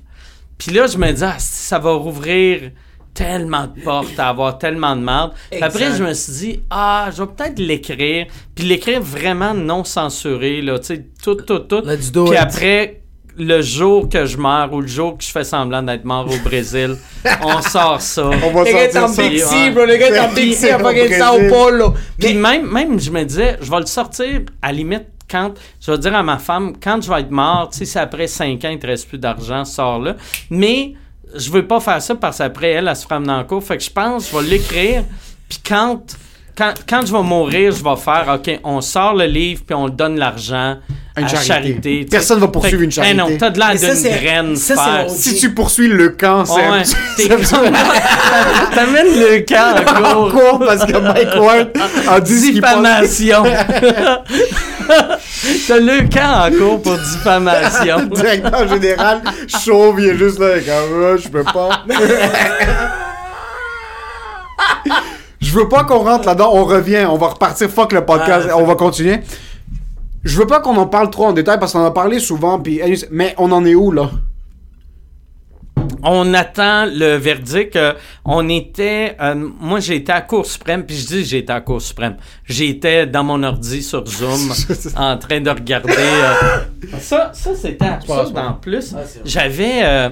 Puis là, je me dis, ah, ça va rouvrir tellement de portes, à avoir tellement de merde. Puis Après, je me suis dit, ah, je vais peut-être l'écrire. Puis l'écrire vraiment non censuré, là, tu sais, tout, tout, tout. Puis après, le jour que je meurs ou le jour que je fais semblant d'être mort au Brésil, on sort ça. On va Le gars est sortir en ça. Big ouais. Bro. Le gars est en Big C, à fucking Sao. Paulo. Puis Mais même, même, je me disais, je vais le sortir à la limite quand, je vais dire à ma femme, quand je vais être mort, si après 5 ans, il te reste plus d'argent, sors-le. Mais je veux pas faire ça parce qu'après, elle, elle se fera le cours. Fait que je pense, je vais l'écrire. Puis quand, quand, quand je vais mourir, je vais faire, OK, on sort le livre, puis on donne l'argent Une à charité. charité. Personne va poursuivre une charité. Eh non, t'as de l'air Mais d'une graine, ça, Si tu poursuis le camp, c'est un Ouais, T'amènes le camp en en cours. cours parce que Mike Ward a dit. Diffamation. T'as le camp en cours pour diffamation. Le directeur général, chauve, il est juste là, comme, Ah, je peux pas. Je veux pas qu'on rentre là-dedans, on revient, on va repartir, fuck le podcast, Ah, on va continuer. Je veux pas qu'on en parle trop en détail parce qu'on en a parlé souvent, puis, mais on en est où là? On attend le verdict. euh, on était. euh, moi, j'étais à Cour suprême, puis je dis j'étais à Cour suprême. J'étais dans mon ordi sur Zoom en train de regarder. euh, ça, ça c'était absurde en plus. J'avais.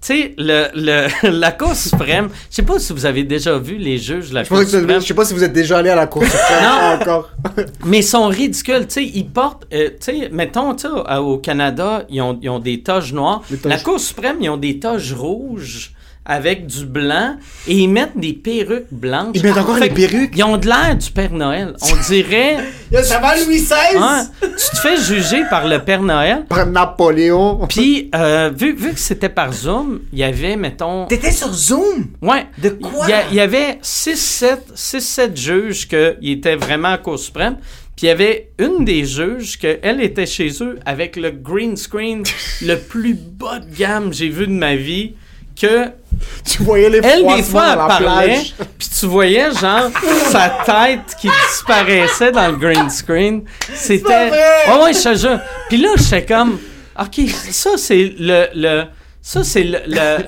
Tu sais, le, le, la Cour suprême, je sais pas si vous avez déjà vu les juges de la Je Cour suprême. je sais pas si vous êtes déjà allé à la cour suprême Non. encore. Mais ils sont ridicules, tu sais, ils portent, euh, tu sais, mettons, tu sais, au- Canada, ils ont, ils ont des toges noires. Toges- La Cour suprême, ils ont des toges rouges avec du blanc et ils mettent des perruques blanches. Ils mettent encore des que perruques? Ils ont de l'air du Père Noël. On dirait. Ça va Louis XVI? hein, tu te fais juger par le Père Noël? Par Napoléon. Puis, euh, vu, vu que c'était par Zoom, il y avait, mettons. T'étais sur Zoom? Ouais. De quoi? Il y, avait 6-7 juges qui étaient vraiment à Cour suprême. Puis il y avait une des juges que elle était chez eux avec le green screen le plus bas de gamme que j'ai vu de ma vie. Que Tu voyais les elle, des fois, elle à la parlait, plage. puis tu voyais, genre, sa tête qui disparaissait dans le green screen. C'était. vrai! Ouais, ouais, je te jure. Puis là, j'étais comme, OK, ça, c'est le. le ça, c'est le, le,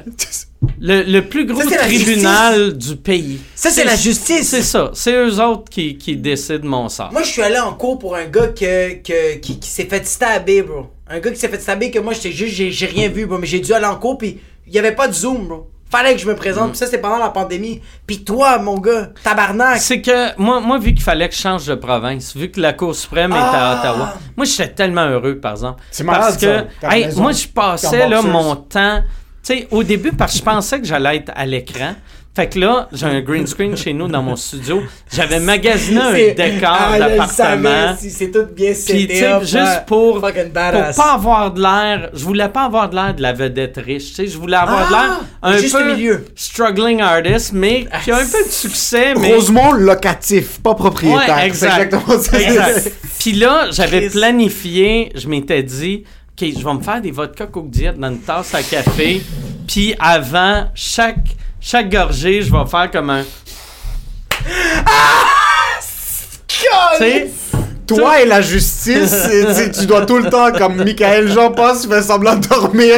le, le plus gros Ça, tribunal du pays. Ça, c'est la justice. C'est ça. C'est eux autres qui, qui décident mon sort. Moi, je suis allé en cours pour un gars que, que- qui, qui s'est fait stabber, bro. Un gars qui s'est fait stabber que moi, j'étais juste, j'ai, rien vu, bro. Mais j'ai dû aller en cours, puis il y avait pas de Zoom, bro. Fallait que je me présente, puis ça, c'est pendant la pandémie. Puis toi, mon gars, tabarnak. C'est que moi, moi, vu qu'il fallait que je change de province, vu que la Cour suprême était à Ottawa, moi, j'étais tellement heureux, par exemple. C'est Parce que, ça. Hey, moi, je passais là, mon temps. Tu sais, au début, parce que je pensais que j'allais être à l'écran. Fait que là, j'ai un green screen chez nous dans mon studio. J'avais magasiné un décor Ah, d'appartement. si c'est tout bien Puis, juste pour, Fucking pour badass. pas avoir de l'air, je voulais pas avoir de l'air de la vedette riche, tu sais, je voulais avoir de l'air Ah, un juste peu milieu. struggling artist, mais qui a un peu de succès, mais... Rosemont locatif, pas propriétaire. Ouais, exact. Exact. Puis là, j'avais planifié, je m'étais dit, OK, je vais me faire des vodka Coke Diet dans une tasse à café. Puis avant, chaque, chaque gorgée, je vais faire comme un... Sais, Toi et la justice, tu, dois tout le temps, comme Michael Jean passe, il fait semblant de dormir.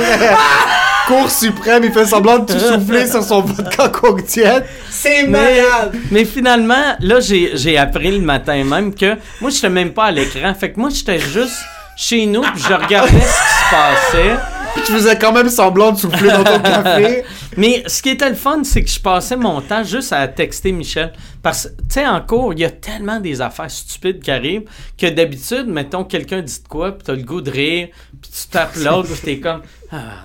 Cour suprême, il fait semblant de tout souffler sur son vodka Coke. C'est mais, malade. mais finalement, là, j'ai j'ai appris le matin même que moi, j'étais même pas à l'écran. Fait que moi, j'étais juste chez nous, puis je regardais ce qui se passait. Tu faisais quand même semblant de souffler dans ton café. Mais ce qui était le fun, c'est que je passais mon temps juste à texter Michel. Parce que, tu sais, en cours, il y a tellement des affaires stupides qui arrivent que d'habitude, mettons, quelqu'un dit de quoi, puis t'as le goût de rire, puis tu tapes l'autre, puis t'es comme. Ah,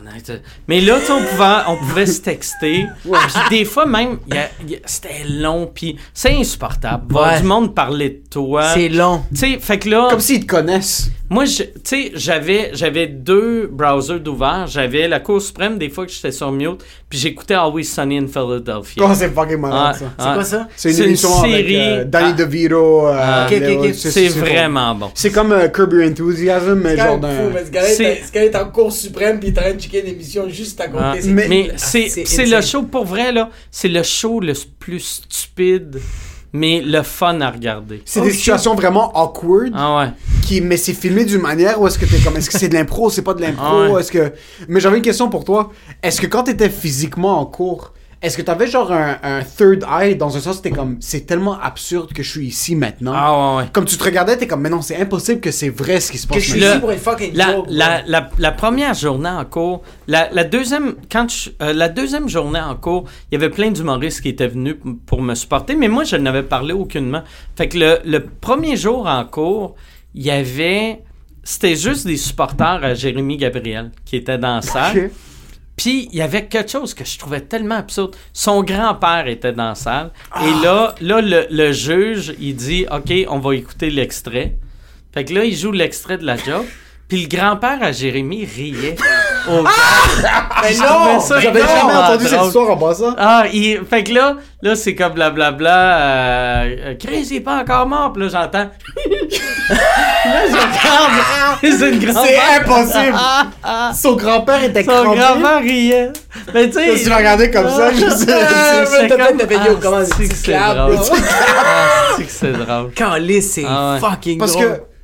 Mais là, tu sais, on pouvait, on pouvait se texter. Puis des fois, même, il y a- il y a- c'était long, puis c'est insupportable. Voir Ouais. du monde parler de toi. C'est long. Tu sais, fait que là. Comme s'ils te connaissent. Moi, je- tu sais, j'avais, j'avais deux browsers d'ouvert. J'avais la Cour suprême, des fois que j'étais sur mute, puis j'écoutais Always Sunny in Philadelphia. Oh, c'est fucking malade, Ah, ça. C'est ah. quoi ça? C'est une C'est une émission avec série. euh, Danny Ah. DeVito. euh, Ah. Ok, ok, Léo- ok. C'est vraiment bon. C'est comme euh, Curb Your Enthusiasm, mais genre quand d'un... fou, mais ce gars-là, C'est- est- ce gars-là est en cours suprême puis est en train de checker une émission juste à côté. Ah, mais Ah, c'est c'est le show, pour vrai, là, c'est le show le plus stupide, mais le fun à regarder. C'est des situations vraiment awkward, Ah ouais. qui, mais c'est filmé d'une manière où est-ce que t'es comme, est-ce que c'est de l'impro, c'est pas de l'impro, Ah ouais. est-ce que... Mais j'avais une question pour toi. Est-ce que quand t'étais physiquement en cours, est-ce que t'avais genre un, un third eye, dans un sens, t'es comme, c'est tellement absurde que je suis ici maintenant. Ah ouais, ouais. Comme tu te regardais, t'es comme, mais non, c'est impossible que c'est vrai ce qui se passe Que je suis maintenant. Le- ici pour une fucking La, joke. la, bro. la, la première journée en cours, la, la deuxième quand je- euh, la deuxième journée en cours, il y avait plein d'humoristes qui étaient venus pour me supporter, mais moi je n'avais parlé aucunement. Fait que le, le premier jour en cours, il y avait c'était juste des supporters à Jérémy Gabriel qui étaient dans la salle. Puis il y avait quelque chose que je trouvais tellement absurde. Son grand-père était dans la salle. Ah. Et là, là le, le juge, il dit OK, on va écouter l'extrait. Fait que là, il joue l'extrait de la joke. Puis le grand-père à Jérémy riait. au Mais non! J'avais jamais ah, entendu cette histoire en passant. Ah, il... fait que là, là c'est comme blablabla. Euh, euh, Chris, il est pas encore mort. Puis là, j'entends. là, je regarde. C'est une grand C'est impossible! Son grand-père était Son crampé. grand-père riait. Mais tu sais. Tu l'as regardé comme ça, je sais. Ah, c'est t'as comme- fait de vidéo, comment Ah, c'est que c'est drôle. Ah, c'est que c'est drôle. Calice, c'est Ah fucking Parce drôle. que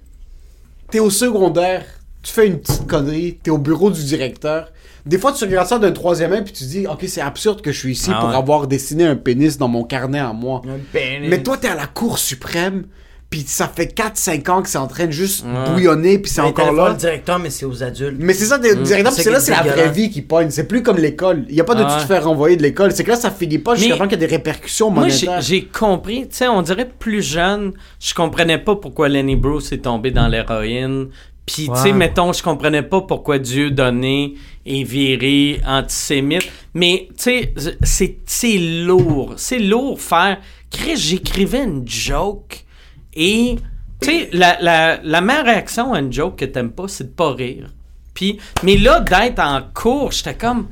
t'es au secondaire, tu fais une petite connerie, t'es au bureau du directeur. Des fois, tu regardes ça d'un troisième œil puis tu dis, ok, c'est absurde que je suis ici Ah pour ouais. avoir dessiné un pénis dans mon carnet à moi. Un pénis. Mais toi, t'es à la Cour suprême, puis ça fait 4-5 ans que c'est en train de juste Ouais. bouillonner, puis c'est encore là. le directeur, mais c'est aux adultes. Mais c'est ça, des- directement, C'est là, c'est la vraie vie qui pogne. C'est plus comme l'école. Il y a pas de Ah te faire renvoyer de l'école. C'est que là, ça finit pas jusqu'à temps qu'il y a des répercussions Moi, j'ai monétaires. compris, tu sais, on dirait plus jeune, je comprenais pas pourquoi Lenny Bruce est tombé dans l'héroïne, Puis, Ouais. tu sais, mettons, je comprenais pas pourquoi Dieu donnait et viré antisémite. Mais, tu sais, c'est, c'est lourd. C'est lourd faire. Chris, j'écrivais une joke et, tu sais, la, la, la meilleure réaction à une joke que t'aimes pas, c'est de pas rire. Puis, mais là, d'être en cours, j'étais comme,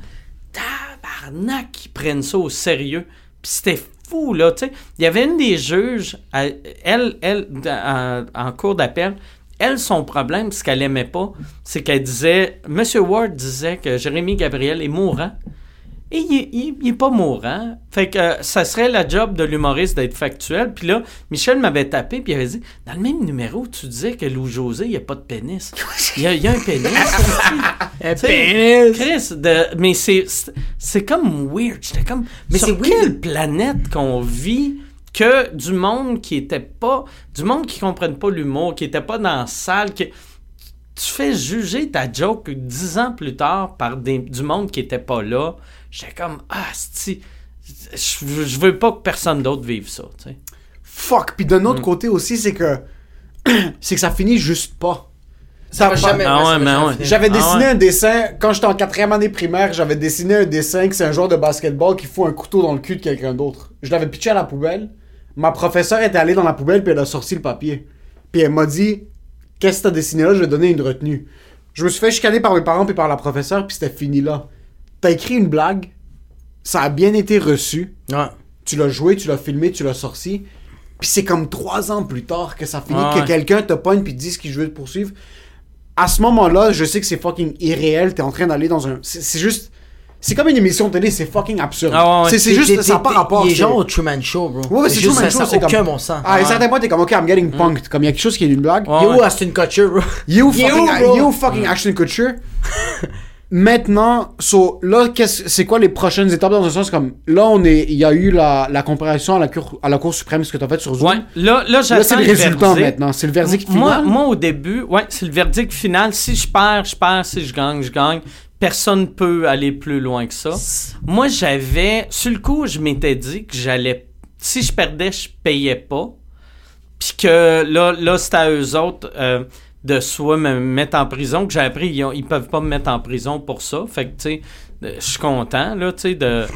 tabarnak, qu'ils prennent ça au sérieux. Puis c'était fou, là, tu sais. Il y avait une des juges, elle, elle, en, en cours d'appel, elle, son problème, ce qu'elle aimait pas, c'est qu'elle disait, Monsieur Ward disait que Jérémy Gabriel est mourant. Et il, il- il est pas mourant. Fait que euh, ça serait la job de l'humoriste d'être factuel. Puis là, Michel m'avait tapé puis il avait dit Dans le même numéro, tu disais que Lou José, il n'y a pas de pénis. Il y a, il y a un pénis. Un pénis. Chris, de- mais c'est, c'est- comme weird. J'étais comme, mais sur quelle planète qu'on vit que du monde qui était pas, du monde qui comprenne pas l'humour, qui était pas dans la salle, qui, tu fais juger ta joke dix ans plus tard par des- du monde qui était pas là. J'étais comme, ah, si, je, veux- je veux pas que personne d'autre vive ça, tu sais. Fuck. Puis d'un Mm. autre côté aussi, c'est que. c'est que ça finit juste pas. Ça va jamais. Ah ouais, ouais. finir. J'avais Ah dessiné ouais. un dessin, quand j'étais en quatrième année primaire, j'avais dessiné un dessin que c'est un joueur de basketball qui fout un couteau dans le cul de quelqu'un d'autre. Je l'avais pitché à la poubelle. Ma professeure était allée dans la poubelle puis elle a sorti le papier. Puis elle m'a dit Qu'est-ce que t'as dessiné là? Je vais donner une retenue. Je me suis fait chicaner par mes parents puis par la professeure puis c'était fini là. T'as écrit une blague, ça a bien été reçu. Ouais. Tu l'as joué, tu l'as filmé, tu l'as sorti. Puis c'est comme trois ans plus tard que ça finit, que quelqu'un te pogne puis te dise qu'il veut te poursuivre. À ce moment-là, je sais que c'est fucking irréel. T'es en train d'aller dans un. C'est juste. C'est comme une émission de télé, c'est fucking absurde. Ah ouais. C'est juste. Ça n'a pas rapport. C'est- genre au Truman Show, bro. Ouais, ouais, c'est juste Truman ça, Show, c'est aucun comme- bon sens. Ah, à un certain point, t'es comme, ok, I'm getting punked. Comme il y a quelque chose qui est une blague. Ouais, Yo, ouais. Aston Kutcher, bro. You fucking, you fucking Ashton Kutcher. Maintenant, so, là, c'est quoi les prochaines étapes dans un sens comme là, on est, il y a eu la, la comparaison à la cour, à la Cour suprême, ce que t'as fait sur Zoom. Ouais, là, là, c'est le résultat verdict. maintenant. C'est le verdict Moi, final. moi, au début, ouais, c'est le verdict final. Si je perds, je perds. Si je gagne, je gagne. Personne peut aller plus loin que ça. Moi, j'avais, sur le coup, je m'étais dit que j'allais, si je perdais, je payais pas. Puis que là, là c'était à eux autres euh, de soit me mettre en prison, que j'ai appris, ils, ont- ils peuvent pas me mettre en prison pour ça. Fait que, tu sais, euh, je suis content, là, tu sais, de...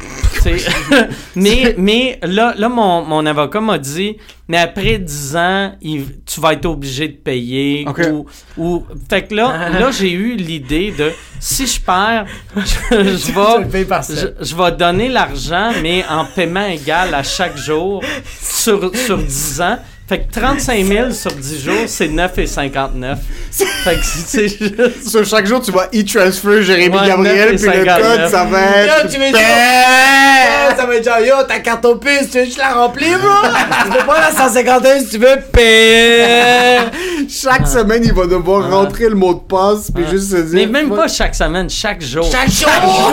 mais, mais là, là mon, mon avocat m'a dit, mais après 10 ans, il- tu vas être obligé de payer. Ou, ou, fait que là, là j'ai eu l'idée de, si je perds, je, vais... Je, sept. je vais donner l'argent, mais en paiement égal à chaque jour sur, sur 10 ans. Fait que 35 000 sur 10 jours, c'est 9,59. Fait que c'est juste... Sur chaque jour, tu vas e-transfer Jérémy Ouais, Gabriel, 9 puis le et 59. code, ça va être. Yo, tu veux dire. Ça va être genre, yo, ta carte au puce, tu veux que je la remplis, bro? tu peux pas la 151 si tu veux payer. Chaque semaine, il va devoir rentrer le mot de passe, puis juste se dire. Mais même pas chaque semaine, chaque jour. Chaque jour.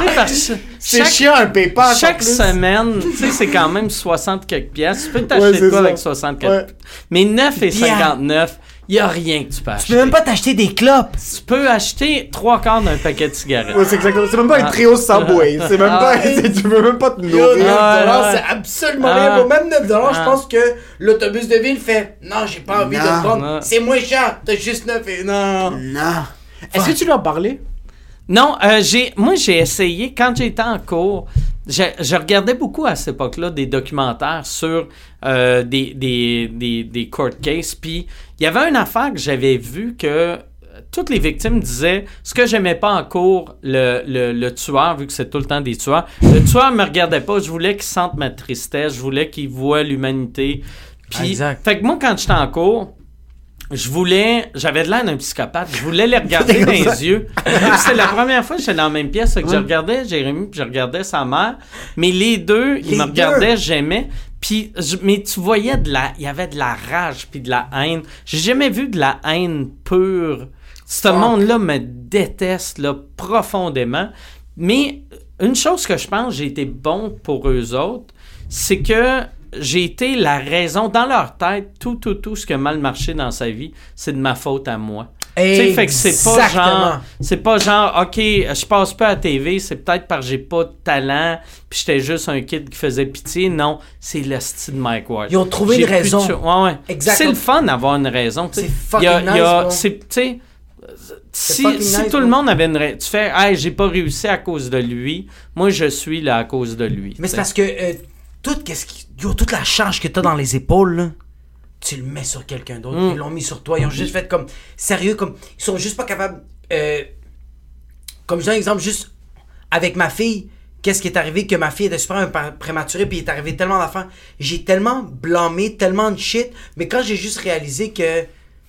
Tu sais, parce que C'est chaque- chiant un PayPal. Chaque semaine, tu sais, c'est quand même 60 quelques pièces. Tu peux t'acheter Ouais, quoi ça. avec 60 quelques Ouais. Mais 9 et 59, il y a rien que tu peux Tu acheter. peux même pas t'acheter des clopes. Tu peux acheter trois quarts d'un paquet de cigarettes. Ouais, c'est exactement. C'est même pas un trio Subway. C'est même Ah. pas. c'est- Tu veux même pas te Yo, 9 nourrir. Ah, c'est absolument Ah. rien. bro. Même 9 dollars, je Ah. pense que l'autobus de ville fait Non, j'ai pas envie de le prendre. Non. C'est moins cher. T'as juste 9 et non. Non. Est-ce que tu lui as parlé? Non, euh, j'ai, moi j'ai essayé, quand j'étais en cours, je, je regardais beaucoup à cette époque-là des documentaires sur euh, des, des, des, des court cases, puis il y avait une affaire que j'avais vue que euh, toutes les victimes disaient ce que j'aimais pas en cours, le, le, le tueur, vu que c'est tout le temps des tueurs, le tueur me regardait pas, je voulais qu'il sente ma tristesse, je voulais qu'il voit l'humanité. Puis, Exact. fait que moi, quand j'étais en cours, je voulais, j'avais de l'air d'un psychopathe, je voulais les regarder dans les yeux. C'était la première fois que j'étais dans la même pièce, que je regardais Jérémy, puis je regardais sa mère, mais les deux, ils me deux? regardaient, j'aimais. Puis, je- mais tu voyais de la, il y avait de la rage puis de la haine. J'ai jamais vu de la haine pure. Ce monde-là me déteste là profondément. Mais une chose que je pense j'ai été bon pour eux autres, c'est que j'ai été la raison dans leur tête, tout, tout, tout ce qui a mal marché dans sa vie, c'est de ma faute à moi. Fait que c'est pas genre, c'est pas genre, ok, je passe pas à TV, c'est peut-être parce que j'ai pas de talent, puis j'étais juste un kid qui faisait pitié. Non, c'est le style de Mike Ward. Ils ont trouvé une de raison. cho- Ouais, ouais. C'est le fun d'avoir une raison. C'est fucking nice, c'est- si, si nice, tout le monde avait une raison, tu fais, hey, j'ai pas réussi à cause de lui, moi je suis là à cause de lui. Mais c'est parce que euh, toute, qu'est-ce qui- yo, toute la charge que t'as dans les épaules, là, tu le mets sur quelqu'un d'autre. Mm. Ils l'ont mis sur toi. Ils ont juste fait comme. Sérieux, comme. Ils sont juste pas capables. euh, comme je donne un exemple, juste avec ma fille. Qu'est-ce qui est arrivé que ma fille était super pré- prématurée puis il est arrivé tellement d'affaires. J'ai tellement blâmé, tellement de shit, mais quand j'ai juste réalisé que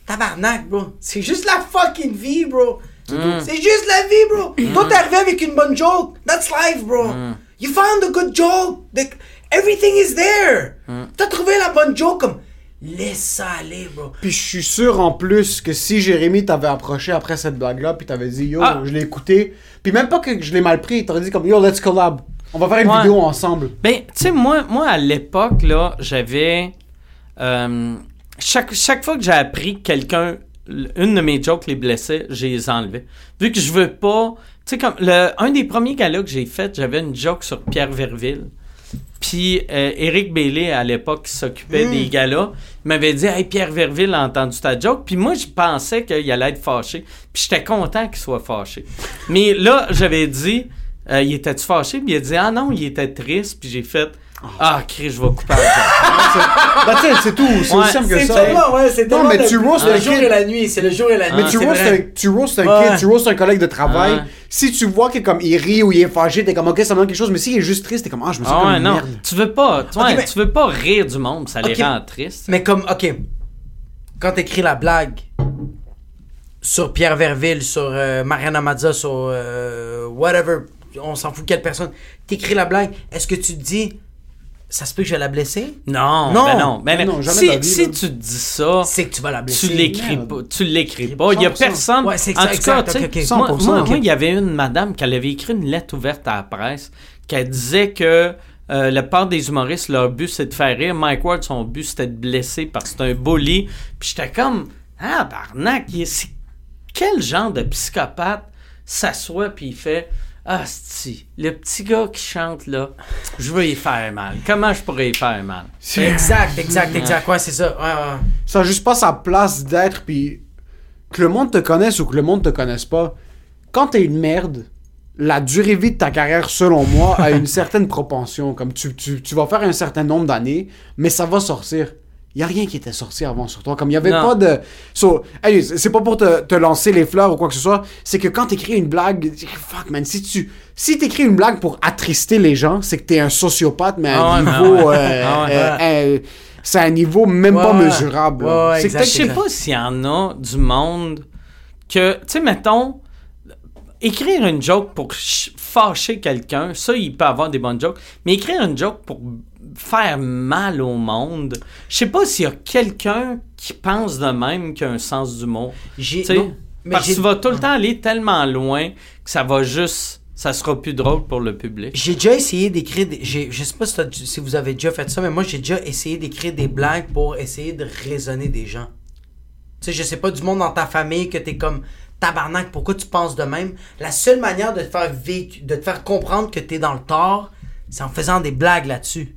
tabarnak, bro, c'est juste la fucking vie, bro. C'est juste la vie, bro. Toi t'es arrivé avec une bonne joke. That's life, bro. You found a good joke. The- everything is there. T'as trouvé la bonne joke comme laisse ça aller, bro. Puis je suis sûr en plus que si Jérémy t'avait approché après cette blague-là, puis t'avais dit yo, Ah. je l'ai écouté, puis même pas que je l'ai mal pris, t'aurais dit comme yo, let's collab. On va faire une Ouais. vidéo ensemble. Ben, tu sais, moi, moi, à l'époque, là, j'avais. euh, chaque, chaque fois que j'ai appris que quelqu'un. Une de mes jokes les blessait, j'ai les enlevés. Vu que je veux pas. Tu sais, comme. Le, un des premiers galas que j'ai fait, j'avais une joke sur Pierre Verville. Puis euh, Eric Bailey, à l'époque, qui s'occupait des galas, il m'avait dit Hey, Pierre Verville a entendu ta joke. Puis moi, je pensais qu'il allait être fâché. Puis j'étais content qu'il soit fâché. Mais là, j'avais dit euh, Il était-tu fâché? Puis il a dit Ah non, il était triste. Puis j'ai fait Ah, Chris, je vais couper la. Bah tu sais, c'est tout, c'est Ouais, aussi simple que C'est ça. tellement, ouais, c'est Non, mais le- tu roast le un jour et la nuit, c'est le jour et la nuit. Mais tu c'est roast, un, tu roast un Ouais. kid, tu roast un collègue de travail. Ouais. Si tu vois que comme il rit ou il est fâché, t'es comme ok, ça me donne quelque chose. Mais s'il est juste triste, t'es comme ah, je me sens Ah comme ouais, une non. merde. Tu veux pas, tu, ouais, mais- tu veux pas rire du monde, ça les rend tristes. Mais comme, ok, quand t'écris la blague sur Pierre Verville, sur euh, Mariana Mazza, sur euh, whatever, on s'en fout quelle personne, t'écris la blague, est-ce que tu te dis, ça se peut que je vais la blesser? Non, Non. ben non. Ben Ben non. si vie, tu te dis ça, C'est que tu vas la blesser. tu l'écris pas. Tu l'écris pas. Il y a 100%. personne. Ouais, c'est en tout cas, exact, tu sais, ok, ok. moi, 100%, moi, ok. moi, il y avait une madame qui avait écrit une lettre ouverte à la presse qui disait que euh, la part des humoristes, leur but, c'est de faire rire. Mike Ward, son but, c'était de blesser parce que c'est un bully. Puis j'étais comme, ah, barnac, quel genre de psychopathe s'assoit puis il fait ah si le petit gars qui chante là je veux y faire mal comment je pourrais y faire mal? Exact, exact, exact. Ouais, c'est ça. Ouais, ouais. Ça a juste pas sa place d'être, puis que le monde te connaisse ou que le monde te connaisse pas. Quand t'es une merde, la durée vie de ta carrière, selon moi, a une certaine propension. Comme tu, tu, tu vas faire un certain nombre d'années, mais ça va sortir. Il y a rien qui était sorti avant sur toi. Comme il y avait Non. pas de. So, hey, c'est pas pour te, te lancer les fleurs ou quoi que ce soit. C'est que quand t'écris une blague, fuck man, si tu. Si t'écris une blague pour attrister les gens, c'est que t'es un sociopathe, mais à un niveau. ah euh, Ah euh, euh, c'est un niveau même pas Ouais, mesurable. Ouais, ouais, c'est exact. que je sais pas s'il y en a du monde que, tu sais, mettons, écrire une joke pour ch- fâcher quelqu'un, ça, il peut avoir des bonnes jokes, mais écrire une joke pour faire mal au monde, je sais pas s'il y a quelqu'un qui pense de même qui a un sens non, mais parce que tu vas tout le temps aller tellement loin que ça va juste, ça sera plus drôle pour le public. J'ai déjà essayé d'écrire des. Je sais pas si, vous avez déjà fait ça, mais moi j'ai déjà essayé d'écrire des blagues pour essayer de raisonner des gens. Tu sais, je sais pas du monde dans ta famille que t'es comme tabarnak, pourquoi tu penses de même? La seule manière de te faire vécu, de te faire comprendre que t'es dans le tort, c'est en faisant des blagues là-dessus.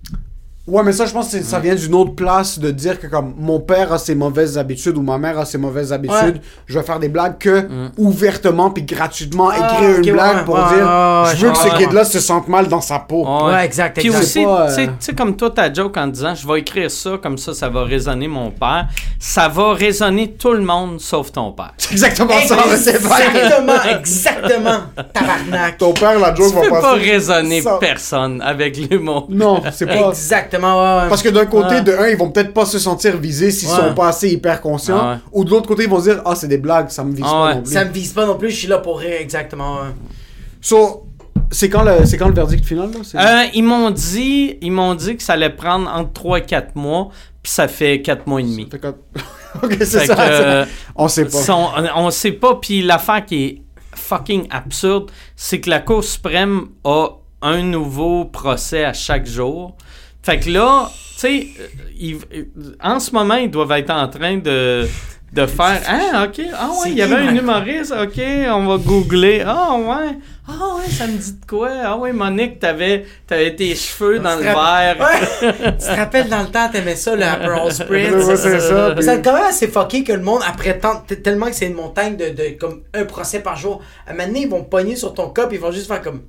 Ouais, mais ça, je pense que ça vient d'une autre place de dire que comme mon père a ses mauvaises habitudes ou ma mère a ses mauvaises habitudes, Ouais. je vais faire des blagues que ouvertement puis gratuitement Ah, écrire une blague ouais, pour ouais, dire ouais, je veux ouais, que ouais, ce ouais. kid-là se sente mal dans sa peau. Ouais, exact, Puis aussi, tu sais- euh, tu sais, comme toi, ta joke en disant je vais écrire ça, comme ça, ça va résonner mon père. Ça va résonner tout le monde sauf ton père. C'est exactement ça, c'est vrai. Exactement, exactement. Tabarnak. Ton père, la joke Tu va peux pas Ça- personne avec l'humour. Non, c'est pas. Exactement, ouais, ouais. Parce que d'un côté, Ouais. de un, ils vont peut-être pas se sentir visés s'ils Ouais. sont pas assez hyper conscients. Ah. Ou de l'autre côté, ils vont se dire Ah, c'est des blagues, ça me vise Ah pas non plus. Ça me vise pas non plus, je suis là pour rire, exactement. So, c'est quand, le, c'est quand le verdict final là? Euh, ils m'ont dit, ils m'ont dit que ça allait prendre entre 3 et 4 mois, puis ça fait 4 mois et demi. Fait ok, c'est ça. que, euh, On sait pas. Son- on sait pas, puis l'affaire qui est fucking absurde, c'est que la Cour suprême a un nouveau procès à chaque jour. Fait que là, tu sais, euh, ils- euh, en ce moment, ils doivent être en train de de faire Ah, ok, ah ouais, il y avait un humoriste, ok, on va googler. Ah ouais, ah ouais, ça me dit de quoi? Ah ouais, Monique, t'avais, t'avais tes cheveux dans le verre. Ouais. tu te rappelles dans le temps, t'aimais ça, le Aperol Spritz? Ouais, c'est ça, puis- C'est quand même assez fucké que le monde, après tant, tellement que c'est une montagne de, de comme un procès par jour, à un moment donné, ils vont pogner sur ton cop, ils vont juste faire comme.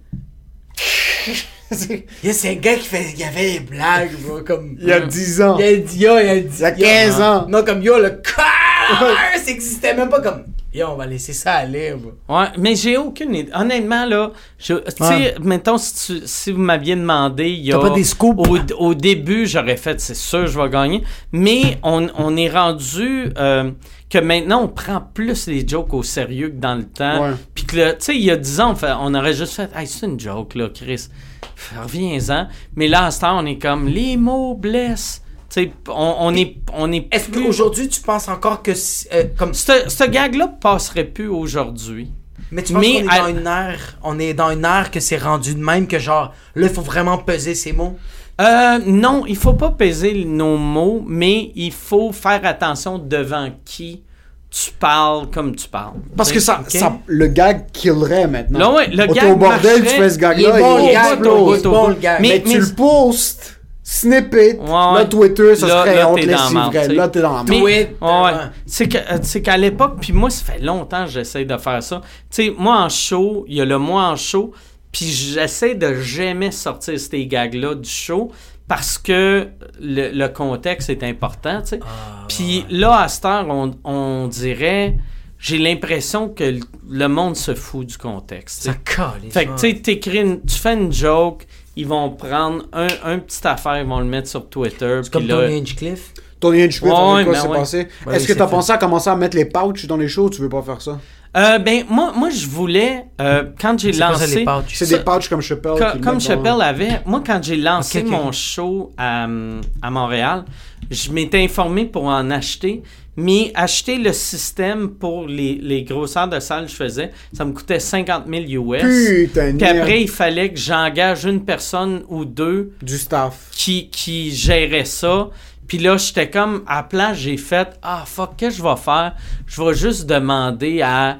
Yeah, c'est un gars qui fait, il y avait des blagues, bro, comme. Il y a 10 ans. Il y a, dit, yo, il y a, Il y a 15 ans. Non, comme yo, le ça existait même pas comme. Yo, on va laisser ça aller, bro. Ouais, mais j'ai aucune idée. Honnêtement, là, je- tu sais, Ouais. mettons, si, tu- si vous m'aviez demandé, il y a. T'as pas des scoops? Au, au début, j'aurais fait, c'est sûr, je vais gagner. Mais on, on est rendu euh, que maintenant, on prend plus les jokes au sérieux que dans le temps. Ouais. Puis que, là, tu sais, il y a 10 ans, on, fait- on aurait juste fait, hey, c'est une joke, là, Chris. Reviens-en. Mais là, à ce temps, on est comme, les mots blessent. Tu sais, on, on est, on est Est-ce plus- qu'aujourd'hui, tu penses encore que. euh, comme Ce ce gag-là passerait plus aujourd'hui. Mais tu penses qu'on est à- dans une ère, on est dans une ère que c'est rendu de même que genre, là, il faut vraiment peser ses mots? Euh, non, il faut pas peser nos mots, mais il faut faire attention devant qui tu parles comme tu parles. Parce que ça, le gag killerait maintenant. Là, ouais, le Au- gag Au bordel, tu fais ce gag-là, Il est bon, il le gag, est bon, le gag. Mais, Mais- tu le postes, snippet, Ouais, là. Twitter, ça Là- serait, là, on te dans la merde, lessiverait. tu sais. Là, t'es dans la Mais-. Tweet, Ouais, euh. C'est qu'à l'époque, puis moi, ça fait longtemps que j'essaie de faire ça. Tu sais, moi en show, il y a le moi en show, puis j'essaie de jamais sortir ces gags-là du show parce que le, le contexte est important, tu sais. Ah, Puis là, à cette heure, on, on dirait, j'ai l'impression que le- monde se fout du contexte. Ça colle. Fait que, tu sais, t'écris une- tu fais une joke, ils vont prendre un, un petit affaire, ils vont le mettre sur Twitter. C'est comme là- Tony Hinchcliffe. Tony Hinchcliffe, Ouais, quoi s'est ouais. passé? Ben Est-ce oui, que t'as pensé à commencer à mettre les pouches dans les shows ou tu veux pas faire ça? Euh, ben, moi, moi, je voulais, euh, quand j'ai lancé. C'est des pouches comme Chappelle. Co- comme Chappelle avait, moi, quand j'ai lancé mon show à, à Montréal, je m'étais informé pour en acheter, mais acheter le système pour les, les grosseurs de salle que je faisais, ça me coûtait 50 000 US. Putain, Puis après, il fallait que j'engage une personne ou deux Du staff. qui, qui gérait ça. Puis là, j'étais comme, à la place, j'ai fait, ah, fuck, qu'est-ce que je vais faire? Je vais juste demander à,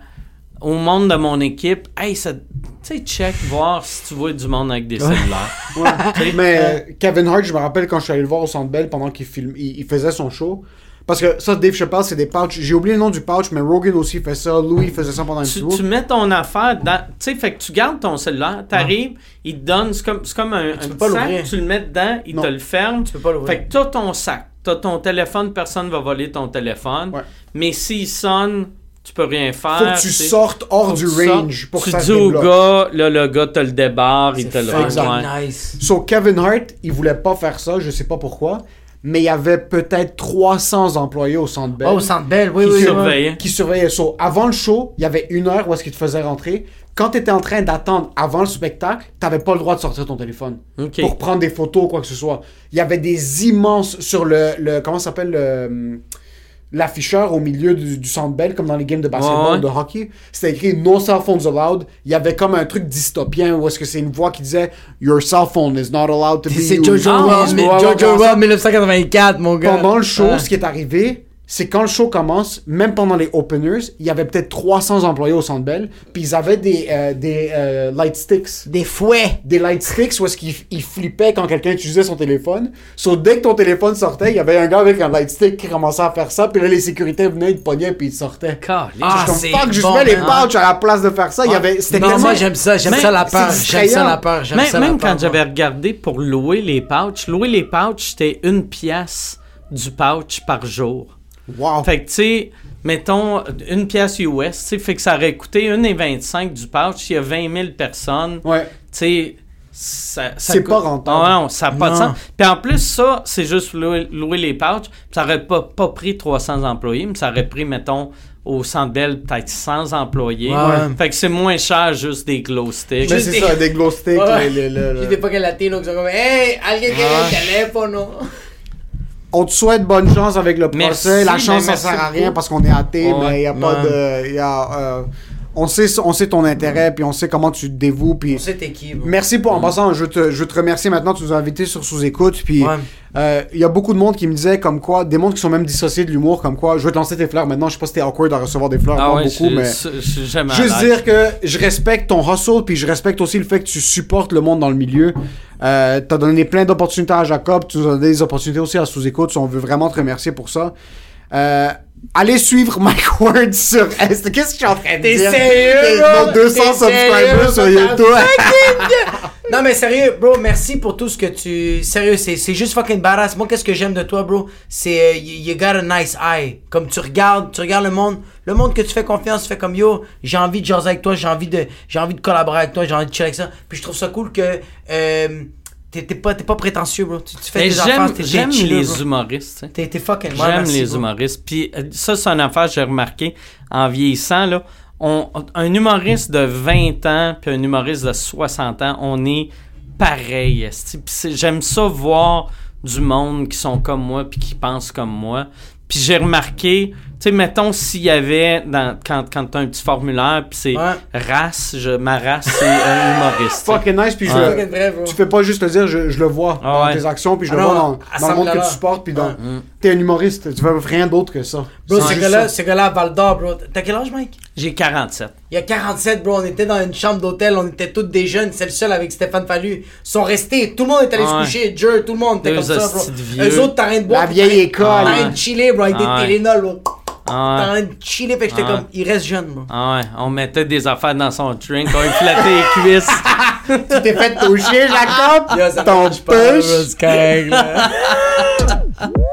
au monde de mon équipe, hey, ça, tu sais, check, voir si tu vois du monde avec des cellulaires. Ouais. Mais euh, Kevin Hart, je me rappelle quand je suis allé le voir au Centre Bell pendant qu'il film, il, il faisait son show. Parce que ça, Dave Chappelle, c'est des pouches. J'ai oublié le nom du pouch, mais Rogan aussi fait ça. Louis faisait ça pendant un petit tu, bout. tu mets ton affaire dans. Tu sais, fait que tu gardes ton cellulaire, t'arrives, il te donne, c'est comme, c'est comme un, un peux petit pas sac, l'ouvrir. tu le mets dedans, il Non. te le ferme. Tu peux pas l'ouvrir. Fait que t'as ton sac, t'as ton téléphone, personne va voler ton téléphone. Ouais. Mais s'il sonne, tu peux rien faire. Faut que tu sortes hors Faut du tu range sortes. pour que tu ça dis se au gars, là, le gars te le débarre, il te le nice. So, Kevin Hart, il voulait pas faire ça, je sais pas pourquoi. Mais il y avait peut-être 300 employés au Centre Bell. Oh, au Centre Bell, oui, qui oui, surveillait. qui surveillaient. So, avant le show, il y avait une heure où est-ce qu'ils te faisaient rentrer. Quand tu étais en train d'attendre avant le spectacle, t'avais pas le droit de sortir ton téléphone Ok. pour prendre des photos ou quoi que ce soit. Il y avait des immenses sur le, le comment ça s'appelle le hum, l'afficheur au milieu du, du centre belle comme dans les games de basketball Ouais, ouais. de hockey c'était écrit no cell phones allowed il y avait comme un truc dystopien où est-ce que c'est une voix qui disait your cell phone is not allowed to be C'est used. Jojo ouais, ouais, ouais, Raw 1984, mon gars. pendant le show, Ah. ce qui est arrivé, c'est quand le show commence, même pendant les openers, il y avait peut-être 300 employés au Centre Bell, puis ils avaient des, euh, des euh, light sticks. Des fouets. Des light sticks où est-ce qu'ils ils flippaient quand quelqu'un utilisait son téléphone. So, dès que ton téléphone sortait, il y avait un gars avec un light stick qui commençait à faire ça, puis là, les sécurités venaient, ils te pognaient, puis ils sortaient. Ah, Comme c'est fuck, je bon, mets les man. pouches à la place de faire ça. Il y avait, c'était Non, tellement- moi j'aime ça, j'aime ça la peur. c'est J'aime ça la peur. J'aime Même, ça la même peur, quand j'avais regardé pour louer les pouches, louer les pouches, c'était une pièce du pouch par jour. Wow. Fait que, tu sais, mettons, une pièce US, tu sais, fait que ça aurait coûté 1,25 du pouch. Il y a 20 000 personnes. Ouais. Tu sais, ça, ça C'est coûte- pas rentable. Ah non, ça n'a pas de sens. Puis en plus, ça, c'est juste louer, louer les pouches. Ça aurait pas, pas pris 300 employés, mais ça aurait pris, mettons, au Centre Bell, peut-être 100 employés. Ouais. Fait que c'est moins cher juste des glow sticks. Mais Juste c'est des- ça, des glow sticks. Ouais. les- les- les- J'ai des poques latinos qui sont comme Hey, alguien tiene Ah. el teléfono. On te souhaite bonne chance avec le Merci, procès. La chance, ça sert à rien parce qu'on est athée, Ouais, mais il y a pas ouais. de. y a, euh, on sait, on sait ton intérêt, puis on sait comment tu te dévoues, puis... On sait t'es qui. Merci pour en passant, je te, je te remercier maintenant, tu nous as invités sur sous-écoute, puis Ouais. euh, il y a beaucoup de monde qui me disait comme quoi, des mondes qui sont même dissociés de l'humour, comme quoi, je vais te lancer tes fleurs maintenant, je sais pas si t'es awkward à recevoir des fleurs, Ah moi ouais, beaucoup, mais... jamais Juste dire que je respecte ton hustle, puis je respecte aussi le fait que tu supportes le monde dans le milieu. Euh, T'as donné plein d'opportunités à Jacob, tu nous as donné des opportunités aussi à sous-écoute, on veut vraiment te remercier pour ça. Euh, allez suivre Mike Ward sur Insta. Qu'est-ce que je suis en train de T'es dire? sérieux, T'es- bro? nos 200 T'es subscribers sur sérieux, YouTube. Non, mais sérieux, bro, merci pour tout ce que tu. Sérieux, c'est juste fucking badass. Moi, qu'est-ce que j'aime de toi, bro? C'est. you, you got a nice eye. Comme tu regardes, tu regardes le monde. Le monde que tu fais confiance, tu fais comme yo, j'ai envie de jaser avec toi, j'ai envie de j'ai envie de collaborer avec toi, j'ai envie de chiller avec ça. Puis je trouve ça cool que. Euh, T'es pas, pas prétentieux, bro. Tu, tu fais j'aime, affaires, t'es j'aime les bro. humoristes. T'es fucking J'aime les bro. humoristes. Puis euh, ça, c'est une affaire que j'ai remarqué en vieillissant. Là, on, un humoriste de 20 ans puis un humoriste de 60 ans, on est pareil. J'aime ça voir du monde qui sont comme moi puis qui pensent comme moi. Puis j'ai remarqué, sais, mettons s'il y avait, dans, quand, quand tu as un petit formulaire, puis c'est Ouais. race, je, ma race, c'est un humoriste. Fucking nice, puis je Ouais. le- Fucking vrai, bro. tu fais pas juste le dire, je, je le vois Ah dans ouais. tes actions, puis je Ah le non, vois dans, à dans le monde que tu supportes, puis dans... Ouais. T'es un humoriste, tu fais rien d'autre que ça. Bro, C'est ce juste gars-là, ça. ce gars-là à Val d'Or, bro. T'as quel âge, Mike? J'ai 47. Il y a 47, bro. On était dans une chambre d'hôtel. On était tous des jeunes. C'est le seul avec Stéphane Fallu. Ils sont restés. Tout le monde est allé Ouais. se coucher. Jer, tout le monde était Deux comme ça, bro. hosties de vieux. Eux autres, t'as rien de boire. La puis vieille t'as rien- école. T'as rien de chiller, bro. Avec des ouais. Tylenol, bro. Ah T'as ouais. rien de chiller. Fait que j'étais Ah ouais. comme, il reste jeune, bro. Ah ouais, on mettait des affaires dans son drink, on lui flattait les cuisses. Tu t'es fait toucher, Jacob? Yo, ça Ton push?